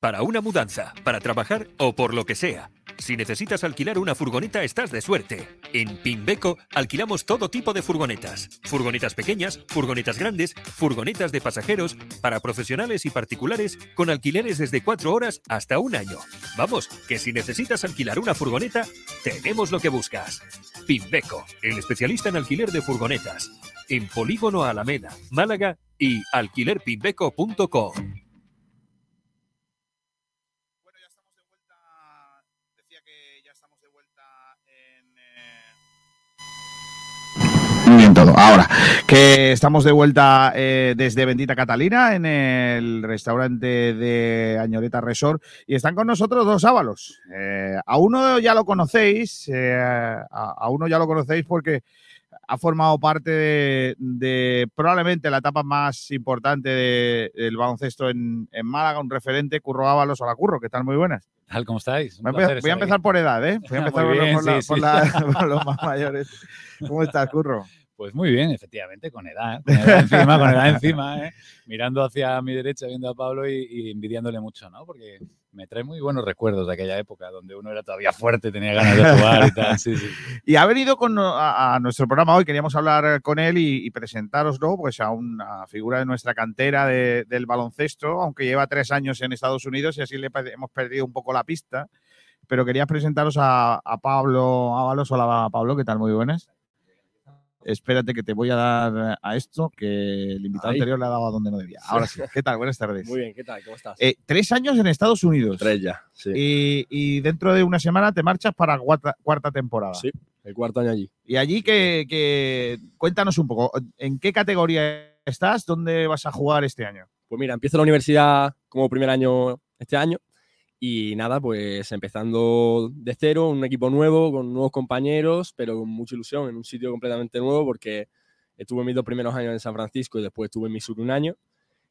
Speaker 17: Para una mudanza, para trabajar o por lo que sea. Si necesitas alquilar una furgoneta, estás de suerte. En Pimbeco alquilamos todo tipo de furgonetas. Furgonetas pequeñas, furgonetas grandes, furgonetas de pasajeros, para profesionales y particulares, con alquileres desde 4 horas hasta un año. Vamos, que si necesitas alquilar una furgoneta, tenemos lo que buscas. Pimbeco, el especialista en alquiler de furgonetas. En Polígono Alameda, Málaga y alquilerpimbeco.com.
Speaker 2: Ahora, que estamos de vuelta eh, desde Bendita Catalina en el restaurante de Añoreta Resort y están con nosotros dos ábalos. Eh, a uno ya lo conocéis, eh, a, a uno ya lo conocéis porque ha formado parte de, de probablemente la etapa más importante de- del baloncesto en, en Málaga, un referente, Curro Ábalos. Hola, Curro, ¿qué tal? Muy buenas.
Speaker 23: tal? ¿Cómo estáis?
Speaker 2: Voy a,
Speaker 23: placer
Speaker 2: empezar- voy a
Speaker 23: estar
Speaker 2: empezar
Speaker 23: aquí.
Speaker 2: por edad, ¿eh? Voy a empezar por-
Speaker 23: bien,
Speaker 2: por, la-
Speaker 23: sí,
Speaker 2: por
Speaker 23: sí.
Speaker 2: la- por los más mayores. ¿Cómo estás, Curro?
Speaker 23: Pues muy bien, efectivamente, con edad, con edad encima, con edad encima, ¿eh? mirando hacia mi derecha, viendo a Pablo y, envidiándole mucho, ¿no? Porque me trae muy buenos recuerdos de aquella época donde uno era todavía fuerte, tenía ganas de jugar y tal. Sí, sí.
Speaker 2: Y ha venido a, nuestro programa hoy, queríamos hablar con él y, y presentároslo, pues a una figura de nuestra cantera de- del baloncesto, aunque lleva tres años en Estados Unidos y así le hemos perdido un poco la pista. Pero quería presentaros a, a Pablo Ábalos. Hola, Pablo, ¿qué tal? Muy buenas. Espérate que te voy a dar a esto, que el invitado
Speaker 24: Ahí.
Speaker 2: anterior le ha dado a donde no debía. Ahora sí. ¿Qué tal? Buenas tardes.
Speaker 24: Muy bien, ¿qué tal? ¿Cómo estás?
Speaker 2: Eh, tres años en Estados Unidos.
Speaker 24: Tres ya, sí.
Speaker 2: Y, y dentro de una semana te marchas para cuarta, cuarta temporada.
Speaker 24: Sí, el cuarto año allí.
Speaker 2: Y allí que, que- cuéntanos un poco, ¿en qué categoría estás? ¿Dónde vas a jugar este año?
Speaker 24: Pues mira, empiezo la universidad como primer año este año y nada, pues empezando de cero, un equipo nuevo, con nuevos compañeros, pero con mucha ilusión, en un sitio completamente nuevo porque estuve mis dos primeros años en San Francisco y después estuve en Missouri un año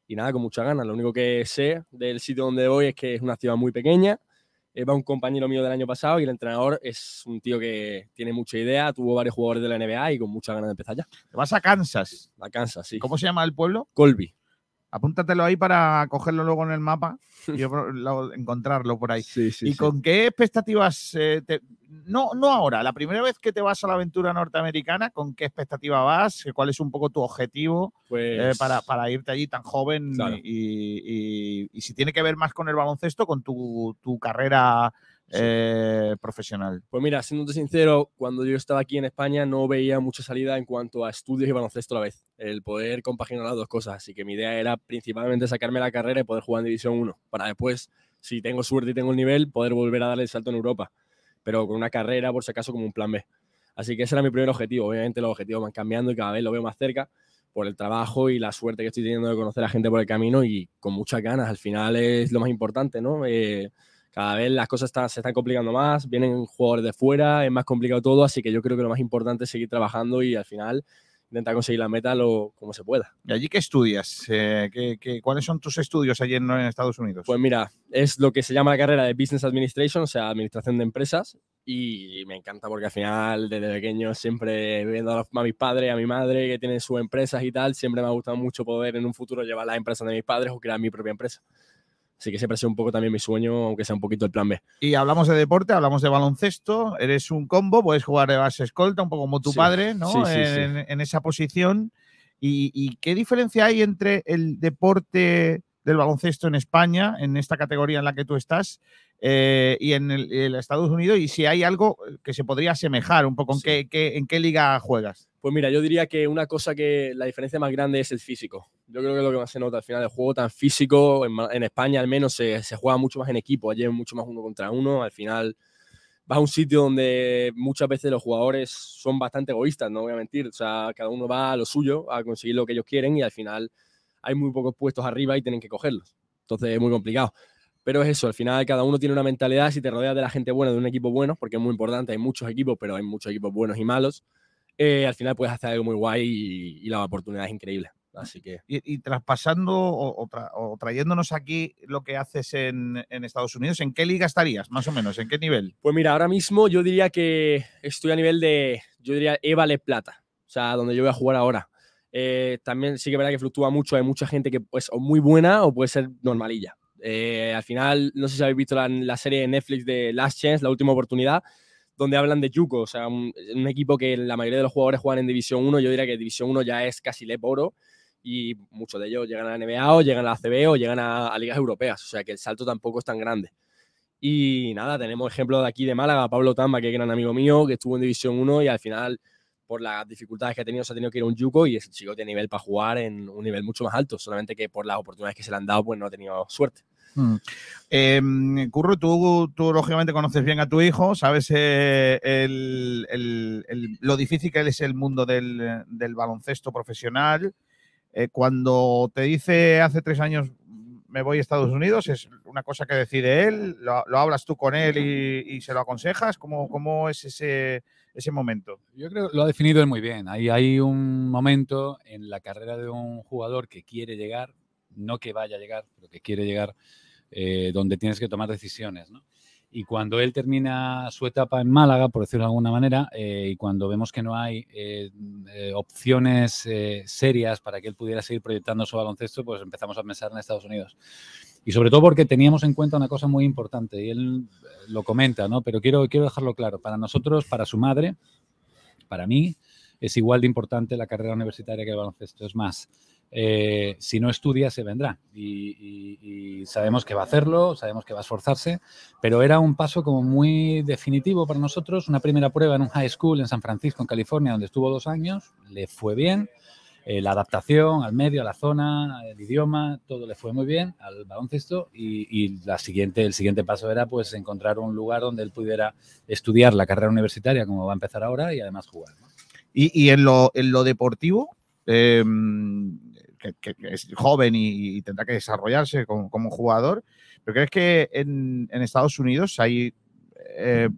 Speaker 24: y nada, con muchas ganas. Lo único que sé del sitio donde voy es que es una ciudad muy pequeña. eh, va un compañero mío del año pasado y el entrenador es un tío que tiene mucha idea, tuvo varios jugadores de la NBA y con muchas ganas de empezar ya.
Speaker 2: Vas a Kansas.
Speaker 24: A Kansas, sí.
Speaker 2: ¿Cómo se llama el pueblo?
Speaker 24: Colby.
Speaker 2: Apúntatelo ahí para cogerlo luego en el mapa y yo encontrarlo por ahí.
Speaker 24: Sí, sí,
Speaker 2: ¿Y
Speaker 24: sí.
Speaker 2: con qué expectativas? eh, te- no, no ahora, la primera vez que te vas a la aventura norteamericana, ¿con qué expectativa vas? ¿Cuál es un poco tu objetivo eh,
Speaker 24: Pues-
Speaker 2: para, para irte allí tan joven?
Speaker 24: Claro.
Speaker 2: Y, y- y si tiene que ver más con el baloncesto, con tu, tu carrera eh, profesional.
Speaker 24: Pues mira, siendo sincero, cuando yo estaba aquí en España no veía mucha salida en cuanto a estudios y baloncesto a la vez. El poder compaginar las dos cosas. Así que mi idea era principalmente sacarme la carrera y poder jugar en División 1. Para después, si tengo suerte y tengo el nivel, poder volver a darle el salto en Europa. Pero con una carrera, por si acaso, como un plan B. Así que ese era mi primer objetivo. Obviamente los objetivos van cambiando y cada vez lo veo más cerca por el trabajo y la suerte que estoy teniendo de conocer a gente por el camino y con muchas ganas. Al final es lo más importante, ¿no? Eh, cada vez las cosas están- se están complicando más, vienen jugadores de fuera, es más complicado todo, así que yo creo que lo más importante es seguir trabajando y al final intentar conseguir la meta lo, como se pueda.
Speaker 2: ¿Y allí qué estudias? Eh, ¿qué- qué- cuáles son tus estudios allí en, en Estados Unidos?
Speaker 24: Pues mira, es lo que se llama la carrera de Business Administration, o sea, administración de empresas, y me encanta porque al final, desde pequeño, siempre viendo a, los- a mis padres, a mi madre que tienen sus empresas y tal, siempre me ha gustado mucho poder en un futuro llevar las empresas de mis padres o crear mi propia empresa. Así que siempre ha sido un poco también mi sueño, aunque sea un poquito el plan B.
Speaker 2: Y hablamos de deporte, hablamos de baloncesto, eres un combo, puedes jugar de base escolta, un poco como tu
Speaker 24: Sí,
Speaker 2: padre, ¿no?
Speaker 24: sí, sí, sí.
Speaker 2: en, en esa posición. ¿Y, y qué diferencia hay entre el deporte del baloncesto en España, en esta categoría en la que tú estás, eh, y en, el, en Estados Unidos? Y si hay algo que se podría asemejar un poco, ¿en, qué, qué- en qué liga juegas?
Speaker 24: Pues mira, yo diría que una cosa que la diferencia más grande es el físico. Yo creo que es lo que más se nota al final, el juego tan físico, en, España al menos se, juega mucho más en equipo, es mucho más uno contra uno, al final vas a un sitio donde muchas veces los jugadores son bastante egoístas, no voy a mentir, o sea, cada uno va a lo suyo, a conseguir lo que ellos quieren y al final hay muy pocos puestos arriba y tienen que cogerlos. Entonces es muy complicado. Pero es eso, al final cada uno tiene una mentalidad, si te rodeas de la gente buena, de un equipo bueno, porque es muy importante, hay muchos equipos, pero hay muchos equipos buenos y malos, eh, al final puedes hacer algo muy guay y, y la oportunidad es increíble. Así que
Speaker 2: Y, y traspasando o, o tra- o trayéndonos aquí lo que haces en, en Estados Unidos, ¿en qué liga estarías, más o menos? ¿En qué nivel?
Speaker 24: Pues mira, ahora mismo yo diría que estoy a nivel de, yo diría Evale Plata, o sea, donde yo voy a jugar ahora. Eh, también sí que es verdad que fluctúa mucho, hay mucha gente que pues o muy buena o puede ser normalilla. Eh, al final, no sé si habéis visto la, la serie de Netflix de Last Chance, la última oportunidad, donde hablan de Yuko, o sea, un, un equipo que la mayoría de los jugadores juegan en División 1, yo diría que División 1 ya es casi LEP oro y muchos de ellos llegan a la NBA o llegan a la ACB o llegan a, a ligas europeas, o sea que el salto tampoco es tan grande. Y nada, tenemos ejemplos de aquí de Málaga, Pablo Tamba, que es gran amigo mío, que estuvo en División 1 y al final, por las dificultades que ha tenido, se ha tenido que ir a un Yuko y ese chico tiene nivel para jugar en un nivel mucho más alto, solamente que por las oportunidades que se le han dado, pues no ha tenido suerte.
Speaker 2: Mm. Em, Curro, tú, tú lógicamente conoces bien a tu hijo, sabes eh, el- el- el- lo difícil que es el mundo del, del baloncesto profesional. Eh, cuando te dice hace tres años me voy a Estados Unidos, es una cosa que decide él, lo, hablas tú con él y, y se lo aconsejas. ¿Cómo, cómo es ese, ese momento?
Speaker 23: Yo creo que lo ha definido él muy bien. Ahí hay un momento en la carrera de un jugador que quiere llegar, no que vaya a llegar, pero que quiere llegar, eh, donde tienes que tomar decisiones. ¿no? Y cuando él termina su etapa en Málaga, por decirlo de alguna manera, eh, y cuando vemos que no hay eh, eh, opciones eh, serias para que él pudiera seguir proyectando su baloncesto, pues empezamos a pensar en Estados Unidos. Y sobre todo porque teníamos en cuenta una cosa muy importante, y él eh, lo comenta, ¿no? pero quiero, quiero dejarlo claro. Para nosotros, para su madre, para mí, es igual de importante la carrera universitaria que el baloncesto. Es más, eh, si no estudia, se vendrá. Y, y- y sabemos que va a hacerlo, sabemos que va a esforzarse, pero era un paso como muy definitivo para nosotros. Una primera prueba en un high school en San Francisco, en California, donde estuvo dos años, le fue bien. Eh, la adaptación al medio, a la zona, el idioma, todo le fue muy bien al baloncesto y, y la siguiente, el siguiente paso era pues encontrar un lugar donde él pudiera estudiar la carrera universitaria como va a empezar ahora y además jugar. ¿no?
Speaker 2: Y, y en, lo, en lo deportivo, eh, que, es joven y, y tendrá que desarrollarse como, como jugador, ¿pero crees que en, en Estados Unidos hay eh,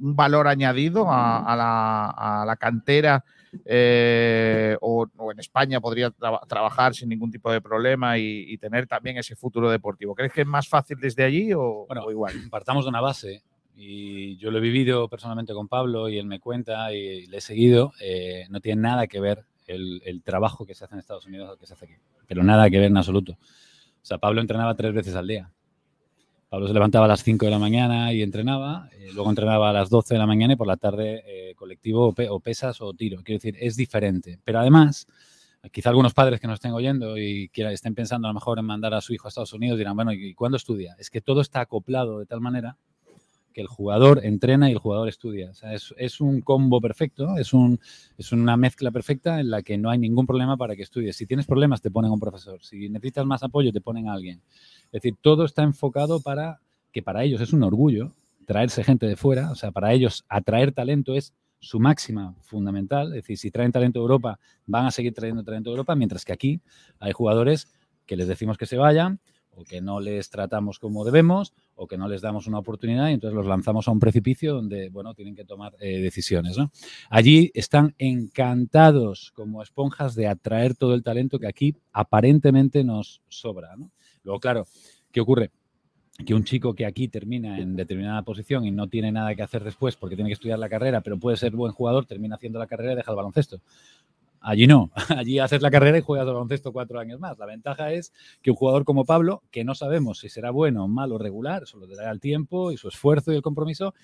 Speaker 2: un valor añadido a, a la, a la cantera eh, o, o en España podría traba- trabajar sin ningún tipo de problema y, y tener también ese futuro deportivo? ¿Crees que es más fácil desde allí o, o igual?
Speaker 23: Partamos de una base y yo lo he vivido personalmente con Pablo y él me cuenta y le he seguido, eh, no tiene nada que ver el, trabajo que se hace en Estados Unidos al que se hace aquí, pero nada que ver en absoluto. O sea, Pablo entrenaba tres veces al día. Pablo se levantaba a las 5 de la mañana y entrenaba, eh, luego entrenaba a las 12 de la mañana y por la tarde eh, colectivo o pesas o tiro. Quiero decir, es diferente. Pero además, quizá algunos padres que nos estén oyendo y que estén pensando a lo mejor en mandar a su hijo a Estados Unidos dirán, bueno, ¿y cuándo estudia? Es que todo está acoplado de tal manera que el jugador entrena y el jugador estudia. Es, es un combo perfecto, es, un, es una mezcla perfecta en la que no hay ningún problema para que estudies. Si tienes problemas, te ponen un profesor. Si necesitas más apoyo, te ponen a alguien. Es decir, todo está enfocado para que para ellos es un orgullo traerse gente de fuera. O sea, para ellos atraer talento es su máxima fundamental. Es decir, si traen talento de Europa, van a seguir trayendo talento de Europa, mientras que aquí hay jugadores que les decimos que se vayan o que no les tratamos como debemos o que no les damos una oportunidad y entonces los lanzamos a un precipicio donde, bueno, tienen que tomar eh, decisiones. ¿no? Allí están encantados como esponjas de atraer todo el talento que aquí aparentemente nos sobra. ¿no? Luego, claro, ¿qué ocurre? que un chico que aquí termina en determinada posición y no tiene nada que hacer después porque tiene que estudiar la carrera, pero puede ser buen jugador, termina haciendo la carrera y deja el baloncesto. Allí no, allí haces la carrera y juegas al baloncesto cuatro años más. La ventaja es que un jugador como Pablo, que no sabemos si será bueno, malo o regular, solo dará el tiempo y su esfuerzo y el compromiso,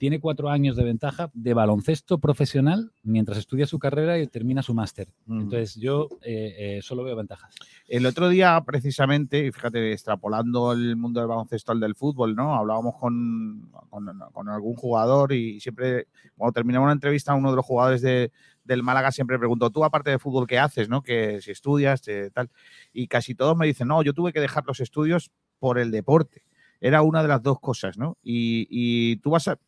Speaker 23: tiene cuatro años de ventaja de baloncesto profesional mientras estudia su carrera y termina su máster. Entonces yo eh, eh, solo veo ventajas.
Speaker 2: El otro día, precisamente, y fíjate, extrapolando el mundo del baloncesto al del fútbol, ¿no? Hablábamos con, con, con algún jugador y siempre, cuando terminaba una entrevista, uno de los jugadores de, del Málaga siempre preguntó, tú aparte de fútbol, ¿qué haces? ¿no? Que si estudias, eh, tal. Y casi todos me dicen, no, yo tuve que dejar los estudios por el deporte. Era una de las dos cosas, ¿no? Y, y tú vas a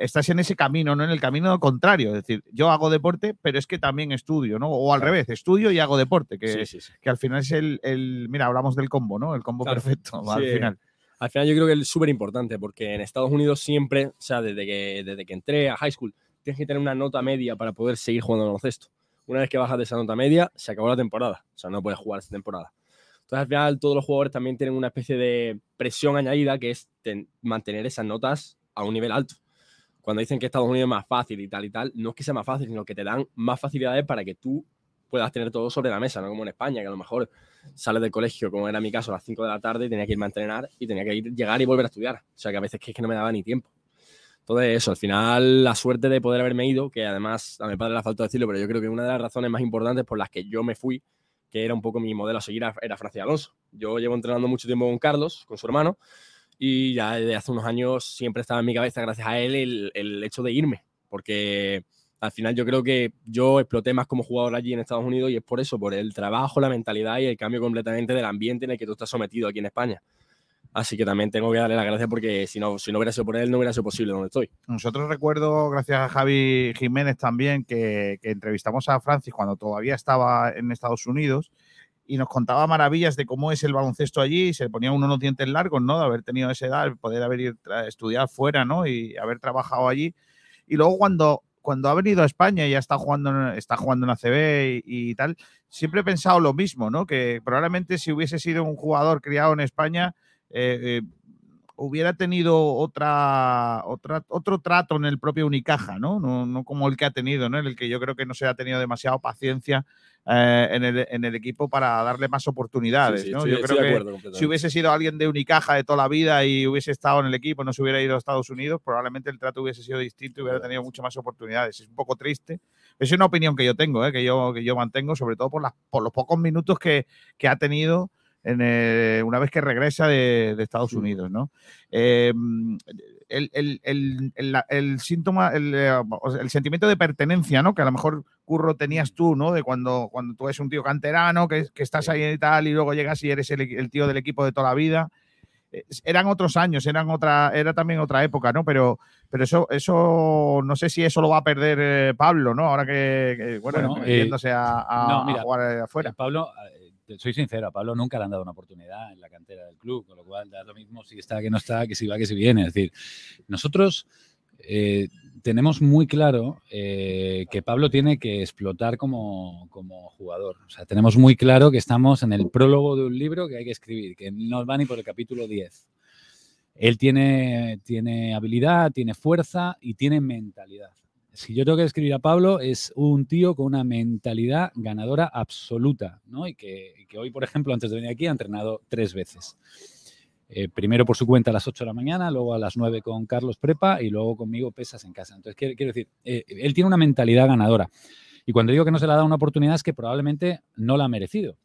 Speaker 2: estás en ese camino, no en el camino contrario. Es decir, yo hago deporte, pero es que también estudio, ¿no? O al revés, estudio y hago deporte, que,
Speaker 24: Sí, sí, sí.
Speaker 2: que al final es el, el- Mira, hablamos del combo, ¿no? El combo
Speaker 24: Claro.
Speaker 2: perfecto, al final.
Speaker 24: Al final yo creo que es súper importante porque en Estados Unidos siempre, o sea, desde que, desde que entré a high school, tienes que tener una nota media para poder seguir jugando al baloncesto. Una vez que bajas de esa nota media, se acabó la temporada. O sea, no puedes jugar esta temporada. Entonces, al final, todos los jugadores también tienen una especie de presión añadida que es ten- mantener esas notas a un nivel alto. Cuando dicen que Estados Unidos es más fácil y tal y tal, no es que sea más fácil, sino que te dan más facilidades para que tú puedas tener todo sobre la mesa, no como en España, que a lo mejor sales del colegio, como era mi caso, a las 5 de la tarde tenía que irme a entrenar y tenía que ir, llegar y volver a estudiar. O sea, que a veces es que no me daba ni tiempo. Entonces, eso, al final, la suerte de poder haberme ido, que además a mi padre le faltó decirlo, pero yo creo que una de las razones más importantes por las que yo me fui, que era un poco mi modelo a seguir, era- Francis Alonso. Yo llevo entrenando mucho tiempo con Carlos, con su hermano, y ya desde hace unos años siempre estaba en mi cabeza, gracias a él, el, el hecho de irme, porque al final yo creo que yo exploté más como jugador allí en Estados Unidos y es por eso, por el trabajo, la mentalidad y el cambio completamente del ambiente en el que tú estás sometido aquí en España. Así que también tengo que darle las gracias porque si no, si no hubiera sido por él, no hubiera sido posible donde estoy.
Speaker 2: Nosotros recuerdo, gracias a Javi Jiménez también, que, que entrevistamos a Francis cuando todavía estaba en Estados Unidos y nos contaba maravillas de cómo es el baloncesto allí. Se ponía uno los dientes largos, ¿no? De haber tenido esa edad, poder haber ido a estudiar fuera, ¿no? Y haber trabajado allí. Y luego cuando, cuando ha venido a España y ya está jugando, está jugando en la CB y, y tal, siempre he pensado lo mismo, ¿no? Que probablemente si hubiese sido un jugador criado en España, eh, eh, hubiera tenido otra, otra, otro trato en el propio Unicaja, ¿no? ¿no? No como el que ha tenido, ¿no? En el que yo creo que no se ha tenido demasiada paciencia eh, en, el, en el equipo para darle más oportunidades,
Speaker 24: Sí, sí,
Speaker 2: ¿no?
Speaker 24: estoy-
Speaker 2: yo creo que
Speaker 24: acuerdo
Speaker 2: si hubiese sido alguien de Unicaja de toda la vida y hubiese estado en el equipo, no se hubiera ido a Estados Unidos, probablemente el trato hubiese sido distinto y hubiera tenido muchas más oportunidades. Es un poco triste. Es una opinión que yo tengo, ¿eh? que, yo, que yo mantengo, sobre todo por, las, por los pocos minutos que, que ha tenido en, eh, una vez que regresa de, de Estados Unidos, ¿no? Eh, el, el- el- el- el síntoma, el, eh, el sentimiento de pertenencia, ¿no? Que a lo mejor, Curro, tenías tú, ¿no? De cuando, cuando tú eres un tío canterano, que, que estás ahí y tal, y luego llegas y eres el, el tío del equipo de toda la vida. Eh, Eran otros años, eran otra, era también otra época, ¿no? Pero, pero eso, eso, no sé si eso lo va a perder eh, Pablo, ¿no? Ahora que, que, bueno,
Speaker 23: Bueno,
Speaker 2: yéndose a, a-
Speaker 23: no,
Speaker 2: a
Speaker 23: mira,
Speaker 2: jugar afuera.
Speaker 23: Pablo, soy sincero, a Pablo nunca le han dado una oportunidad en la cantera del club, con lo cual da lo mismo si está, que no está, que si va, que si viene. Es decir, nosotros eh, tenemos muy claro eh, que Pablo tiene que explotar como, como jugador. O sea, tenemos muy claro que estamos en el prólogo de un libro que hay que escribir, que no va ni por el capítulo 10. Él tiene, tiene habilidad, tiene fuerza y tiene mentalidad. Si yo tengo que describir a Pablo, es un tío con una mentalidad ganadora absoluta, ¿no? Y que, hoy, por ejemplo, antes de venir aquí, ha entrenado tres veces. eh, primero por su cuenta a las 8 de la mañana, luego a las 9 con Carlos Prepa y luego conmigo pesas en casa. Entonces, quiero, quiero decir, eh, él tiene una mentalidad ganadora. Y cuando digo que no se le ha dado una oportunidad es que probablemente no la ha merecido.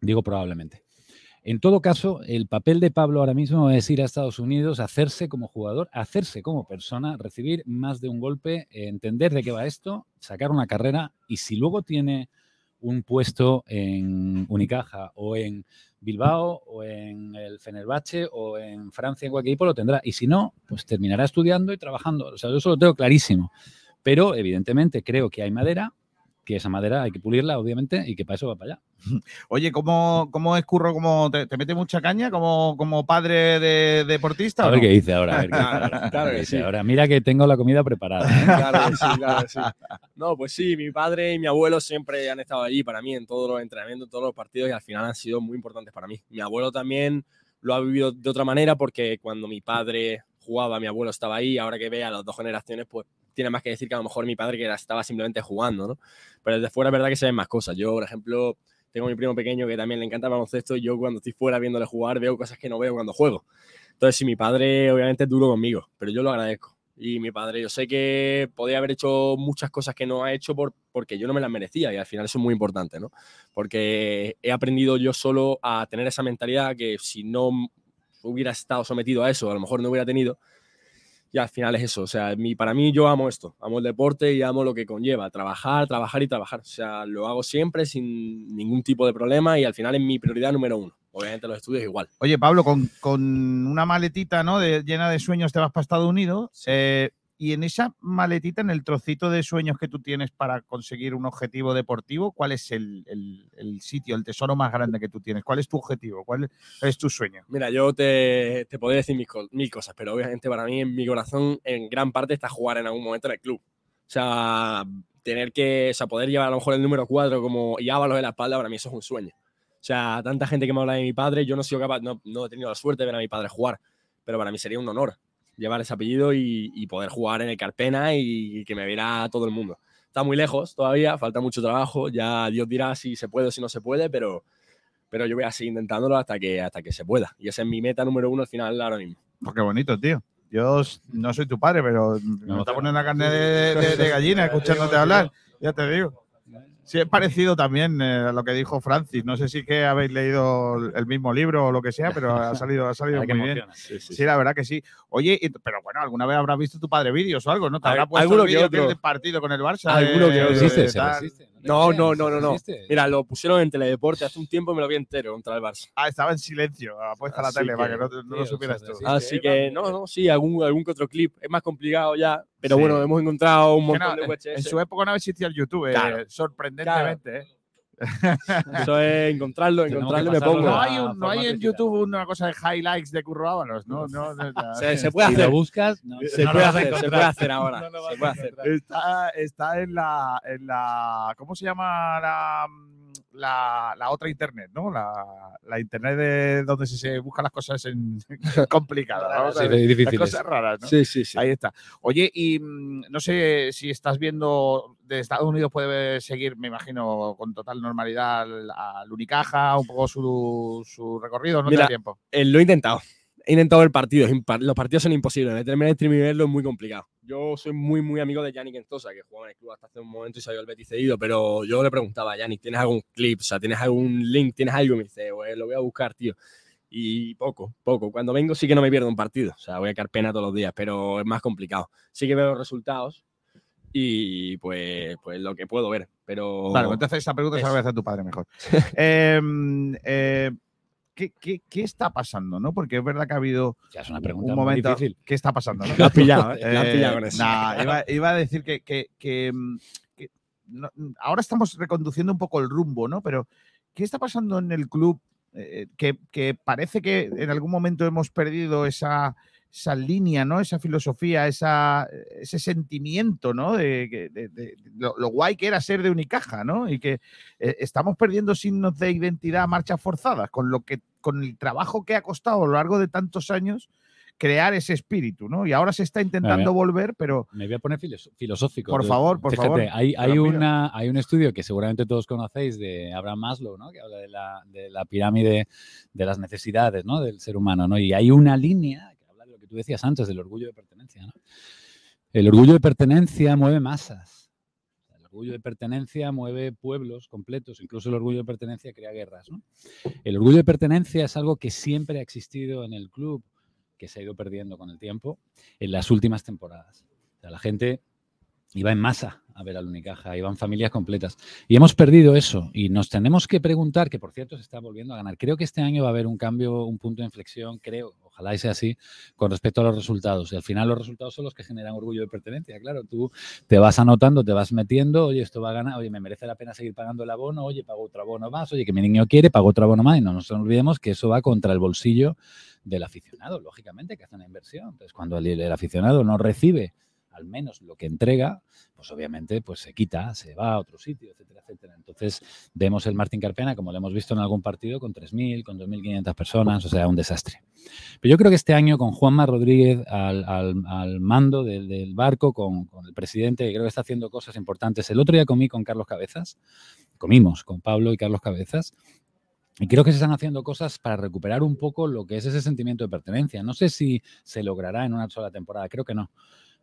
Speaker 23: Digo probablemente. En todo caso, el papel de Pablo ahora mismo es ir a Estados Unidos, hacerse como jugador, hacerse como persona, recibir más de un golpe, entender de qué va esto, sacar una carrera y si luego tiene un puesto en Unicaja o en Bilbao o en el Fenerbahce o en Francia, en cualquier equipo lo tendrá. Y si no, pues terminará estudiando y trabajando. O sea, yo eso lo tengo clarísimo. Pero evidentemente creo que hay madera que esa madera hay que pulirla, obviamente, y que para eso va para allá.
Speaker 2: Oye, ¿cómo, cómo es Curro? ¿Cómo te, te mete mucha caña como, como padre de deportista?
Speaker 23: A ver
Speaker 2: no?
Speaker 23: qué dice ahora. A ver qué dice
Speaker 24: Claro,
Speaker 23: ahora.
Speaker 24: claro
Speaker 23: A ver
Speaker 24: que
Speaker 23: qué dice
Speaker 24: sí.
Speaker 23: ahora. Mira que tengo la comida preparada. ¿eh?
Speaker 24: Claro que sí, claro que sí. No, pues sí, mi padre y mi abuelo siempre han estado allí para mí en todos los entrenamientos, en todos los partidos y al final han sido muy importantes para mí. Mi abuelo también lo ha vivido de otra manera porque cuando mi padre jugaba, mi abuelo estaba ahí, ahora que ve a las dos generaciones, pues tiene más que decir que a lo mejor mi padre que era- estaba simplemente jugando, ¿no? Pero desde fuera es verdad que se ven más cosas. Yo, por ejemplo, tengo a mi primo pequeño que también le encanta el baloncesto y yo cuando estoy fuera viéndole jugar veo cosas que no veo cuando juego. Entonces, sí, mi padre obviamente es duro conmigo, pero yo lo agradezco. Y mi padre, yo sé que podía haber hecho muchas cosas que no ha hecho por, porque yo no me las merecía y al final eso es muy importante, ¿no? Porque he aprendido yo solo a tener esa mentalidad que si no hubiera estado sometido a eso, a lo mejor no hubiera tenido. Y al final es eso, o sea, mi, para mí yo amo esto, amo el deporte y amo lo que conlleva, trabajar, trabajar y trabajar. O sea, lo hago siempre sin ningún tipo de problema y al final es mi prioridad número uno. Obviamente los estudios igual.
Speaker 2: Oye, Pablo, con, con una maletita ¿no? de, llena de sueños te vas para Estados Unidos. eh, y en esa maletita, en el trocito de sueños que tú tienes para conseguir un objetivo deportivo, ¿cuál es el, el- el sitio, el tesoro más grande que tú tienes? ¿Cuál es tu objetivo? ¿Cuál es tu sueño?
Speaker 24: Mira, yo te, te podría decir mil, mil cosas, pero obviamente para mí en mi corazón en gran parte está jugar en algún momento en el club. O sea, tener que, o sea, poder llevar a lo mejor el número 4 como y Ábalos en la espalda, para mí eso es un sueño. O sea, tanta gente que me habla de mi padre, yo no he sido capaz, no, no he tenido la suerte de ver a mi padre jugar, pero para mí sería un honor llevar ese apellido y, y poder jugar en el Carpena y que me viera todo el mundo. Está muy lejos todavía, falta mucho trabajo, ya Dios dirá si se puede o si no se puede, pero, pero yo voy a seguir intentándolo hasta que, hasta que se pueda. Y esa es mi meta número uno al final ahora mismo.
Speaker 2: Pues qué bonito, tío. Yo no soy tu padre, pero me está poniendo la carne de, de- de gallina escuchándote hablar. Ya te digo. Sí, es parecido también eh, a lo que dijo Francis. No sé si que habéis leído el- mismo libro o lo que sea, pero ha salido, ha salido
Speaker 23: qué
Speaker 2: muy bien. Sí,
Speaker 23: Sí, sí,
Speaker 2: la verdad que sí. Oye, y- pero bueno, alguna vez habrás visto tu padre vídeos o algo, ¿no? Te habrá puesto
Speaker 24: alguno
Speaker 2: el vídeo del partido con el Barça.
Speaker 24: Alguno que
Speaker 23: se resiste.
Speaker 24: No, no, no, no, no. Mira, lo pusieron en Teledeporte hace un tiempo y me lo vi entero contra el Barça.
Speaker 2: Ah, estaba en silencio, apuesta a la tele para
Speaker 24: que-
Speaker 2: no, lo supieras tú.
Speaker 23: resiste.
Speaker 24: Así que, no, no, sí, algún, algún que otro clip. Es más complicado ya, pero
Speaker 2: Sí.
Speaker 24: bueno, hemos encontrado un montón
Speaker 2: no,
Speaker 24: de
Speaker 2: en-
Speaker 24: VHS.
Speaker 2: en su época no existía el YouTube, eh,
Speaker 24: Claro.
Speaker 2: sorprendentemente.
Speaker 24: Eso es encontrarlo, encontrarlo me pongo.
Speaker 2: No hay, un- no hay en YouTube una cosa de highlights de Curro Ábalos, ¿no? no, no, no.
Speaker 24: Se, se puede
Speaker 23: Si
Speaker 24: hacer.
Speaker 23: lo buscas, no,
Speaker 24: se, puede hacer se puede hacer ahora. Se puede hacer.
Speaker 2: Está, está en la, en la. ¿Cómo se llama la, la, la otra internet, ¿no? La, la internet de donde se, se buscan las cosas en, complicadas. a
Speaker 23: Sí,
Speaker 2: las cosas raras, ¿no?
Speaker 24: Sí, sí, sí.
Speaker 2: Ahí está. Oye, y mm, no sé si estás viendo de Estados Unidos puede seguir, me imagino, con total normalidad al, Unicaja, un poco su, su recorrido, no
Speaker 24: Mira,
Speaker 2: tiempo.
Speaker 24: Eh, lo he intentado. He intentado ver partidos. impar- Los partidos son imposibles. Meterme en el stream y verlo es muy complicado. Yo soy muy, muy amigo de Yannick Entosa, que jugaba en el club hasta hace un momento y salió el Betis cedido, pero yo le preguntaba a Yannick, ¿tienes algún clip? O sea, ¿tienes algún link? ¿Tienes algo? Y me dice, "Pues, lo voy a buscar, tío. Y poco, poco. Cuando vengo sí que no me pierdo un partido. O sea, voy a quedar pena todos los días, pero es más complicado. Sí que veo los resultados y pues, pues lo que puedo ver. Pero
Speaker 2: pues entonces esa pregunta se la voy a hacer a tu padre mejor. Em, eh, ¿qué, qué, qué está pasando? ¿no? Porque es verdad que ha habido
Speaker 23: Ya es una pregunta
Speaker 2: un
Speaker 23: muy
Speaker 2: momento.
Speaker 23: difícil.
Speaker 2: ¿Qué está pasando? no?
Speaker 24: Lo has pillado, ¿eh? Lo has
Speaker 2: Eh,
Speaker 24: pillado con eso.
Speaker 2: nah, iba, iba a decir que, que- que, mm, que no- ahora estamos reconduciendo un poco el rumbo, ¿no? Pero, ¿qué está pasando en el club? Eh, que, que parece que en algún momento hemos perdido esa, esa línea, ¿no? Esa filosofía, esa, ese sentimiento, ¿no? De, de- de lo, lo guay que era ser de Unicaja, ¿no? Y que eh, estamos perdiendo signos de identidad a marchas forzadas, con lo que, con el trabajo que ha costado a lo largo de tantos años crear ese espíritu, ¿no? Y ahora se está intentando
Speaker 23: Mira.
Speaker 2: volver, pero
Speaker 23: Me voy a poner filos- filosófico.
Speaker 2: Por favor, por
Speaker 23: fíjate,
Speaker 2: favor,
Speaker 23: Hay, hay, una, hay un estudio que seguramente todos conocéis de Abraham Maslow, ¿no? que habla de la, de la pirámide de las necesidades ¿no? del ser humano. ¿no? Y hay una línea tú decías antes, del orgullo de pertenencia. ¿no? El orgullo de pertenencia mueve masas. El orgullo de pertenencia mueve pueblos completos, incluso el orgullo de pertenencia crea guerras. ¿no? El orgullo de pertenencia es algo que siempre ha existido en el club, que se ha ido perdiendo con el tiempo en las últimas temporadas. La gente iba en masa a ver al Unicaja, iban familias completas. Y hemos perdido eso y nos tenemos que preguntar, que por cierto se está volviendo a ganar. Creo que este año va a haber un cambio, un punto de inflexión, creo, ojalá sea así, con respecto a los resultados. Y al final los resultados son los que generan orgullo de pertenencia. Claro, tú te vas anotando, te vas metiendo, oye, esto va a ganar, oye, me merece la pena seguir pagando el abono, oye, pago otro abono más, oye, que mi niño quiere, pago otro abono más. Y no nos olvidemos que eso va contra el bolsillo del aficionado, lógicamente, que hace una inversión. Entonces, cuando el, el aficionado no recibe al menos lo que entrega, pues obviamente pues se quita, se va a otro sitio, etcétera, etcétera. Entonces vemos el Martín Carpena, como lo hemos visto en algún partido, con 3.000, con 2.500 personas, o sea, un desastre. Pero yo creo que este año con Juanma Rodríguez al, al- al mando del, del barco, con, con el presidente, que creo que está haciendo cosas importantes. El otro día comí con Carlos Cabezas, comimos con Pablo y Carlos Cabezas, y creo que se están haciendo cosas para recuperar un poco lo que es ese sentimiento de pertenencia. No sé si se logrará en una sola temporada, creo que no,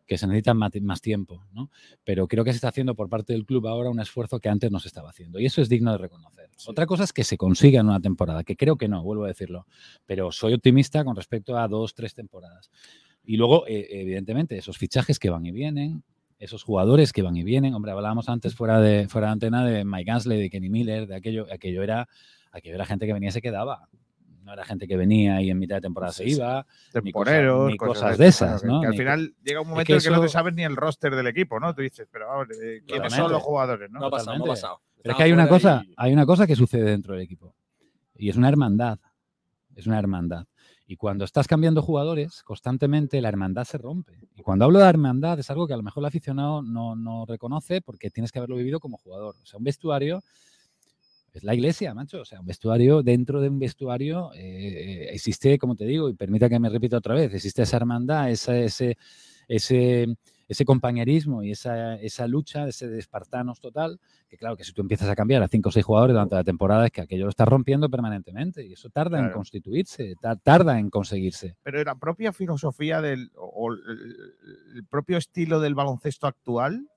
Speaker 23: que se necesita más, tiempo, ¿no? Pero creo que se está haciendo por parte del club ahora un esfuerzo que antes no se estaba haciendo. Y eso es digno de reconocer. Otra cosa es que se consiga en una temporada, que creo que no, vuelvo a decirlo. Pero soy optimista con respecto a dos, tres temporadas. Y luego, eh, evidentemente, esos fichajes que van y vienen, esos jugadores que van y vienen. Hombre, hablábamos antes fuera de, fuera de antena de Mike Gansley, de Kenny Miller, de aquello, aquello era, aquello era gente que venía y se quedaba. No era gente que venía y en mitad de temporada se
Speaker 2: Sí, sí.
Speaker 23: iba. ni cosas-
Speaker 2: temporeros,
Speaker 23: ni cosas, de esas,
Speaker 2: que-
Speaker 23: ¿no?
Speaker 2: Que al
Speaker 23: Ni-
Speaker 2: final llega un momento en que no te
Speaker 23: eso-
Speaker 2: sabes ni el roster del equipo, ¿no? Tú dices, pero ver, eh, ¿quiénes son los jugadores, no?
Speaker 23: Totalmente.
Speaker 24: pasado.
Speaker 23: Pero es que hay una cosa, hay una cosa que sucede dentro del equipo. Y es una hermandad. Es una hermandad. Y cuando estás cambiando jugadores, constantemente la hermandad se rompe. Y cuando hablo de hermandad es algo que a lo mejor el aficionado no, no reconoce porque tienes que haberlo vivido como jugador. O sea, un vestuario es la iglesia, macho. O sea, un vestuario, dentro de un vestuario eh, eh, existe, como te digo, y permita que me repita otra vez, existe esa hermandad, esa- ese, ese, ese compañerismo y esa, esa lucha, ese de espartanos total, que claro, que si tú empiezas a cambiar a cinco o seis jugadores durante la temporada, es que aquello lo estás rompiendo permanentemente y eso tarda en
Speaker 2: Claro.
Speaker 23: constituirse, ta- tarda en conseguirse.
Speaker 2: Pero la propia filosofía del, o el propio estilo del baloncesto actual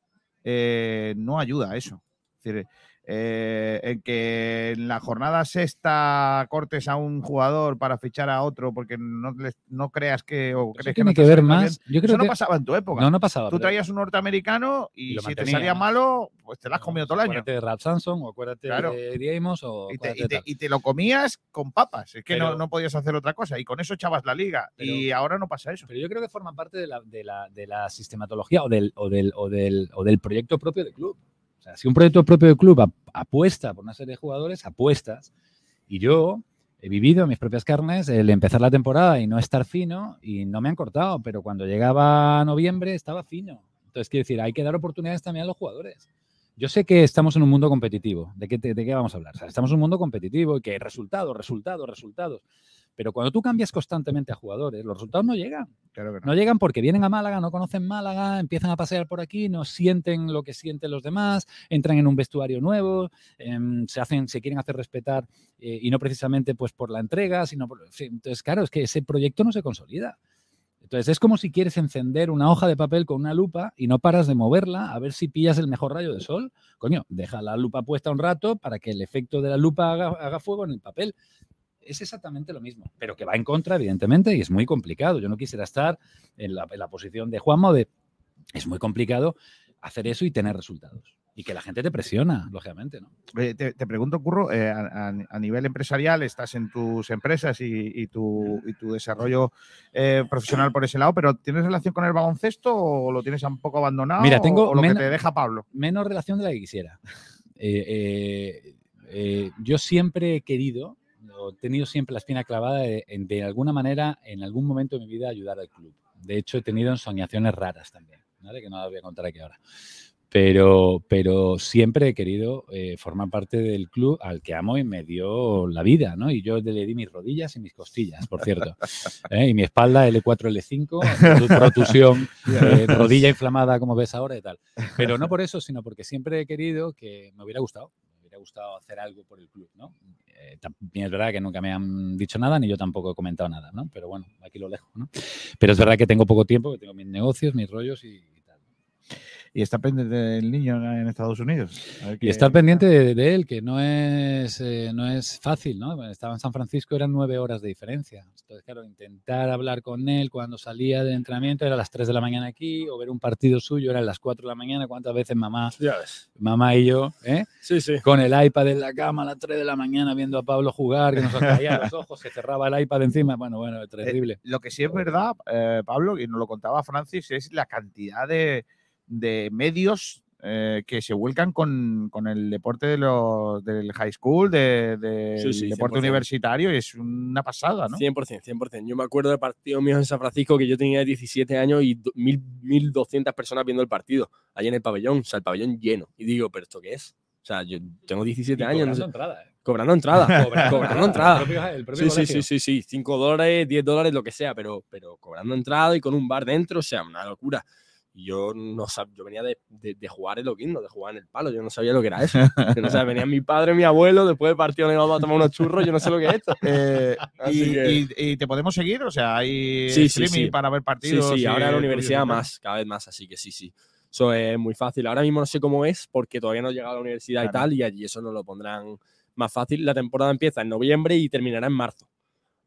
Speaker 2: eh, no ayuda a eso. Es decir, eh, en que en la jornada sexta cortes a un jugador para fichar a otro porque no, no creas que o crees que
Speaker 23: tiene
Speaker 2: no
Speaker 23: que ver más-
Speaker 2: bien.
Speaker 23: yo creo
Speaker 2: Eso no
Speaker 23: que-
Speaker 2: pasaba en tu época.
Speaker 23: No, no pasaba,
Speaker 2: Tú traías un norteamericano y, si te salía malo, pues te lo has comido todo el año.
Speaker 23: Acuérdate de Ralph Samson o acuérdate
Speaker 2: Claro.
Speaker 23: de o
Speaker 2: Y te, y
Speaker 23: acuérdate
Speaker 2: te-
Speaker 23: tal.
Speaker 2: y te lo comías con papas. Es que no,
Speaker 23: Pero-
Speaker 2: no podías hacer otra cosa. Y con eso echabas la liga. y ahora no pasa eso.
Speaker 23: Pero yo creo que forma parte de la, de la, de la sistematología o del, o, del, o, del, o del proyecto propio del club. O sea, si un proyecto propio del club ap- apuesta por una serie de jugadores, apuestas. Y yo he vivido en mis propias carnes el empezar la temporada y no estar fino y no me han cortado, pero cuando llegaba noviembre estaba fino. Entonces, quiero decir, hay que dar oportunidades también a los jugadores. Yo sé que estamos en un mundo competitivo. ¿De qué, de qué vamos a hablar? Estamos en un mundo competitivo y que resultados, resultados, resultados. Pero cuando tú cambias constantemente a jugadores, los resultados no llegan.
Speaker 2: Claro que no.
Speaker 23: No llegan porque vienen a Málaga, no conocen Málaga, empiezan a pasear por aquí, no sienten lo que sienten los demás, entran en un vestuario nuevo, em, se hacen, se quieren hacer respetar eh, y no precisamente pues por la entrega, sino por, entonces claro es que ese proyecto no se consolida. Entonces es como si quieres encender una hoja de papel con una lupa y no paras de moverla a ver si pillas el mejor rayo de sol. Coño, deja la lupa puesta un rato para que el efecto de la lupa haga, haga fuego en el papel es exactamente lo mismo, pero que va en contra, evidentemente, y es muy complicado. Yo no quisiera estar en la, en la posición de Juanma de es muy complicado hacer eso y tener resultados. Y que la gente te presiona, lógicamente, ¿no?
Speaker 2: Eh, te, te pregunto, Curro, eh, a, nivel empresarial estás en tus empresas y, y tu, y tu desarrollo eh, profesional por ese lado, pero ¿tienes relación con el baloncesto o lo tienes un poco abandonado?
Speaker 23: Mira, tengo
Speaker 2: o lo que te deja Pablo.
Speaker 23: menos relación de la que quisiera. Eh, yo siempre he querido, he tenido siempre la espina clavada de, de alguna manera, en algún momento de mi vida, ayudar al club. De hecho, he tenido ensoñaciones raras también, ¿vale? que no las voy a contar aquí ahora. Pero, pero siempre he querido eh, formar parte del club al que amo y me dio la vida, ¿no? Y yo le di mis rodillas y mis costillas, por cierto. ¿eh? Y mi espalda L4, L5, protusión, eh, rodilla inflamada como ves ahora y tal. Pero no por eso, sino porque siempre he querido que me hubiera gustado, hubiera gustado hacer algo por el club, ¿no? Eh, también es verdad que nunca me han dicho nada ni yo tampoco he comentado nada, ¿no? Pero bueno, aquí lo dejo, ¿no? Pero es verdad que tengo poco tiempo, que tengo mis negocios, mis rollos y,
Speaker 2: Y está pendiente del niño en Estados Unidos.
Speaker 23: Y estar pendiente de, de él, que no es, eh, no es fácil, ¿no? Estaba en San Francisco, eran nueve horas de diferencia. Entonces, claro, intentar hablar con él cuando salía del entrenamiento era a las 3 de la mañana aquí, o ver un partido suyo era a las 4 de la mañana. ¿Cuántas veces mamá, mamá y yo, ¿eh? con el iPad en la cama a las 3 de la mañana viendo a Pablo jugar, que nos caía los ojos, se cerraba el iPad encima? Bueno, bueno, terrible.
Speaker 2: Eh, lo que sí es verdad, eh, Pablo, y nos lo contaba Francis, es la cantidad de, de medios eh, que se vuelcan con, con el deporte de los, del high school, de- del
Speaker 24: Sí, sí,
Speaker 2: deporte
Speaker 24: 100%.
Speaker 2: universitario, y es una pasada, ¿no?
Speaker 24: 100%, 100%. Yo me acuerdo de partidos míos en San Francisco que yo tenía 17 años y do- mil- 1.200 personas viendo el partido, allí en el pabellón, o sea, el pabellón lleno. Y digo, ¿pero esto qué es? O sea, yo tengo 17
Speaker 23: Y
Speaker 24: años. no
Speaker 23: cobrando
Speaker 24: sé-
Speaker 23: entrada, ¿eh?
Speaker 24: Cobrando entrada.
Speaker 23: Cobrando
Speaker 24: cobrando,
Speaker 23: entrada, el propio- el propio
Speaker 24: sí, sí, sí, sí, sí. 5 dólares, 10 dólares, lo que sea, pero, pero cobrando entrada y con un bar dentro, o sea, una locura. Yo no sab- yo venía de, de, de jugar en Loquindo, de jugar en el palo, yo no sabía lo que era eso. Yo no sabía, venía mi padre, mi abuelo, después del partido nos íbamos a tomar unos churros, yo no sé lo que es esto.
Speaker 2: Eh, y,
Speaker 24: que-
Speaker 2: y- y te podemos seguir, o sea, hay
Speaker 24: sí, sí,
Speaker 2: streaming
Speaker 24: sí.
Speaker 2: para ver
Speaker 24: Sí,
Speaker 2: partidos.
Speaker 24: sí, ahora en la universidad más, cada vez más, así que sí, sí. Eso es muy fácil. Ahora mismo no sé cómo es porque todavía no he llegado a la universidad y tal, y allí eso nos lo pondrán más fácil. La temporada empieza en noviembre y terminará en marzo.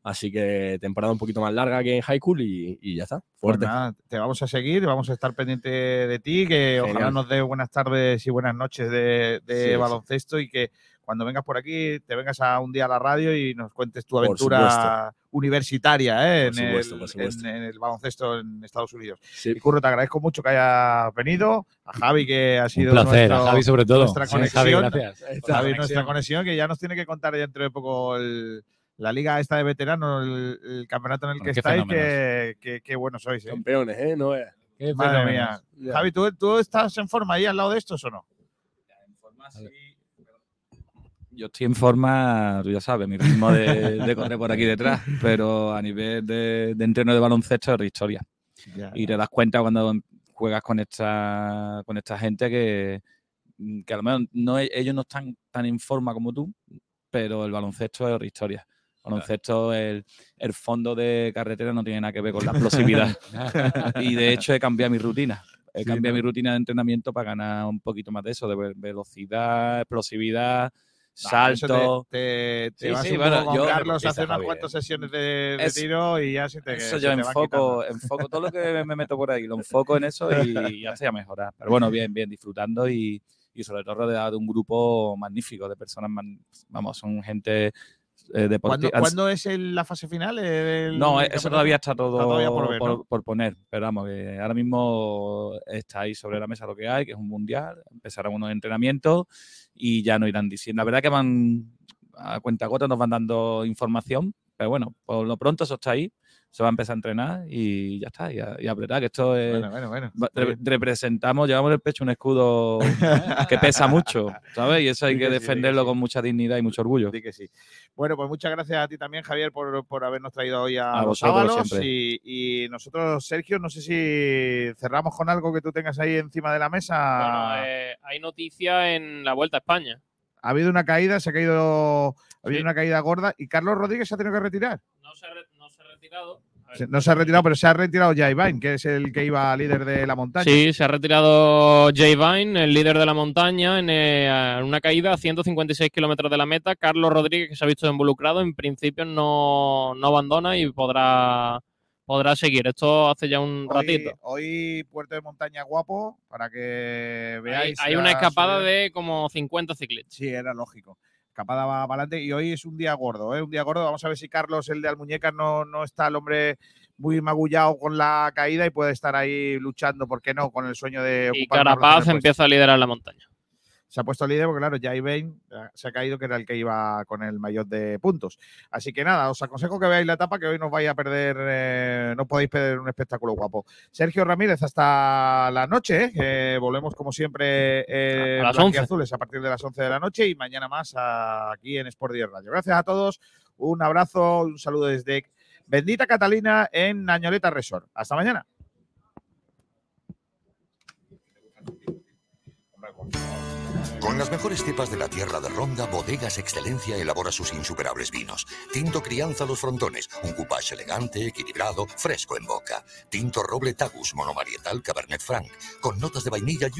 Speaker 24: Así que temporada un poquito más larga que en high school y, y ya está.
Speaker 2: Pues
Speaker 24: Fuerte.
Speaker 2: nada, te vamos a seguir, vamos a estar pendiente de ti, que ojalá nos dé buenas tardes y buenas noches de, de
Speaker 24: Sí, sí.
Speaker 2: baloncesto y que cuando vengas por aquí te vengas a un día a la radio y nos cuentes tu aventura universitaria ¿eh? En,
Speaker 24: supuesto,
Speaker 2: el,
Speaker 24: por supuesto.
Speaker 2: en- en el baloncesto en Estados Unidos. Y Curro, te agradezco mucho que hayas venido, a Javi que ha sido
Speaker 23: placer, a Javi sobre todo.
Speaker 2: nuestra
Speaker 23: Sí,
Speaker 2: conexión,
Speaker 23: Javi, gracias.
Speaker 2: Javi, nuestra
Speaker 23: conexión.
Speaker 2: conexión que ya nos tiene que contar dentro de poco el- la liga esta de veteranos, el, el campeonato en el
Speaker 24: Bueno,
Speaker 2: que
Speaker 24: qué
Speaker 2: estáis, que, que- que buenos sois. ¿eh?
Speaker 24: Campeones, ¿eh? No veas.
Speaker 2: Madre mía.
Speaker 24: Ya.
Speaker 2: Javi, ¿tú, ¿tú estás en forma ahí al lado de estos o no?
Speaker 25: Yo estoy en forma, tú ya sabes, mi ritmo de, de correr por aquí detrás, pero a nivel de, de entreno de baloncesto es historia.
Speaker 2: Ya.
Speaker 25: Y te das cuenta cuando juegas con esta, con esta gente que, que a lo mejor no, ellos no están tan en forma como tú, pero el baloncesto es otra historia. Baloncesto, el, el fondo de carretera no tiene nada que ver con la explosividad. y de hecho he cambiado mi rutina. He
Speaker 2: Sí,
Speaker 25: cambiado
Speaker 2: ¿no?
Speaker 25: mi rutina de entrenamiento para ganar un poquito más de eso, de ve- velocidad, explosividad, salto.
Speaker 2: Te, te, te
Speaker 25: Sí,
Speaker 2: vas
Speaker 25: sí,
Speaker 2: un
Speaker 25: bueno,
Speaker 2: poco con
Speaker 25: yo-
Speaker 2: Carlos a hacer unas cuantas sesiones de, de
Speaker 25: Es-
Speaker 2: tiro y ya se te
Speaker 25: Eso
Speaker 2: se
Speaker 25: yo
Speaker 2: te
Speaker 25: enfoco, enfoco todo lo que me meto por ahí, lo enfoco en eso y ya estoy a mejorar. Pero bueno, bien, bien, disfrutando y, y sobre todo rodeado de un grupo magnífico de personas, vamos, son gente eh,
Speaker 2: ¿Cuándo, es el- la fase final?
Speaker 25: No, eso todavía está todo
Speaker 2: todavía por
Speaker 25: por,
Speaker 2: ver, ¿no?
Speaker 25: por poner, pero vamos, que ahora mismo está ahí sobre la mesa lo que hay, que es un mundial, empezarán unos entrenamientos y ya nos irán diciendo. La verdad que van a cuenta gota, nos van dando información, pero bueno, por lo pronto eso está ahí, se va a empezar a entrenar y ya está, y a, y a apretar, que esto es...
Speaker 2: Bueno, bueno, bueno,
Speaker 25: re- representamos, llevamos en el pecho un escudo que pesa mucho, ¿sabes? Y eso hay
Speaker 2: Di
Speaker 25: que
Speaker 2: que sí, di que
Speaker 25: defenderlo
Speaker 2: sí.
Speaker 25: con mucha dignidad y mucho orgullo.
Speaker 2: Di que sí. Bueno, pues muchas gracias a ti también, Javier, por, por habernos traído hoy a,
Speaker 25: A
Speaker 2: los
Speaker 25: vosotros.
Speaker 2: Y, y nosotros, Sergio, no sé si cerramos con algo que tú tengas ahí encima de la mesa.
Speaker 4: Bueno, eh, hay noticia en la Vuelta a España.
Speaker 2: ha habido una caída, se ha caído, ha habido una caída gorda y Carlos Rodríguez se ha tenido que retirar.
Speaker 4: No se ha, re- no se ha retirado.
Speaker 2: No se ha retirado, pero se ha retirado Jaivain, que es el que iba líder de la montaña.
Speaker 4: Sí, se ha retirado Jay Vine, el líder de la montaña, en, eh, una caída a 156 kilómetros de la meta. Carlos Rodríguez, que se ha visto involucrado, en principio no, no abandona y podrá, podrá seguir. Esto hace ya un
Speaker 2: Hoy,
Speaker 4: ratito.
Speaker 2: hoy Puerto de Montaña guapo, para que veáis.
Speaker 4: Hay, hay una escapada
Speaker 2: subida.
Speaker 4: de como 50 ciclistas.
Speaker 2: Sí, era lógico. Escapada va para adelante y hoy es un día gordo, ¿eh? Un día gordo. Vamos a ver si Carlos, el de Almuñecas, no, no está el hombre muy magullado con la caída y puede estar ahí luchando, ¿por qué no? Con el sueño de
Speaker 4: Y Carapaz empieza a liderar la montaña.
Speaker 2: Se ha puesto líder porque, claro, Jai Bain eh, se ha caído, que era el que iba con el mayor de puntos. Así que nada, os aconsejo que veáis la etapa, que hoy no vais a perder, eh, no podéis perder un espectáculo guapo. Sergio Ramírez, hasta la noche, ¿eh? volvemos como siempre eh,
Speaker 4: A las
Speaker 2: Blanquiazules
Speaker 4: 11.
Speaker 2: azules a partir de las 11 de la noche y mañana más aquí en Sport 10 Radio. Gracias a todos, un abrazo, un saludo desde Bendita Catalina en Añoleta Resort. Hasta mañana.
Speaker 18: Con las mejores cepas de la tierra de Ronda, Bodegas Excelencia elabora sus insuperables vinos. Tinto Crianza Los Frontones, un coupage elegante, equilibrado, fresco en boca. Tinto Roble Tagus, monomarietal Cabernet Franc, con notas de vainilla y